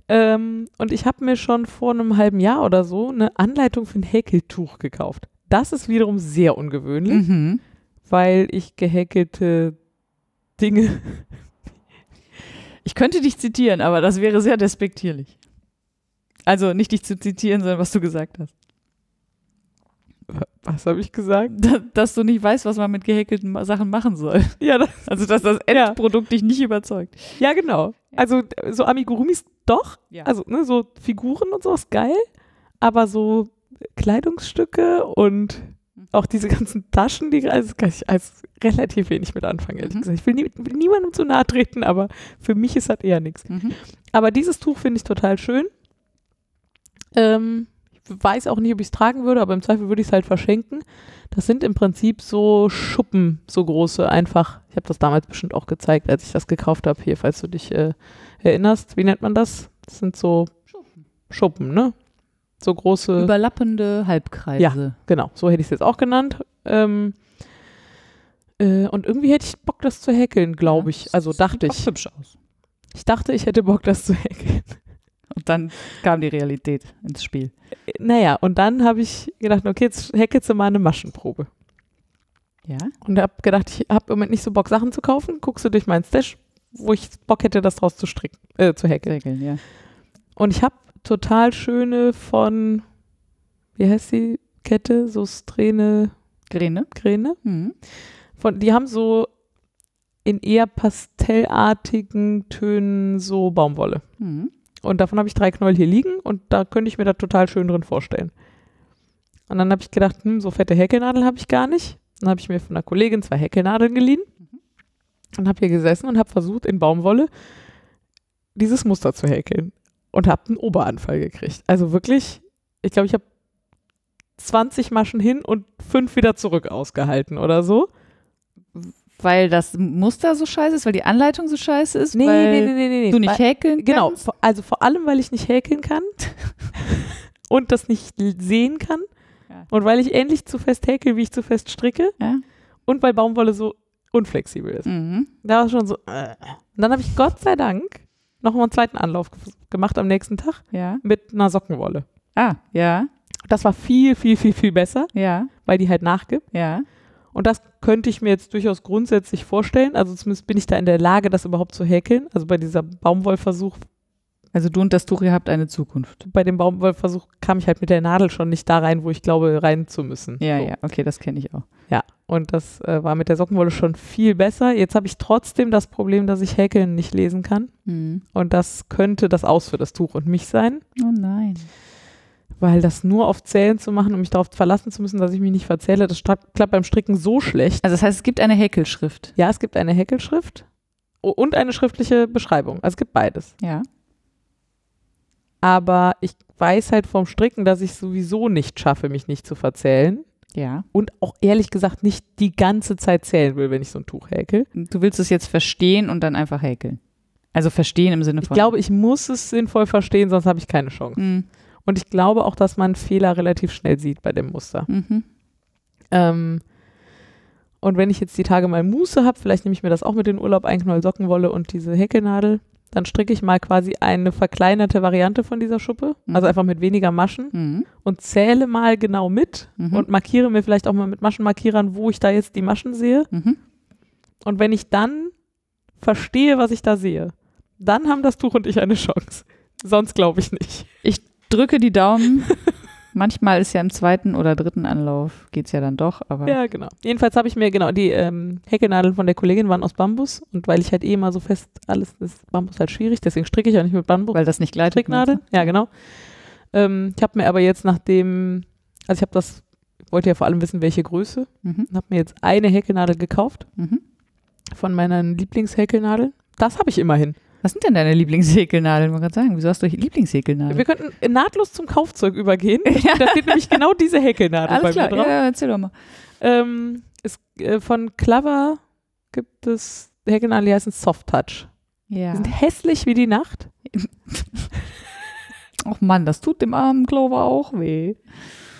Ähm, und ich habe mir schon vor einem halben Jahr oder so eine Anleitung für ein Häkeltuch gekauft. Das ist wiederum sehr ungewöhnlich, Mhm. weil ich gehäkelte Dinge. Ich könnte dich zitieren, aber das wäre sehr despektierlich. Also nicht dich zu zitieren, sondern was du gesagt hast. Was habe ich gesagt? Da- Dass du nicht weißt, was man mit gehäkelten Sachen machen soll. Ja, das, Also dass das Ja. Endprodukt dich nicht überzeugt. ja genau. Also so Amigurumis doch. Ja. Also ne, so Figuren und sowas geil. Aber so Kleidungsstücke und Mhm. auch diese ganzen Taschen, die also kann ich als relativ wenig mit anfangen, ehrlich Mhm. gesagt. Ich will, nie, will niemandem zu nahe treten, aber für mich ist das eher nichts. Mhm. Aber dieses Tuch finde ich total schön. Ähm, weiß auch nicht, ob ich es tragen würde, aber im Zweifel würde ich es halt verschenken. Das sind im Prinzip so Schuppen, so große, einfach. Ich habe das damals bestimmt auch gezeigt, als ich das gekauft habe, hier, falls du dich äh, erinnerst. Wie nennt man das? Das sind so Schuppen, ne? So große. Überlappende Halbkreise. Genau, so hätte ich es jetzt auch genannt. Ähm, äh, und irgendwie hätte ich Bock, das zu häkeln, glaube ich. Also dachte ich. hübsch aus. Ich dachte, ich hätte Bock, das zu häkeln. Und dann kam die Realität ins Spiel. Naja, und dann habe ich gedacht, okay, jetzt du mal eine Maschenprobe. Ja. Und habe gedacht, ich habe im Moment nicht so Bock, Sachen zu kaufen. Guckst du durch meinen Stash, wo ich Bock hätte, das draus zu stricken, äh, zu häkeln. Regeln, ja. Und ich habe total schöne von, wie heißt die Kette? So Strähne, Gräne. Gräne. Mhm. Von, die haben so in eher pastellartigen Tönen so Baumwolle. Mhm. Und davon habe ich drei Knäuel hier liegen und da könnte ich mir da total schön drin vorstellen. Und dann habe ich gedacht, hm, so fette Häkelnadeln habe ich gar nicht. Dann habe ich mir von einer Kollegin zwei Häkelnadeln geliehen und habe hier gesessen und habe versucht, in Baumwolle dieses Muster zu häkeln. Und habe einen Oberanfall gekriegt. Also wirklich, ich glaube, ich habe 20 Maschen hin und fünf wieder zurück ausgehalten oder so. Weil das Muster so scheiße ist, weil die Anleitung so scheiße ist, Nee, weil nee, nee, nee, nee. du nicht Weil- häkeln Genau, kannst. also vor allem, weil ich nicht häkeln kann und das nicht sehen kann Ja. und weil ich ähnlich zu fest häkel, wie ich zu fest stricke Ja. und weil Baumwolle so unflexibel ist. Mhm. Da war es schon so. Äh. Und dann habe ich Gott sei Dank nochmal einen zweiten Anlauf ge- gemacht am nächsten Tag Ja. mit einer Sockenwolle. Ah, ja, Das war viel, viel, viel, viel besser, ja, weil die halt nachgibt. ja. Und das könnte ich mir jetzt durchaus grundsätzlich vorstellen. Also zumindest bin ich da in der Lage, das überhaupt zu häkeln. Also bei dieser Baumwollversuch Also du und das Tuch, ihr habt eine Zukunft. bei dem Baumwollversuch kam ich halt mit der Nadel schon nicht da rein, wo ich glaube, rein zu müssen. Ja, so. ja, okay, das kenne ich auch. Ja, und das äh, war mit der Sockenwolle schon viel besser. Jetzt habe ich trotzdem das Problem, dass ich Häkeln nicht lesen kann. Mhm. Und das könnte das Aus für das Tuch und mich sein, Oh nein. Weil das nur auf Zählen zu machen und mich darauf verlassen zu müssen, dass ich mich nicht verzähle, das klappt beim Stricken so schlecht. Also das heißt, es gibt eine Häkelschrift. Ja, es gibt eine Häkelschrift und eine schriftliche Beschreibung. Also es gibt beides. Ja. Aber ich weiß halt vom Stricken, dass ich sowieso nicht schaffe, mich nicht zu verzählen. Ja. und auch ehrlich gesagt nicht die ganze Zeit zählen will, wenn ich so ein Tuch häkel. Du willst es jetzt verstehen und dann einfach häkeln. Also verstehen im Sinne Ich von. glaube, ich muss es sinnvoll verstehen, sonst habe ich keine Chance. Mhm. Und ich glaube auch, dass man Fehler relativ schnell sieht bei dem Muster. Mhm. Ähm, und wenn ich jetzt die Tage mal Muße habe, vielleicht nehme ich mir das auch mit in den Urlaub, ein Knoll Sockenwolle und diese Häkelnadel, dann stricke ich mal quasi eine verkleinerte Variante von dieser Schuppe, Mhm. also einfach mit weniger Maschen Mhm. und zähle mal genau mit Mhm. und markiere mir vielleicht auch mal mit Maschenmarkierern, wo ich da jetzt die Maschen sehe. Mhm. Und wenn ich dann verstehe, was ich da sehe, dann haben das Tuch und ich eine Chance. Sonst glaube ich nicht. Drücke die Daumen. Manchmal ist ja im zweiten oder dritten Anlauf, geht es ja dann doch, aber Ja, genau. Jedenfalls habe ich mir, genau, die ähm, Häkelnadeln von der Kollegin waren aus Bambus und weil ich halt eh immer so fest alles, ist Bambus halt schwierig, deswegen stricke ich ja nicht mit Bambus. weil das nicht gleitet. Stricknadel, ja genau. Ähm, ich habe mir aber jetzt nachdem, also ich habe das, wollte ja vor allem wissen, welche Größe? Mhm. und habe mir jetzt eine Häkelnadel gekauft Mhm. von meinen Lieblingshäkelnadeln. Das habe ich immerhin. Was sind denn deine Lieblingshäkelnadeln? Wollte gerade sagen, wieso hast du Lieblingshäkelnadeln? Wir könnten nahtlos zum Kaufzeug übergehen. Da steht nämlich genau diese Häkelnadel bei Alles klar, mir drauf. ja, ja, erzähl doch mal. Ähm, es, äh, von Clover gibt es Häkelnadeln, die heißen Soft Touch. Ja. Die sind hässlich wie die Nacht. Ach Mann, das tut dem armen Clover auch weh.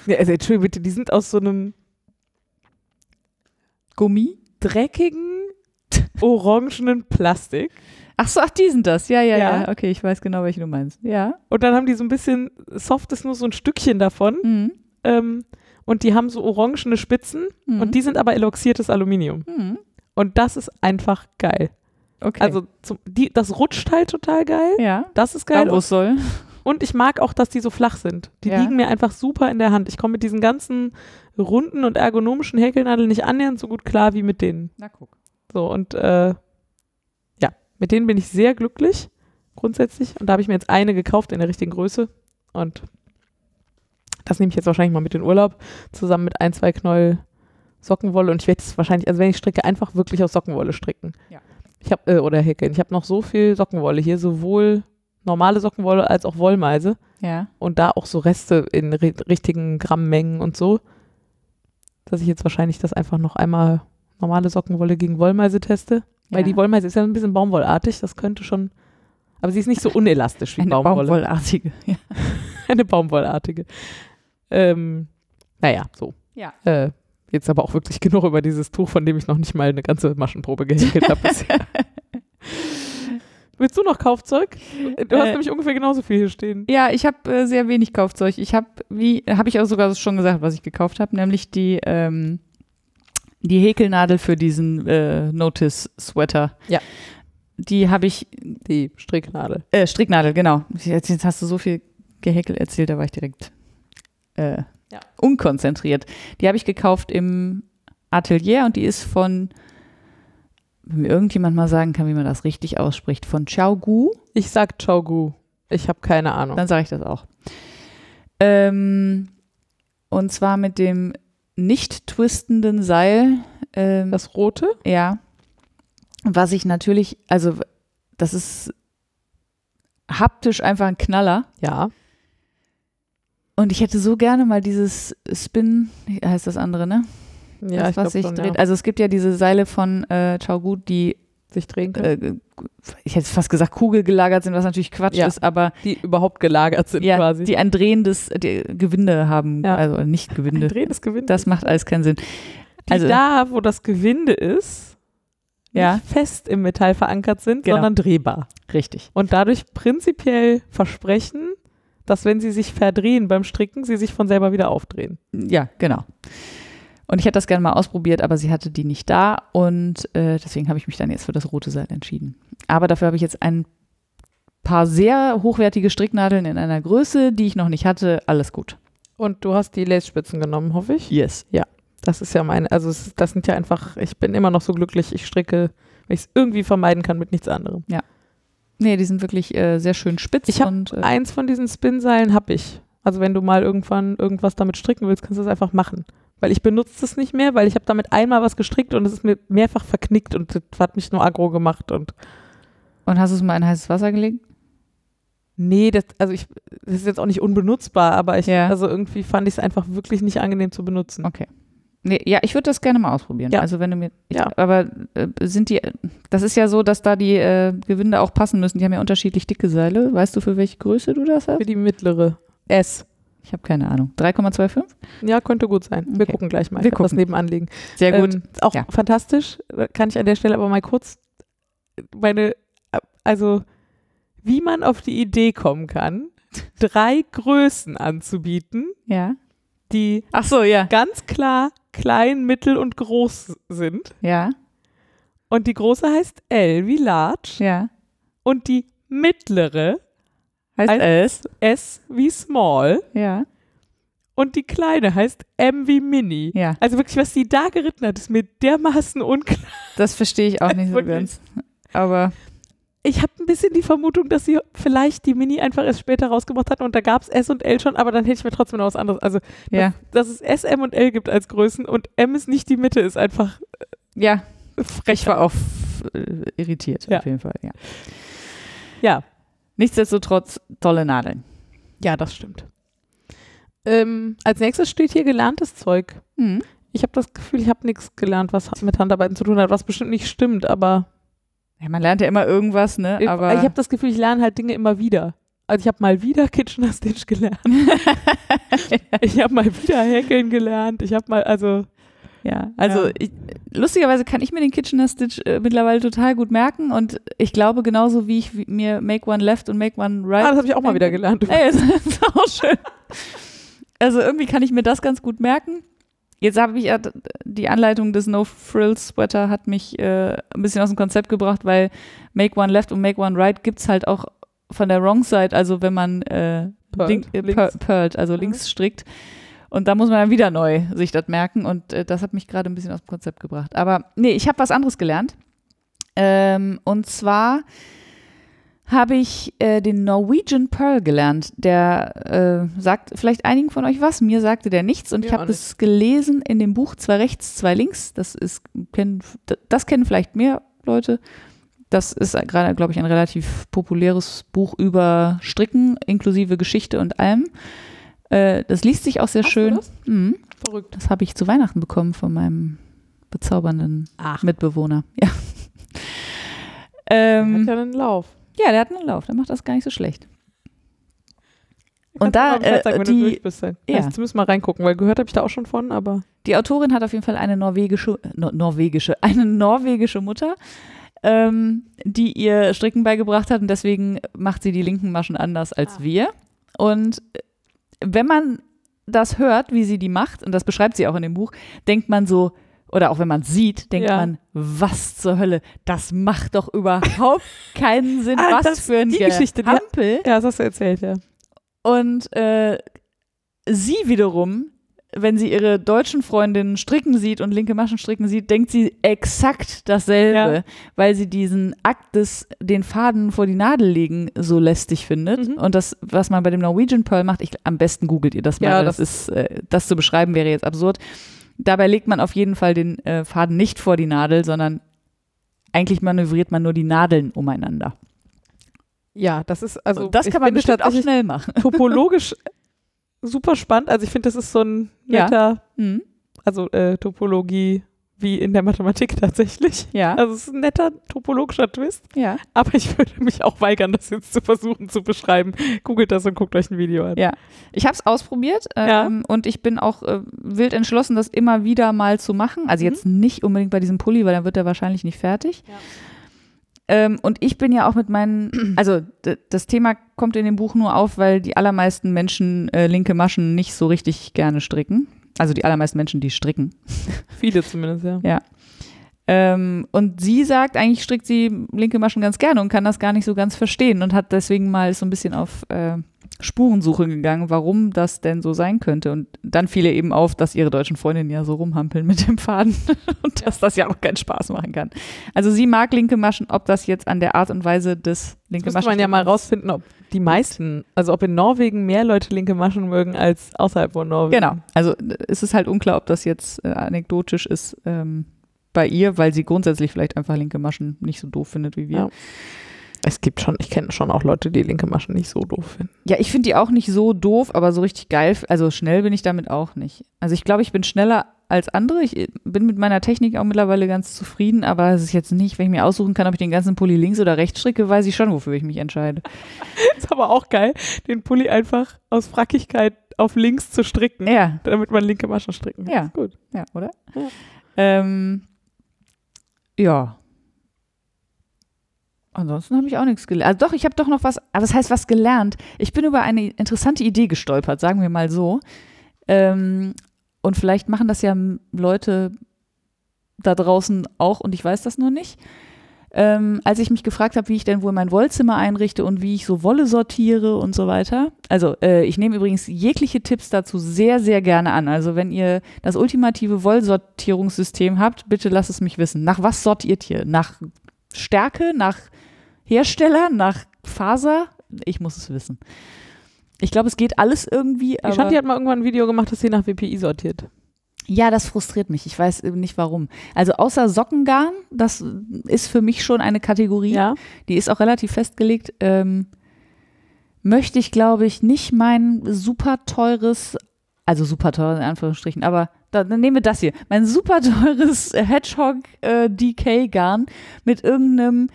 Ja, also Entschuldigung bitte, die sind aus so einem Gummi? dreckigen, orangenen Plastik. Ach so, ach, die sind das. Ja, ja, Ja. ja. Okay, ich weiß genau, welche du meinst. Ja. Und dann haben die so ein bisschen, Soft ist nur so ein Stückchen davon. Mhm. Ähm, und die haben so orangene Spitzen. Mhm. Und die sind aber eloxiertes Aluminium. Mhm. Und das ist einfach geil. Okay. Also zum, die, das rutscht halt total geil. ja. Das ist geil. Da, wo es soll. Und ich mag auch, dass die so flach sind. Die Ja. liegen mir einfach super in der Hand. Ich komme mit diesen ganzen runden und ergonomischen Häkelnadeln nicht annähernd so gut klar wie mit denen. Na guck. So, und äh, mit denen bin ich sehr glücklich, grundsätzlich. Und da habe ich mir jetzt eine gekauft in der richtigen Größe. Und das nehme ich jetzt wahrscheinlich mal mit in den Urlaub, zusammen mit ein, zwei Knäuel Sockenwolle. Und ich werde es wahrscheinlich, also wenn ich stricke, einfach wirklich aus Sockenwolle stricken. Ja. Ich habe, äh, oder häkeln. Ich habe noch so viel Sockenwolle hier, sowohl normale Sockenwolle als auch Wollmeise. Ja. Und da auch so Reste in ri richtigen Grammmengen und so. Dass ich jetzt wahrscheinlich das einfach noch einmal normale Sockenwolle gegen Wollmeise teste. Weil ja. die Wollmeise ist ja ein bisschen baumwollartig, das könnte schon. Aber sie ist nicht so unelastisch wie Eine Baumwolle. Baumwollartige. Ja. Eine baumwollartige. Ähm, naja, so. Ja. Äh, jetzt aber auch wirklich genug über dieses Tuch, von dem ich noch nicht mal eine ganze Maschenprobe gehäkelt habe bisher. Willst du noch Kaufzeug? Du hast Äh, nämlich ungefähr genauso viel hier stehen. Ja, ich habe äh, sehr wenig Kaufzeug. Ich habe, wie, habe ich auch sogar schon gesagt, was ich gekauft habe, nämlich die, ähm, die Häkelnadel für diesen äh, Notice-Sweater. Ja. Die habe ich, Die Stricknadel. äh, Stricknadel, genau. Jetzt, jetzt hast du so viel gehäkelt erzählt, da war ich direkt äh, Ja. unkonzentriert. Die habe ich gekauft im Atelier und die ist von, wenn mir irgendjemand mal sagen kann, wie man das richtig ausspricht, von Xiaogu. Ich sag Chogu. Ich habe keine Ahnung. Dann sage ich das auch. Ähm, und zwar mit dem nicht twistenden Seil. Ähm, Das rote? ja. Was ich natürlich, also das ist haptisch einfach ein Knaller. Ja. Und ich hätte so gerne mal dieses Spin, heißt das andere, ne? Ja, das, ich was glaub sich schon, dreht. ja. Also es gibt ja diese Seile von äh, Chao die, sich drehen können. äh, ich hätte fast gesagt, kugelgelagert sind, was natürlich Quatsch Ja. ist, aber die überhaupt gelagert sind ja, quasi. die ein drehendes die Gewinde haben, Ja. also nicht Gewinde. Ein drehendes Gewinde. Das macht alles keinen Sinn. die also- da, wo das Gewinde ist, Ja. nicht fest im Metall verankert sind, Genau. sondern drehbar. Richtig. Und dadurch prinzipiell versprechen, dass wenn sie sich verdrehen beim Stricken, sie sich von selber wieder aufdrehen. Ja, genau. Und ich hätte das gerne mal ausprobiert, aber sie hatte die nicht da und äh, deswegen habe ich mich dann jetzt für das rote Seil entschieden. Aber dafür habe ich jetzt ein paar sehr hochwertige Stricknadeln in einer Größe, die ich noch nicht hatte. Alles gut. Und du hast die Lace-Spitzen genommen, hoffe ich. Yes. Das ist ja meine, also es ist, das sind ja einfach, ich bin immer noch so glücklich, ich stricke, wenn ich es irgendwie vermeiden kann mit nichts anderem. Nee, die sind wirklich äh, sehr schön spitz. Ich hab und, äh, Eins von diesen Spinseilen habe ich. Also wenn du mal irgendwann irgendwas damit stricken willst, kannst du das einfach machen. Weil ich benutze das nicht mehr, weil ich habe damit einmal was gestrickt und es ist mir mehrfach verknickt und das hat mich nur aggro gemacht und und hast du es mal in heißes Wasser gelegt? nee, das, also ich, das ist jetzt auch nicht unbenutzbar, aber ich, Ja. also irgendwie fand ich es einfach wirklich nicht angenehm zu benutzen. Okay. Nee, ja, ich würde das gerne mal ausprobieren. Ja. Also wenn du mir, ich, Ja. aber äh, sind die, das ist ja so, dass da die äh, Gewinde auch passen müssen. Die haben ja unterschiedlich dicke Seile. Weißt du, für welche Größe du das hast? Für die mittlere S. Ich habe keine Ahnung. 3,25? Ja, könnte gut sein. Wir Okay. gucken gleich mal. Wir hab das gucken. nebenan liegen. Sehr gut. Ähm, auch Ja. fantastisch. Kann ich an der Stelle aber mal kurz meine, also wie man auf die Idee kommen kann, drei Größen anzubieten, ja. die Ach so, ja. ganz klar klein, mittel und groß sind. Ja, Und die große heißt L wie large ja. und die mittlere Heißt es? S wie small Ja. und die kleine heißt M wie mini. Ja. Also wirklich, was die da geritten hat, ist mir dermaßen unklar. Das verstehe ich auch nicht so ganz. Aber Ich habe ein bisschen die Vermutung, dass sie vielleicht die Mini einfach erst später rausgebracht hatten und da gab es S und L schon, aber dann hätte ich mir trotzdem noch was anderes. Also, ja. dass es S, M und L gibt als Größen und M ist nicht die Mitte, ist einfach Ja, frech. ich war auch äh, irritiert Ja. auf jeden Fall, ja. Ja. Nichtsdestotrotz tolle Nadeln. Ja, das stimmt. Ähm, als nächstes steht hier gelerntes Zeug. Mhm. Ich habe das Gefühl, ich habe nichts gelernt, was mit Handarbeiten zu tun hat, was bestimmt nicht stimmt, aber Ja, man lernt ja immer irgendwas, ne? ich, Aber ich habe das Gefühl, ich lerne halt Dinge immer wieder. Also ich habe mal wieder Kitchener Stitch gelernt. ich habe mal wieder Häkeln gelernt. Ich habe mal, also Ja, also Ja. Ich, lustigerweise kann ich mir den Kitchener Stitch äh, mittlerweile total gut merken und ich glaube genauso wie ich mir Make One Left und Make One Right. ah, das habe ich auch mal wieder gelernt. Ey, das ist auch schön. Also irgendwie kann ich mir das ganz gut merken. Jetzt habe ich die Anleitung des No Frills Sweater hat mich äh, ein bisschen aus dem Konzept gebracht, weil Make One Left und Make One Right gibt es halt auch von der Wrong Side, also wenn man äh, link, äh, links. per, pearled, also links strickt. Und da muss man dann wieder neu sich das merken und äh, das hat mich gerade ein bisschen aus dem Konzept gebracht. Aber nee, ich habe was anderes gelernt. Ähm, und zwar habe ich äh, den Norwegian Pearl gelernt. Der äh, sagt vielleicht einigen von euch was. Mir sagte der nichts und ich Mir habe es gelesen in dem Buch Zwei rechts, zwei links. Das ist kennen, das kennen vielleicht mehr Leute. Das ist gerade, glaube ich, ein relativ populäres Buch über Stricken, inklusive Geschichte und allem. Äh, das liest sich auch sehr Hast schön. das? Mhm. Verrückt. Das habe ich zu Weihnachten bekommen von meinem bezaubernden Ach, Mitbewohner. Ja. hat ähm, ja einen Lauf. ja, der hat einen Lauf, der macht das gar nicht so schlecht. Und da, äh, sagen, die-. Dann. ja. Ja. Zumindest mal reingucken, weil gehört habe ich da auch schon von, aber Die Autorin hat auf jeden Fall eine norwegische, no, norwegische, eine norwegische Mutter, ähm, die ihr Stricken beigebracht hat und deswegen macht sie die linken Maschen anders als Ah. wir. Und äh, wenn man das hört, wie sie die macht, und das beschreibt sie auch in dem Buch, denkt man so, oder auch wenn man sieht, denkt Ja. man, was zur Hölle, das macht doch überhaupt keinen Sinn, Ah, was für ein die Geschichte, Gehampel. ja, das hast du erzählt, ja. Und äh, sie wiederum, wenn sie ihre deutschen Freundinnen stricken sieht und linke Maschen stricken sieht, denkt sie exakt dasselbe, Ja. weil sie diesen Akt des den Faden vor die Nadel legen so lästig findet. Mhm. Und das, was man bei dem Norwegian Pearl macht, ich, am besten googelt ihr das mal, Ja, das, das- ist, äh, das zu beschreiben wäre jetzt absurd. Dabei legt man auf jeden Fall den äh, Faden nicht vor die Nadel, sondern eigentlich manövriert man nur die Nadeln umeinander. Ja, das ist, also Und das kann man bestimmt auch schnell machen. topologisch super spannend. Also ich finde, das ist so ein Ja. netter, Mhm. also äh, Topologie wie in der Mathematik tatsächlich. Ja, Also es ist ein netter topologischer Twist, ja. aber ich würde mich auch weigern, das jetzt zu versuchen zu beschreiben. Googelt das und guckt euch ein Video an. Ja. Ich habe es ausprobiert ähm, Ja. und ich bin auch äh, wild entschlossen, das immer wieder mal zu machen. Also Mhm. jetzt nicht unbedingt bei diesem Pulli, weil dann wird er wahrscheinlich nicht fertig. Ja. Ähm, und ich bin ja auch mit meinen, also das Thema kommt in dem Buch nur auf, weil die allermeisten Menschen äh, linke Maschen nicht so richtig gerne stricken. Also die allermeisten Menschen, die stricken. Viele zumindest, ja. Ähm, und sie sagt, eigentlich strickt sie linke Maschen ganz gerne und kann das gar nicht so ganz verstehen und hat deswegen mal so ein bisschen auf äh, Spurensuche gegangen, warum das denn so sein könnte. Und dann fiel ihr eben auf, dass ihre deutschen Freundinnen ja so rumhampeln mit dem Faden und dass das ja auch keinen Spaß machen kann. Also sie mag linke Maschen, ob das jetzt an der Art und Weise des linke Maschen. man ja mal rausfinden, ob die meisten, also ob in Norwegen mehr Leute linke Maschen mögen als außerhalb von Norwegen. Genau. Also äh, es ist halt unklar, ob das jetzt äh, anekdotisch ist ähm, bei ihr, weil sie grundsätzlich vielleicht einfach linke Maschen nicht so doof findet wie wir. Ja. Es gibt schon, ich kenne schon auch Leute, die linke Maschen nicht so doof finden. Ja, ich finde die auch nicht so doof, aber so richtig geil, also schnell bin ich damit auch nicht. Also ich glaube, ich bin schneller als andere. Ich äh, bin mit meiner Technik auch mittlerweile ganz zufrieden, aber es ist jetzt nicht, wenn ich mir aussuchen kann, ob ich den ganzen Pulli links oder rechts stricke, weiß ich schon, wofür ich mich entscheide. Ist aber auch geil, den Pulli einfach aus Frackigkeit auf links zu stricken, Ja, damit man linke Maschen stricken kann. Ja. Gut. ja, oder? Ja. Ähm, ja. Ansonsten habe ich auch nichts gelernt. Also doch, ich habe doch noch was, aber das heißt was gelernt. Ich bin über eine interessante Idee gestolpert, sagen wir mal so. Ähm, und vielleicht machen das ja Leute da draußen auch und ich weiß das nur nicht. Ähm, als ich mich gefragt habe, wie ich denn wohl mein Wollzimmer einrichte und wie ich so Wolle sortiere und so weiter. Also äh, ich nehme übrigens jegliche Tipps dazu sehr, sehr gerne an. Also wenn ihr das ultimative Wollsortierungssystem habt, bitte lasst es mich wissen. Nach was sortiert ihr? Nach Stärke, nach Hersteller, nach Faser? Ich muss es wissen. Ich glaube, es geht alles irgendwie. Aber Shanti hat mal irgendwann ein Video gemacht, dass sie nach WPI sortiert. Ja, das frustriert mich. Ich weiß nicht warum. Also außer Sockengarn, das ist für mich schon eine Kategorie. Ja. Die ist auch relativ festgelegt. Ähm, möchte ich, glaube ich, nicht mein super teures, also super teuer in Anführungsstrichen, aber da, dann nehmen wir das hier. Mein super teures Hedgehog äh, DK Garn mit irgendeinem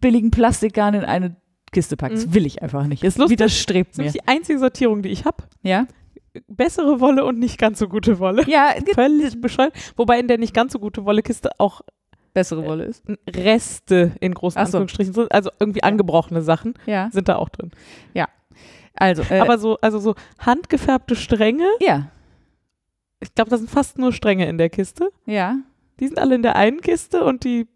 billigen Plastikgarn in eine Kiste packen. Das Mhm. will ich einfach nicht. Es Lustig. widerstrebt Das ist mir. die einzige Sortierung, die ich habe. Ja? Bessere Wolle und nicht ganz so gute Wolle. Ja, Völlig bescheuert. Wobei in der nicht ganz so gute Wollekiste auch bessere Wolle ist. Reste in großen Ach so. Anführungsstrichen sind. Also irgendwie angebrochene Sachen Ja. sind da auch drin. Also, äh, Aber so, also so handgefärbte Stränge, ja, ich glaube, da sind fast nur Stränge in der Kiste. ja. Die sind alle in der einen Kiste und die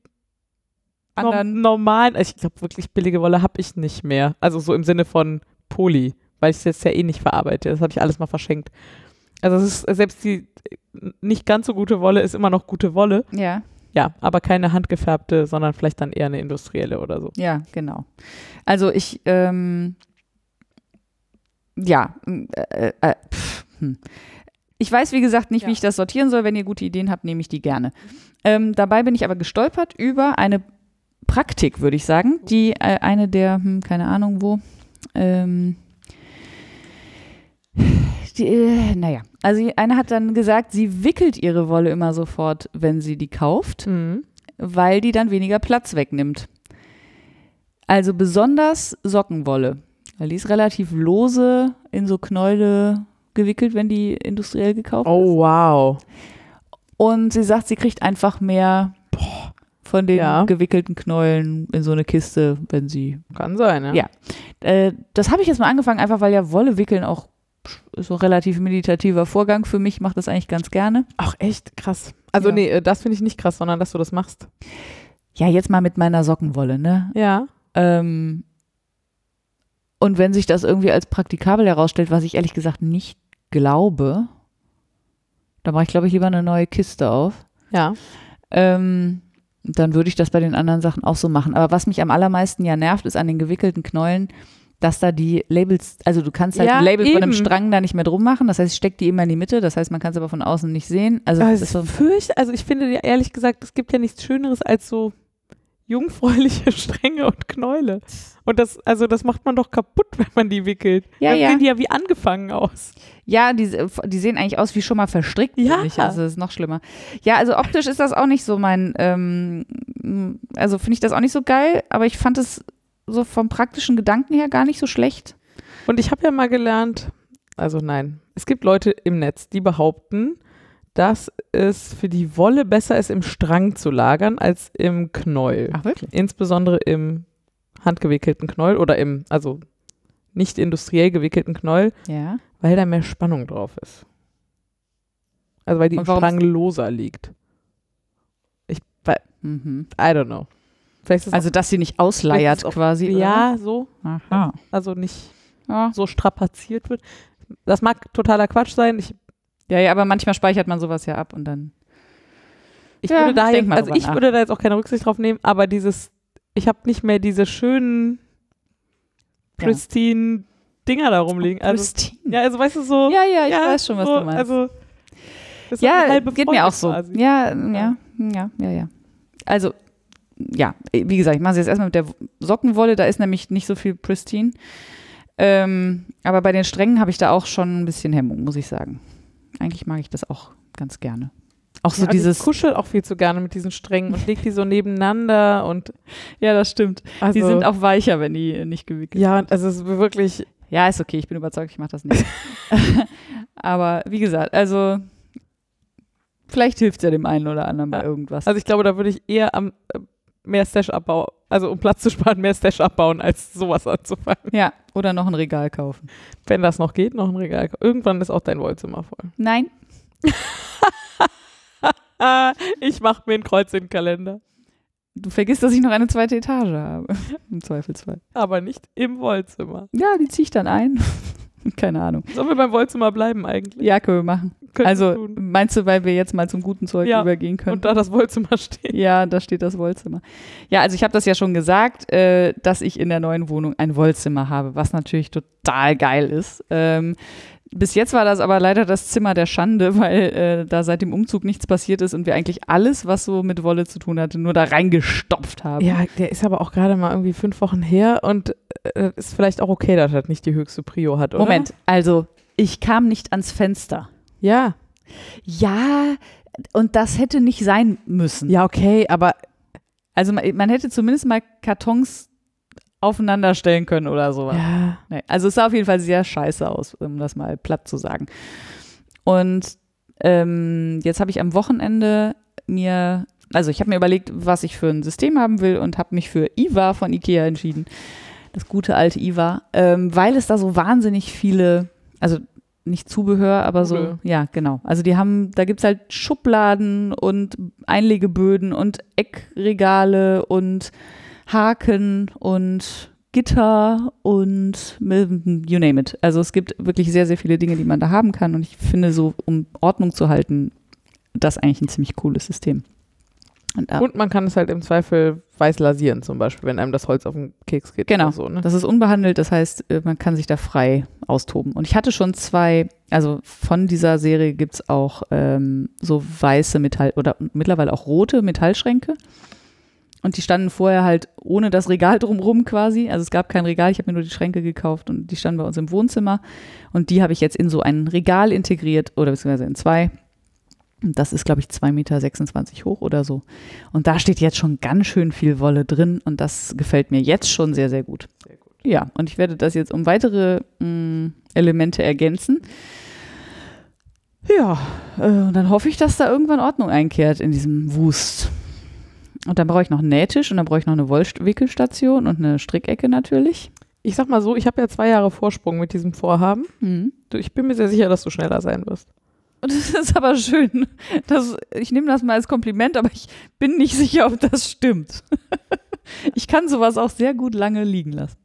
Anderen. norm normalen, also ich glaube wirklich billige Wolle habe ich nicht mehr. Also so im Sinne von Poli, weil ich es jetzt ja eh nicht verarbeite. Das habe ich alles mal verschenkt. Also es ist selbst die nicht ganz so gute Wolle ist immer noch gute Wolle. Ja, Ja, aber keine handgefärbte, sondern vielleicht dann eher eine industrielle oder so. ja, genau. Also ich, ähm, ja, äh, äh, pff, hm. ich weiß, wie gesagt, nicht, Ja. wie ich das sortieren soll. Wenn ihr gute Ideen habt, nehme ich die gerne. Ähm, dabei bin ich aber gestolpert über eine Praktik, würde ich sagen, die äh, eine der, hm, keine Ahnung wo, ähm, die, äh, naja, also eine hat dann gesagt, sie wickelt ihre Wolle immer sofort, wenn sie die kauft. Mhm. weil die dann weniger Platz wegnimmt. Also besonders Sockenwolle. Weil die ist relativ lose in so Knäule gewickelt, wenn die industriell gekauft ist. Oh, wow. Und sie sagt, sie kriegt einfach mehr von den Ja. gewickelten Knäulen in so eine Kiste, wenn sie. Kann sein, ja. Ja. Äh, das habe ich jetzt mal angefangen, einfach weil ja Wolle wickeln auch so ein relativ meditativer Vorgang für mich, mache das eigentlich ganz gerne. Ach, echt krass. Also Ja. nee, äh, das finde ich nicht krass, sondern dass du das machst. Ja, jetzt mal mit meiner Sockenwolle, ne? Ja. Ähm, und wenn sich das irgendwie als praktikabel herausstellt, was ich ehrlich gesagt nicht glaube, dann mache ich, glaube ich, lieber eine neue Kiste auf. Ja. Ähm, dann würde ich das bei den anderen Sachen auch so machen. Aber was mich am allermeisten ja nervt, ist an den gewickelten Knäulen, dass da die Labels, also du kannst halt Ja, ein Label von einem eben. Strang da nicht mehr drum machen. Das heißt, ich stecke die immer in die Mitte. Das heißt, man kann es aber von außen nicht sehen. Also Aber das ist so, fürcht, also ich finde ja ehrlich gesagt, es gibt ja nichts Schöneres als so jungfräuliche Stränge und Knäule. Und das, also das macht man doch kaputt, wenn man die wickelt. Ja, Dann ja. sehen die ja wie angefangen aus. Ja, die, die sehen eigentlich aus wie schon mal verstrickt. Ja. Ich. Also das ist noch schlimmer. Ja, also optisch ist das auch nicht so mein, ähm, also finde ich das auch nicht so geil, aber ich fand es so vom praktischen Gedanken her gar nicht so schlecht. Und ich habe ja mal gelernt, also nein, es gibt Leute im Netz, die behaupten, dass es für die Wolle besser ist, im Strang zu lagern als im Knäuel. Ach, wirklich? Insbesondere im handgewickelten Knäuel oder im, also nicht industriell gewickelten Knäuel, Ja. weil da mehr Spannung drauf ist. Also weil die im Strang loser liegt. Ich, weil, Mhm. I don't know. Also, dass sie nicht ausleiert quasi. oder? ja, so, Aha. also nicht Ja. so strapaziert wird. Das mag totaler Quatsch sein. Ich, ja, ja, aber manchmal speichert man sowas ja ab und dann. ich Ja, würde da jetzt, also ich nach. würde da jetzt auch keine Rücksicht drauf nehmen, aber dieses, ich habe nicht mehr diese schönen Ja. pristine Dinger da rumliegen. Also, Christine. ja, also weißt du so. ja, ja, ich weiß schon, was so, du meinst. Also, ja, geht Freude mir auch so. Ja, ja, ja, ja, ja. Also, ja, wie gesagt, ich mache es jetzt erstmal mit der Sockenwolle, da ist nämlich nicht so viel pristine. Ähm, aber bei den Strängen habe ich da auch schon ein bisschen Hemmung, muss ich sagen. Eigentlich mag ich das auch ganz gerne. Auch so Ja, und dieses. Ich kuschel auch viel zu gerne mit diesen Strängen und leg die so nebeneinander und Ja, das stimmt. also, Die sind auch weicher, wenn die nicht gewickelt ja, und also es ist wirklich, Ja, ist okay, ich bin überzeugt, ich mache das nicht. Aber wie gesagt, also vielleicht hilft es ja dem einen oder anderen bei Ja. irgendwas. also ich glaube, da würde ich eher am äh, mehr Stash abbauen, also um Platz zu sparen, mehr Stash abbauen, als sowas anzufangen. ja, oder noch ein Regal kaufen. Wenn das noch geht, noch ein Regal. Irgendwann ist auch dein Wollzimmer voll. Nein, ich mache mir ein Kreuz in den Kalender. du vergisst, dass ich noch eine zweite Etage habe. Im Zweifelsfall. Aber nicht im Wollzimmer. Ja, die ziehe ich dann ein. Keine Ahnung. Sollen wir beim Wollzimmer bleiben eigentlich? Ja, können wir machen. Können wir Also tun. meinst du, weil wir jetzt mal zum guten Zeug Ja, übergehen können? Und da das Wollzimmer steht. Ja, da steht das Wollzimmer. Ja, also ich habe das ja schon gesagt, äh, dass ich in der neuen Wohnung ein Wollzimmer habe, was natürlich total geil ist. Ähm, bis jetzt war das aber leider das Zimmer der Schande, weil äh, da seit dem Umzug nichts passiert ist und wir eigentlich alles, was so mit Wolle zu tun hatte, nur da reingestopft haben. Ja, der ist aber auch gerade mal irgendwie fünf Wochen her und äh, ist vielleicht auch okay, dass das nicht die höchste Prio hat, oder? Moment, also ich kam nicht ans Fenster. Ja. Ja, und das hätte nicht sein müssen. Ja, okay, aber Also man, man hätte zumindest mal Kartons aufeinander stellen können oder sowas. ja. Nee, also es sah auf jeden Fall sehr scheiße aus, um das mal platt zu sagen. Und ähm, jetzt habe ich am Wochenende mir, also ich habe mir überlegt, was ich für ein System haben will und habe mich für IWA von Ikea entschieden. Das gute alte IWA, ähm, weil es da so wahnsinnig viele, also nicht Zubehör, aber so, Möbel. ja, genau. Also die haben, da gibt es halt Schubladen und Einlegeböden und Eckregale und Haken und Gitter und you name it. Also es gibt wirklich sehr, sehr viele Dinge, die man da haben kann. Und ich finde so, um Ordnung zu halten, das eigentlich ein ziemlich cooles System. Und, da- Und man kann es halt im Zweifel weiß lasieren, zum Beispiel, wenn einem das Holz auf den Keks geht. Genau. So, ne? Das ist unbehandelt, das heißt, äh, man kann sich da frei austoben. Und ich hatte schon zwei, also von dieser Serie gibt es auch ähm, so weiße Metall- oder mittlerweile auch rote Metallschränke. Und die standen vorher halt ohne das Regal drumrum quasi. Also es gab kein Regal, ich habe mir nur die Schränke gekauft und die standen bei uns im Wohnzimmer. Und die habe ich jetzt in so ein Regal integriert oder beziehungsweise in zwei. Und Das ist, glaube ich, 2,26 Meter hoch oder so. Und da steht jetzt schon ganz schön viel Wolle drin und das gefällt mir jetzt schon sehr, sehr gut. Sehr gut. Ja, und ich werde das jetzt um weitere mh, Elemente ergänzen. Ja, äh, und dann hoffe ich, dass da irgendwann Ordnung einkehrt in diesem Wust. Und dann brauche ich noch einen Nähtisch und dann brauche ich noch eine Wollwickelstation und eine Strickecke natürlich. Ich sag mal so, ich habe ja zwei Jahre Vorsprung mit diesem Vorhaben. Mhm. Ich bin mir sehr sicher, dass du schneller sein wirst. Und das ist aber schön. Das, ich nehme das mal als Kompliment, aber ich bin nicht sicher, ob das stimmt. Ich kann sowas auch sehr gut lange liegen lassen.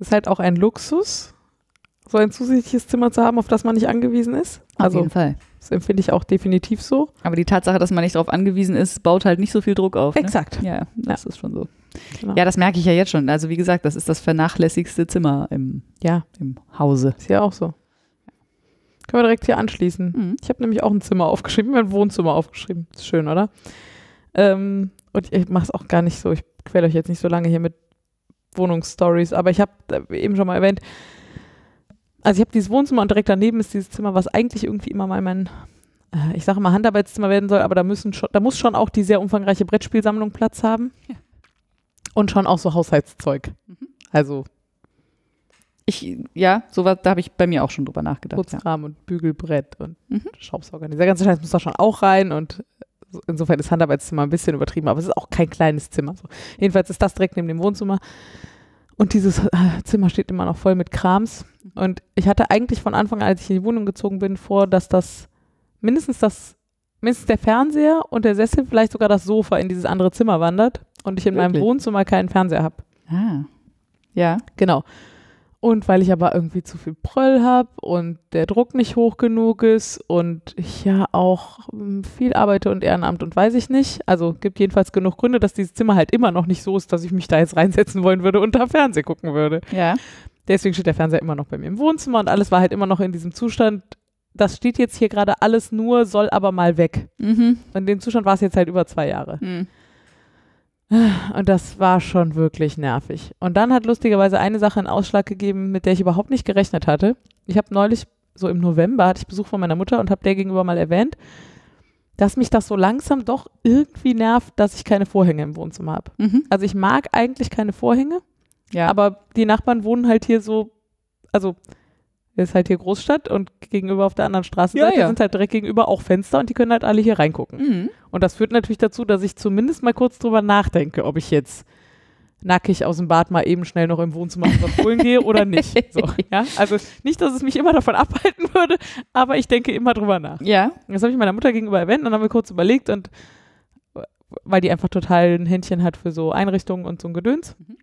ist halt auch ein Luxus, so ein zusätzliches Zimmer zu haben, auf das man nicht angewiesen ist. Auf Also jeden Fall. Das empfinde ich auch definitiv so. Aber die Tatsache, dass man nicht darauf angewiesen ist, baut halt nicht so viel Druck auf. Ne? Exakt. Ja, ja, das ist schon so. Genau. Ja, das merke ich ja jetzt schon. Also wie gesagt, das ist das vernachlässigste Zimmer im, Ja, im Hause. ist ja auch so. Können wir direkt hier anschließen. Mhm. Ich habe nämlich auch ein Zimmer aufgeschrieben, mein Wohnzimmer aufgeschrieben. Ist schön, oder? Ähm, und ich mache es auch gar nicht so, ich quäle euch jetzt nicht so lange hier mit Wohnungsstories, aber ich habe eben schon mal erwähnt, also ich habe dieses Wohnzimmer und direkt daneben ist dieses Zimmer, was eigentlich irgendwie immer mal mein, äh, ich sage mal Handarbeitszimmer werden soll, aber da müssen schon, da muss schon auch die sehr umfangreiche Brettspielsammlung Platz haben. Ja. Und schon auch so Haushaltszeug. Mhm. Also Ich, ja, sowas, da habe ich bei mir auch schon drüber nachgedacht. Ja. Putzrahmen und Bügelbrett und Mhm. Staubsauger. Dieser ganze Scheiß muss da schon auch rein und so- insofern ist Handarbeitszimmer ein bisschen übertrieben, aber es ist auch kein kleines Zimmer. So. Jedenfalls ist das direkt neben dem Wohnzimmer und dieses äh, Zimmer steht immer noch voll mit Krams und ich hatte eigentlich von Anfang an, als ich in die Wohnung gezogen bin, vor, dass das mindestens das mindestens der Fernseher und der Sessel, vielleicht sogar das Sofa in dieses andere Zimmer wandert und ich in meinem Wirklich? Wohnzimmer keinen Fernseher habe. Ah. Ja. Genau. Und weil ich aber irgendwie zu viel Pröll habe und der Druck nicht hoch genug ist und ich ja auch ähm, viel arbeite und Ehrenamt und weiß ich nicht. Also gibt jedenfalls genug Gründe, dass dieses Zimmer halt immer noch nicht so ist, dass ich mich da jetzt reinsetzen wollen würde und da Fernsehen gucken würde. Ja. Deswegen steht der Fernseher immer noch bei mir im Wohnzimmer und alles war halt immer noch in diesem Zustand. Das steht jetzt hier gerade alles nur, soll aber mal weg. Mhm. In dem Zustand war es jetzt halt über zwei Jahre. Mhm. Und das war schon wirklich nervig. Und dann hat lustigerweise eine Sache einen Ausschlag gegeben, mit der ich überhaupt nicht gerechnet hatte. Ich habe neulich, so im November, hatte ich Besuch von meiner Mutter und habe der gegenüber mal erwähnt, dass mich das so langsam doch irgendwie nervt, dass ich keine Vorhänge im Wohnzimmer habe. Mhm. Also ich mag eigentlich keine Vorhänge, Ja. aber die Nachbarn wohnen halt hier so, also ist halt hier Großstadt und gegenüber auf der anderen Straßenseite Ja, ja. sind halt direkt gegenüber auch Fenster und die können halt alle hier reingucken. Mhm. Und das führt natürlich dazu, dass ich zumindest mal kurz drüber nachdenke, ob ich jetzt nackig aus dem Bad mal eben schnell noch im Wohnzimmer was holen gehe oder nicht. So, ja? Also nicht, dass es mich immer davon abhalten würde, aber ich denke immer drüber nach. Ja. Das habe ich meiner Mutter gegenüber erwähnt und dann haben wir kurz überlegt und weil die einfach total ein Händchen hat für so Einrichtungen und so ein Gedöns. Mhm.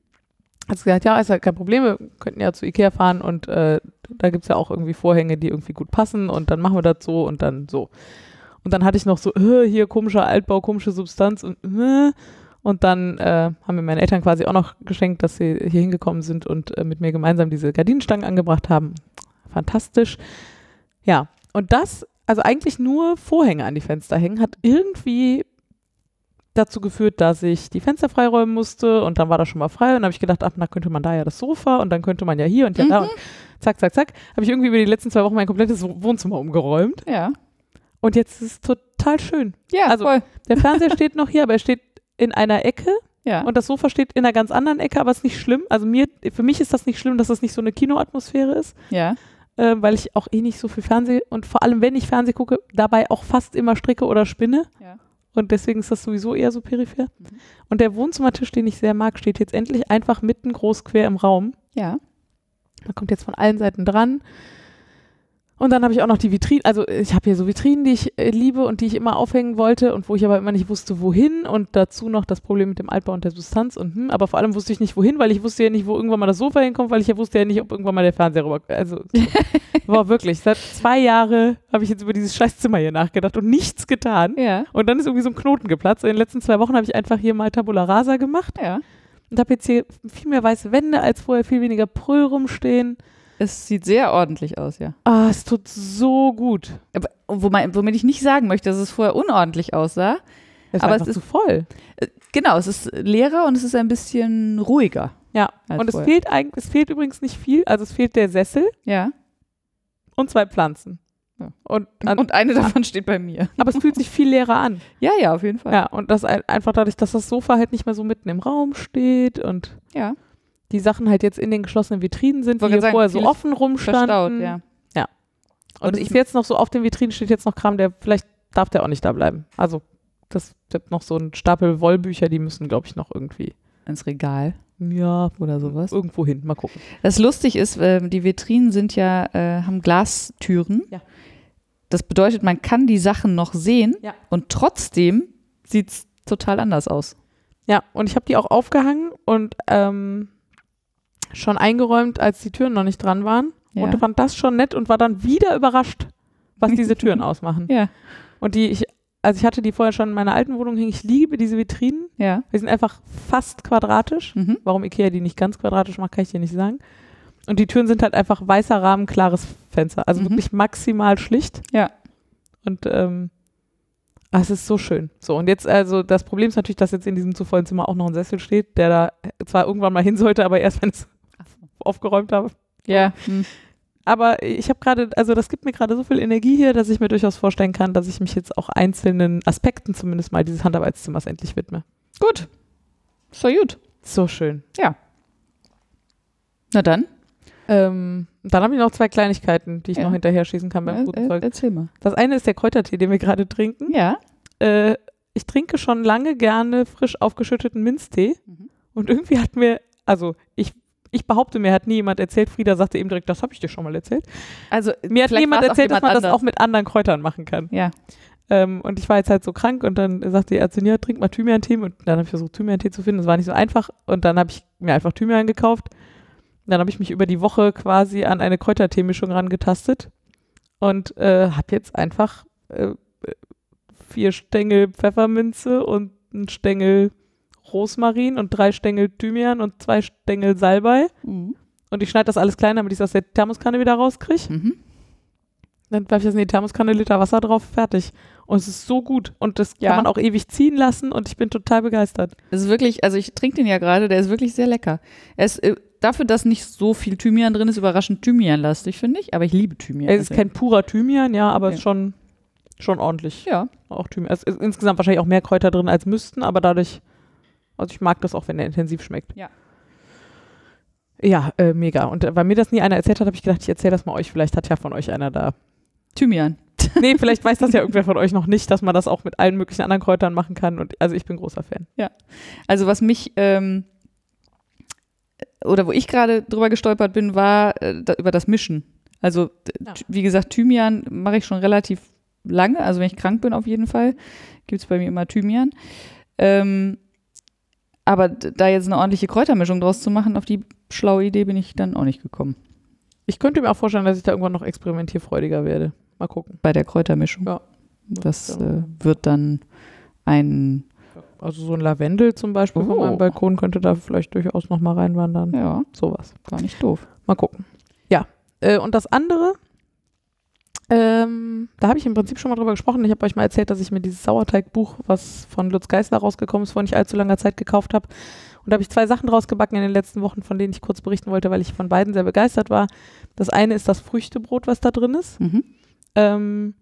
Hat sie gesagt, ja, ist halt kein Problem, wir könnten ja zu Ikea fahren und äh, da gibt es ja auch irgendwie Vorhänge, die irgendwie gut passen und dann machen wir das so und dann so. Und dann hatte ich noch so, äh, hier komischer Altbau, komische Substanz und äh, und dann äh, haben mir meine Eltern quasi auch noch geschenkt, dass sie hier hingekommen sind und äh, mit mir gemeinsam diese Gardinenstangen angebracht haben. Fantastisch. Ja, und das, also eigentlich nur Vorhänge an die Fenster hängen, hat irgendwie dazu geführt, dass ich die Fenster freiräumen musste und dann war das schon mal frei und dann habe ich gedacht, ach, da könnte man da ja das Sofa und dann könnte man ja hier und ja da Mhm. und zack, zack, zack, habe ich irgendwie über die letzten zwei Wochen mein komplettes Wohnzimmer umgeräumt Ja. und jetzt ist es total schön. Ja, Also- voll. Der Fernseher steht noch hier, aber er steht in einer Ecke Ja. und das Sofa steht in einer ganz anderen Ecke, aber ist nicht schlimm. Also mir, für mich ist das nicht schlimm, dass das nicht so eine Kinoatmosphäre ist, ja. äh, weil ich auch eh nicht so viel Fernseh und vor allem, wenn ich Fernseh gucke, dabei auch fast immer stricke oder spinne. Ja. Und deswegen ist das sowieso eher so peripher. Mhm. Und der Wohnzimmertisch, den ich sehr mag, steht jetzt endlich einfach mitten groß quer im Raum. Ja. Man kommt jetzt von allen Seiten dran. Und dann habe ich auch noch die Vitrinen, also ich habe hier so Vitrinen, die ich äh, liebe und die ich immer aufhängen wollte und wo ich aber immer nicht wusste, wohin. Und dazu noch das Problem mit dem Altbau und der Substanz und hm, aber vor allem wusste ich nicht, wohin, weil ich wusste ja nicht, wo irgendwann mal das Sofa hinkommt, weil ich ja wusste ja nicht, ob irgendwann mal der Fernseher rüber. Also war wirklich, seit zwei Jahren habe ich jetzt über dieses scheiß Zimmer hier nachgedacht und nichts getan. Ja. Und dann ist irgendwie so ein Knoten geplatzt. In den letzten zwei Wochen habe ich einfach hier mal Tabula Rasa gemacht Ja. Und habe jetzt hier viel mehr weiße Wände als vorher, viel weniger Pröll rumstehen. Es sieht sehr ordentlich aus, ja. Ah, es tut so gut. Aber womit ich nicht sagen möchte, dass es vorher unordentlich aussah. Es Aber es ist- zu voll. Äh, Genau, es ist leerer und es ist ein bisschen ruhiger. Ja, und es vorher. fehlt eigentlich, es fehlt übrigens nicht viel. Also es fehlt der Sessel Ja. und zwei Pflanzen. Ja. Und, an, Und eine davon steht bei mir. aber es fühlt sich viel leerer an. Ja, ja, auf jeden Fall. Ja, und das ein- einfach dadurch, dass das Sofa halt nicht mehr so mitten im Raum steht und Ja. die Sachen halt jetzt in den geschlossenen Vitrinen sind, die Wollte hier sagen, vorher so offen rumstanden. Verstaut, ja. Und Und es ich- jetzt noch so auf den Vitrinen steht jetzt noch Kram, der vielleicht darf der auch nicht da bleiben. Also das gibt noch so einen Stapel Wollbücher, die müssen, glaube ich, noch irgendwie Ins Regal ja oder sowas. irgendwo hin. Mal gucken. Das lustig ist, ähm, die Vitrinen sind ja, äh, haben Glastüren. Ja. Das bedeutet, man kann die Sachen noch sehen Ja. und trotzdem sieht es total anders aus. Ja, und ich habe die auch aufgehangen und ähm, schon eingeräumt, als die Türen noch nicht dran waren. Ja. Und fand das schon nett und war dann wieder überrascht, was diese Türen ausmachen. Ja. Und die ich, also ich hatte die vorher schon in meiner alten Wohnung hängen. Ich liebe diese Vitrinen. Ja. Die sind einfach fast quadratisch. Mhm. Warum Ikea die nicht ganz quadratisch macht, kann ich dir nicht sagen. Und die Türen sind halt einfach weißer Rahmen, klares Fenster. Also Mhm. wirklich maximal schlicht. Ja. Und ähm, ah, es ist so schön. So, und jetzt, also das Problem ist natürlich, dass jetzt in diesem zu vollen Zimmer auch noch ein Sessel steht, der da zwar irgendwann mal hin sollte, aber erst, wenn ich es aufgeräumt habe. Ja. Hm. Aber ich habe gerade, also das gibt mir gerade so viel Energie hier, dass ich mir durchaus vorstellen kann, dass ich mich jetzt auch einzelnen Aspekten zumindest mal dieses Handarbeitszimmers endlich widme. Gut. So gut. So schön. Na dann. Ähm, dann habe ich noch zwei Kleinigkeiten, die ich Ja. noch hinterher schießen kann beim guten Zeug. erzähl mal. Das eine ist der Kräutertee, den wir gerade trinken. Ja. Äh, ich trinke schon lange gerne frisch aufgeschütteten Minztee. Mhm. Und irgendwie hat mir, also ich, ich behaupte, mir hat nie jemand erzählt, Frieda sagte eben direkt, das habe ich dir schon mal erzählt. Also, Mir hat niemand erzählt, dass man das anders. auch mit anderen Kräutern machen kann. Ja. Ähm, und ich war jetzt halt so krank und dann sagte die Ärztin, ja, trink mal Thymian-Tee. Und dann habe ich versucht, Thymian-Tee zu finden. Das war nicht so einfach. Und dann habe ich mir einfach Thymian gekauft. Dann habe ich mich über die Woche quasi an eine Kräutertee-Mischung rangetastet und äh, habe jetzt einfach äh, vier Stängel Pfefferminze und einen Stängel Rosmarin und drei Stängel Thymian und zwei Stängel Salbei. Mhm. Und ich schneide das alles klein, damit ich es aus der Thermoskanne wieder rauskriege. Mhm. Dann werfe ich das in die Thermoskanne, Liter Wasser drauf, fertig. Und es ist so gut. Und das Ja. kann man auch ewig ziehen lassen und ich bin total begeistert. Es ist wirklich, also ich trinke den ja gerade, der ist wirklich sehr lecker. Er ist äh, dafür, dass nicht so viel Thymian drin ist, überraschend Thymianlastig, finde ich. Aber ich liebe Thymian. es ist kein purer Thymian, ja, aber es Okay. ist schon, schon ordentlich. ja. Auch Thymian. Es ist insgesamt wahrscheinlich auch mehr Kräuter drin als müssten, aber dadurch, also ich mag das auch, wenn der intensiv schmeckt. Ja. Ja, äh, mega. Und äh, weil mir das nie einer erzählt hat, habe ich gedacht, ich erzähle das mal euch. Vielleicht hat ja von euch einer da. Thymian. Nee, vielleicht weiß das ja irgendwer von euch noch nicht, dass man das auch mit allen möglichen anderen Kräutern machen kann. Und also ich bin großer Fan. Also was mich ähm, oder wo ich gerade drüber gestolpert bin, war äh, da, über das Mischen. Also Ja. wie gesagt, Thymian mache ich schon relativ lange. Also wenn ich krank bin auf jeden Fall, gibt es bei mir immer Thymian. Ähm, aber da jetzt eine ordentliche Kräutermischung draus zu machen, auf die schlaue Idee bin ich dann auch nicht gekommen. Ich könnte mir auch vorstellen, dass ich da irgendwann noch experimentierfreudiger werde. Mal gucken. Bei der Kräutermischung. Ja. Das äh, wird dann ein, Also so ein Lavendel zum Beispiel von Oh. meinem Balkon könnte da vielleicht durchaus noch mal reinwandern. ja, Sowas. gar nicht doof. Mal gucken. Ja. Äh, und das andere Ähm, da habe ich im Prinzip schon mal drüber gesprochen. Ich habe euch mal erzählt, dass ich mir dieses Sauerteigbuch, was von Lutz Geisler rausgekommen ist, vor nicht allzu langer Zeit gekauft habe. Und da habe ich zwei Sachen draus gebacken in den letzten Wochen, von denen ich kurz berichten wollte, weil ich von beiden sehr begeistert war. Das eine ist das Früchtebrot, was da drin ist. Mhm. Ähm,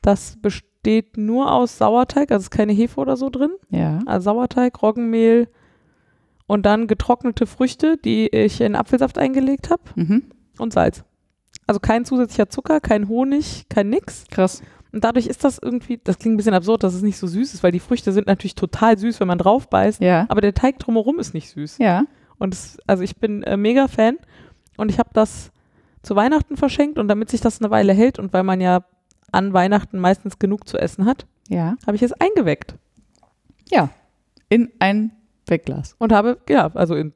das besteht nur aus Sauerteig, also ist keine Hefe oder so drin. Ja. Also Sauerteig, Roggenmehl und dann getrocknete Früchte, die ich in Apfelsaft eingelegt habe Mhm. und Salz. Also kein zusätzlicher Zucker, kein Honig, kein nix. Krass. Und dadurch ist das irgendwie, das klingt ein bisschen absurd, dass es nicht so süß ist, weil die Früchte sind natürlich total süß, wenn man drauf beißt. Ja. Aber der Teig drumherum ist nicht süß. Ja. Und es, also ich bin äh, mega Fan und ich habe das zu Weihnachten verschenkt und damit sich das eine Weile hält und weil man ja an Weihnachten meistens genug zu essen hat, Ja. habe ich es eingeweckt Ja. In ein Wegglas. und habe, ja, also in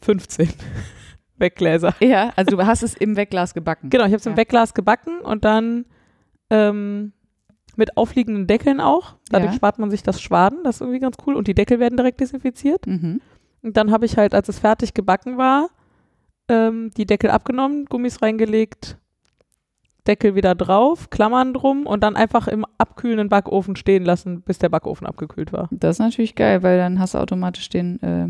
15 Weggläser. Ja, also du hast es im Wegglas gebacken. Genau, ich habe es im Ja. Wegglas gebacken und dann ähm, mit aufliegenden Deckeln auch. Dadurch Ja. spart man sich das Schwaden, das ist irgendwie ganz cool. Und die Deckel werden direkt desinfiziert. Mhm. Und dann habe ich halt, als es fertig gebacken war, ähm, die Deckel abgenommen, Gummis reingelegt, Deckel wieder drauf, Klammern drum und dann einfach im abkühlenden Backofen stehen lassen, bis der Backofen abgekühlt war. Das ist natürlich geil, weil dann hast du automatisch den äh,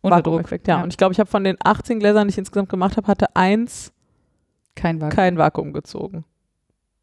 Unterdruck. Vakuumeffekt, ja. Und ich glaube, ich habe von den 18 Gläsern, die ich insgesamt gemacht habe, hatte eins Kein Vakuum. kein Vakuum gezogen.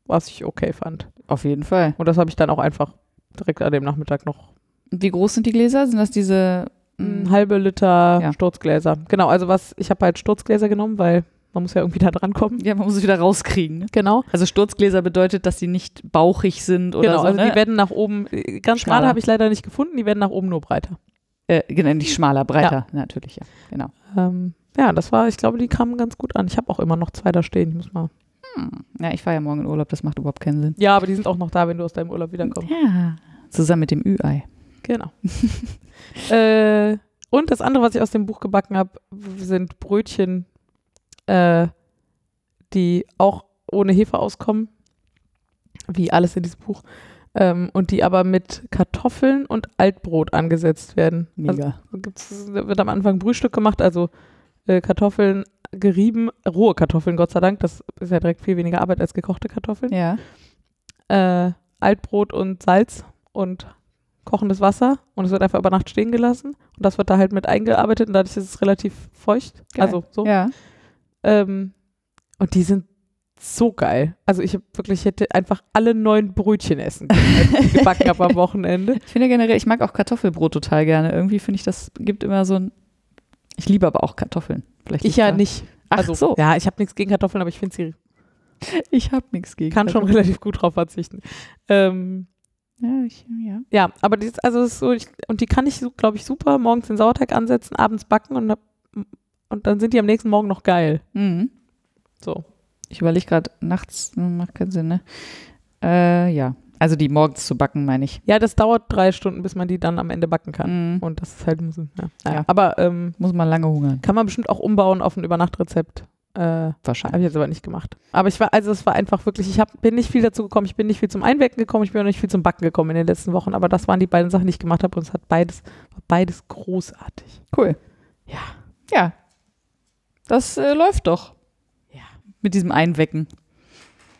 Was ich okay fand. Auf jeden Fall. Und das habe ich dann auch einfach direkt an dem Nachmittag noch Wie groß sind die Gläser? Sind das diese ein mh, halbe Liter Ja. Sturzgläser. Genau, also was, ich habe halt Sturzgläser genommen, weil man muss ja irgendwie da dran kommen. Ja, man muss es wieder rauskriegen. Ne? Genau. Also Sturzgläser bedeutet, dass sie nicht bauchig sind oder genau, so. also ne? die werden nach oben, äh, ganz schmal habe ich leider nicht gefunden, die werden nach oben nur breiter. äh, genau, nicht schmaler, breiter. Natürlich, ja. Genau. Ähm, ja, das war, ich glaube, die kamen ganz gut an. Ich habe auch immer noch zwei da stehen. Ich muss mal. Hm. Ja, ich fahre ja morgen in Urlaub, das macht überhaupt keinen Sinn. Ja, aber die sind auch noch da, wenn du aus deinem Urlaub wiederkommst. Ja. Zusammen mit dem Ü-Ei. Genau. äh, und das andere, was ich aus dem Buch gebacken habe, sind Brötchen, äh, die auch ohne Hefe auskommen, wie alles in diesem Buch, ähm, und die aber mit Kartoffeln und Altbrot angesetzt werden. Also, Mega. gibt's, wird am Anfang Brühstück gemacht, also äh, Kartoffeln gerieben, rohe Kartoffeln, Gott sei Dank, das ist ja direkt viel weniger Arbeit als gekochte Kartoffeln ja. äh, Altbrot und Salz und kochendes Wasser und es wird einfach über Nacht stehen gelassen und das wird da halt mit eingearbeitet und dadurch ist es relativ feucht. Geil. Also so. Ja. Ähm, und die sind so geil. Also ich wirklich ich hätte einfach alle neun Brötchen essen können, als ich gebacken habe am Wochenende. Ich finde generell, ich mag auch Kartoffelbrot total gerne. Irgendwie finde ich, das gibt immer so ein. Ich liebe aber auch Kartoffeln. Vielleicht Ich ja da. nicht. Ach Also so. ja, ich habe nichts gegen Kartoffeln, aber ich finde sie Ich habe nichts gegen. kann schon relativ gut drauf verzichten. Ähm, Ja, ich, ja. Ja, aber die ist, also es ist so, ich, und die kann ich, so, glaube ich, super morgens den Sauerteig ansetzen, abends backen und, hab- und dann sind die am nächsten Morgen noch geil. Mhm. So. Ich überlege gerade, nachts hm, macht keinen Sinn, ne? Äh, ja. Also die morgens zu backen, meine ich. Ja, das dauert drei Stunden, bis man die dann am Ende backen kann. Mhm. Und das ist halt ja. Naja. Ja. Aber ähm, Muss man lange hungern. kann man bestimmt auch umbauen auf ein Übernachtrezept. Äh, habe Wahrscheinlich. ich jetzt aber nicht gemacht. Aber ich war, also es war einfach wirklich, ich hab, bin nicht viel dazu gekommen, ich bin nicht viel zum Einwecken gekommen, ich bin auch nicht viel zum Backen gekommen in den letzten Wochen, aber das waren die beiden Sachen, die ich gemacht habe und es hat beides, war beides großartig. Cool. Ja. Ja. Das äh, läuft doch. Ja. Mit diesem Einwecken.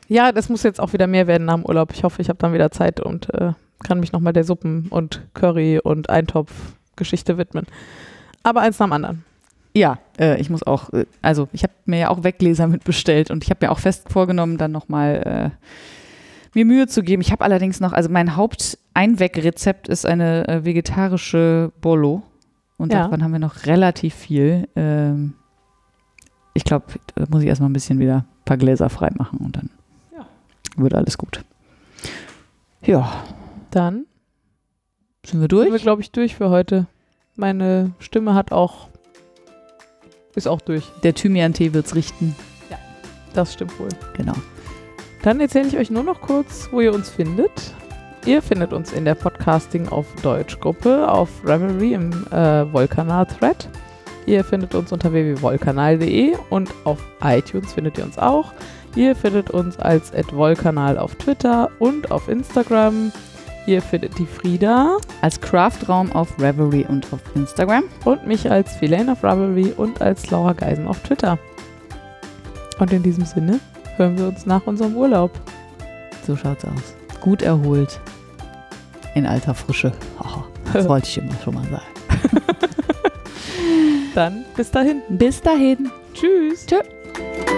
Ja, das muss jetzt auch wieder mehr werden nach dem Urlaub. Ich hoffe, ich habe dann wieder Zeit und äh, kann mich nochmal der Suppen und Curry und Eintopf-Geschichte widmen. Aber eins nach dem anderen. Ja, äh, ich muss auch, äh, also ich habe mir ja auch Weggläser mitbestellt und ich habe mir auch fest vorgenommen, dann nochmal äh, mir Mühe zu geben. Ich habe allerdings noch, also mein Haupteinwegrezept ist eine äh, vegetarische Bolo und Ja. davon haben wir noch relativ viel. Ähm, ich glaube, da muss ich erstmal ein bisschen wieder ein paar Gläser frei machen und dann Ja. wird alles gut. Ja, Dann sind wir durch? sind wir, glaube ich, durch für heute. Meine Stimme hat auch, ist auch durch. Der Thymian-Tee wird's richten. Das stimmt wohl. Genau. Dann erzähle ich euch nur noch kurz, wo ihr uns findet. Ihr findet uns in der Podcasting auf Deutsch Gruppe auf Revelry im äh, Wollkanal-Thread. Ihr findet uns unter www.wollkanal.de und auf iTunes findet ihr uns auch. Ihr findet uns als @wollkanal auf Twitter und auf Instagram. Ihr findet die Frieda Als Craftraum auf Revelry und auf Instagram. und mich als Philaine auf Ravelry und als Laura Geisen auf Twitter. Und in diesem Sinne, hören wir uns nach unserem Urlaub. So schaut's aus. Gut erholt. In alter Frische. Haha, Das wollte ich immer schon mal sagen. Dann bis dahin. Bis dahin. Tschüss. Tschüss.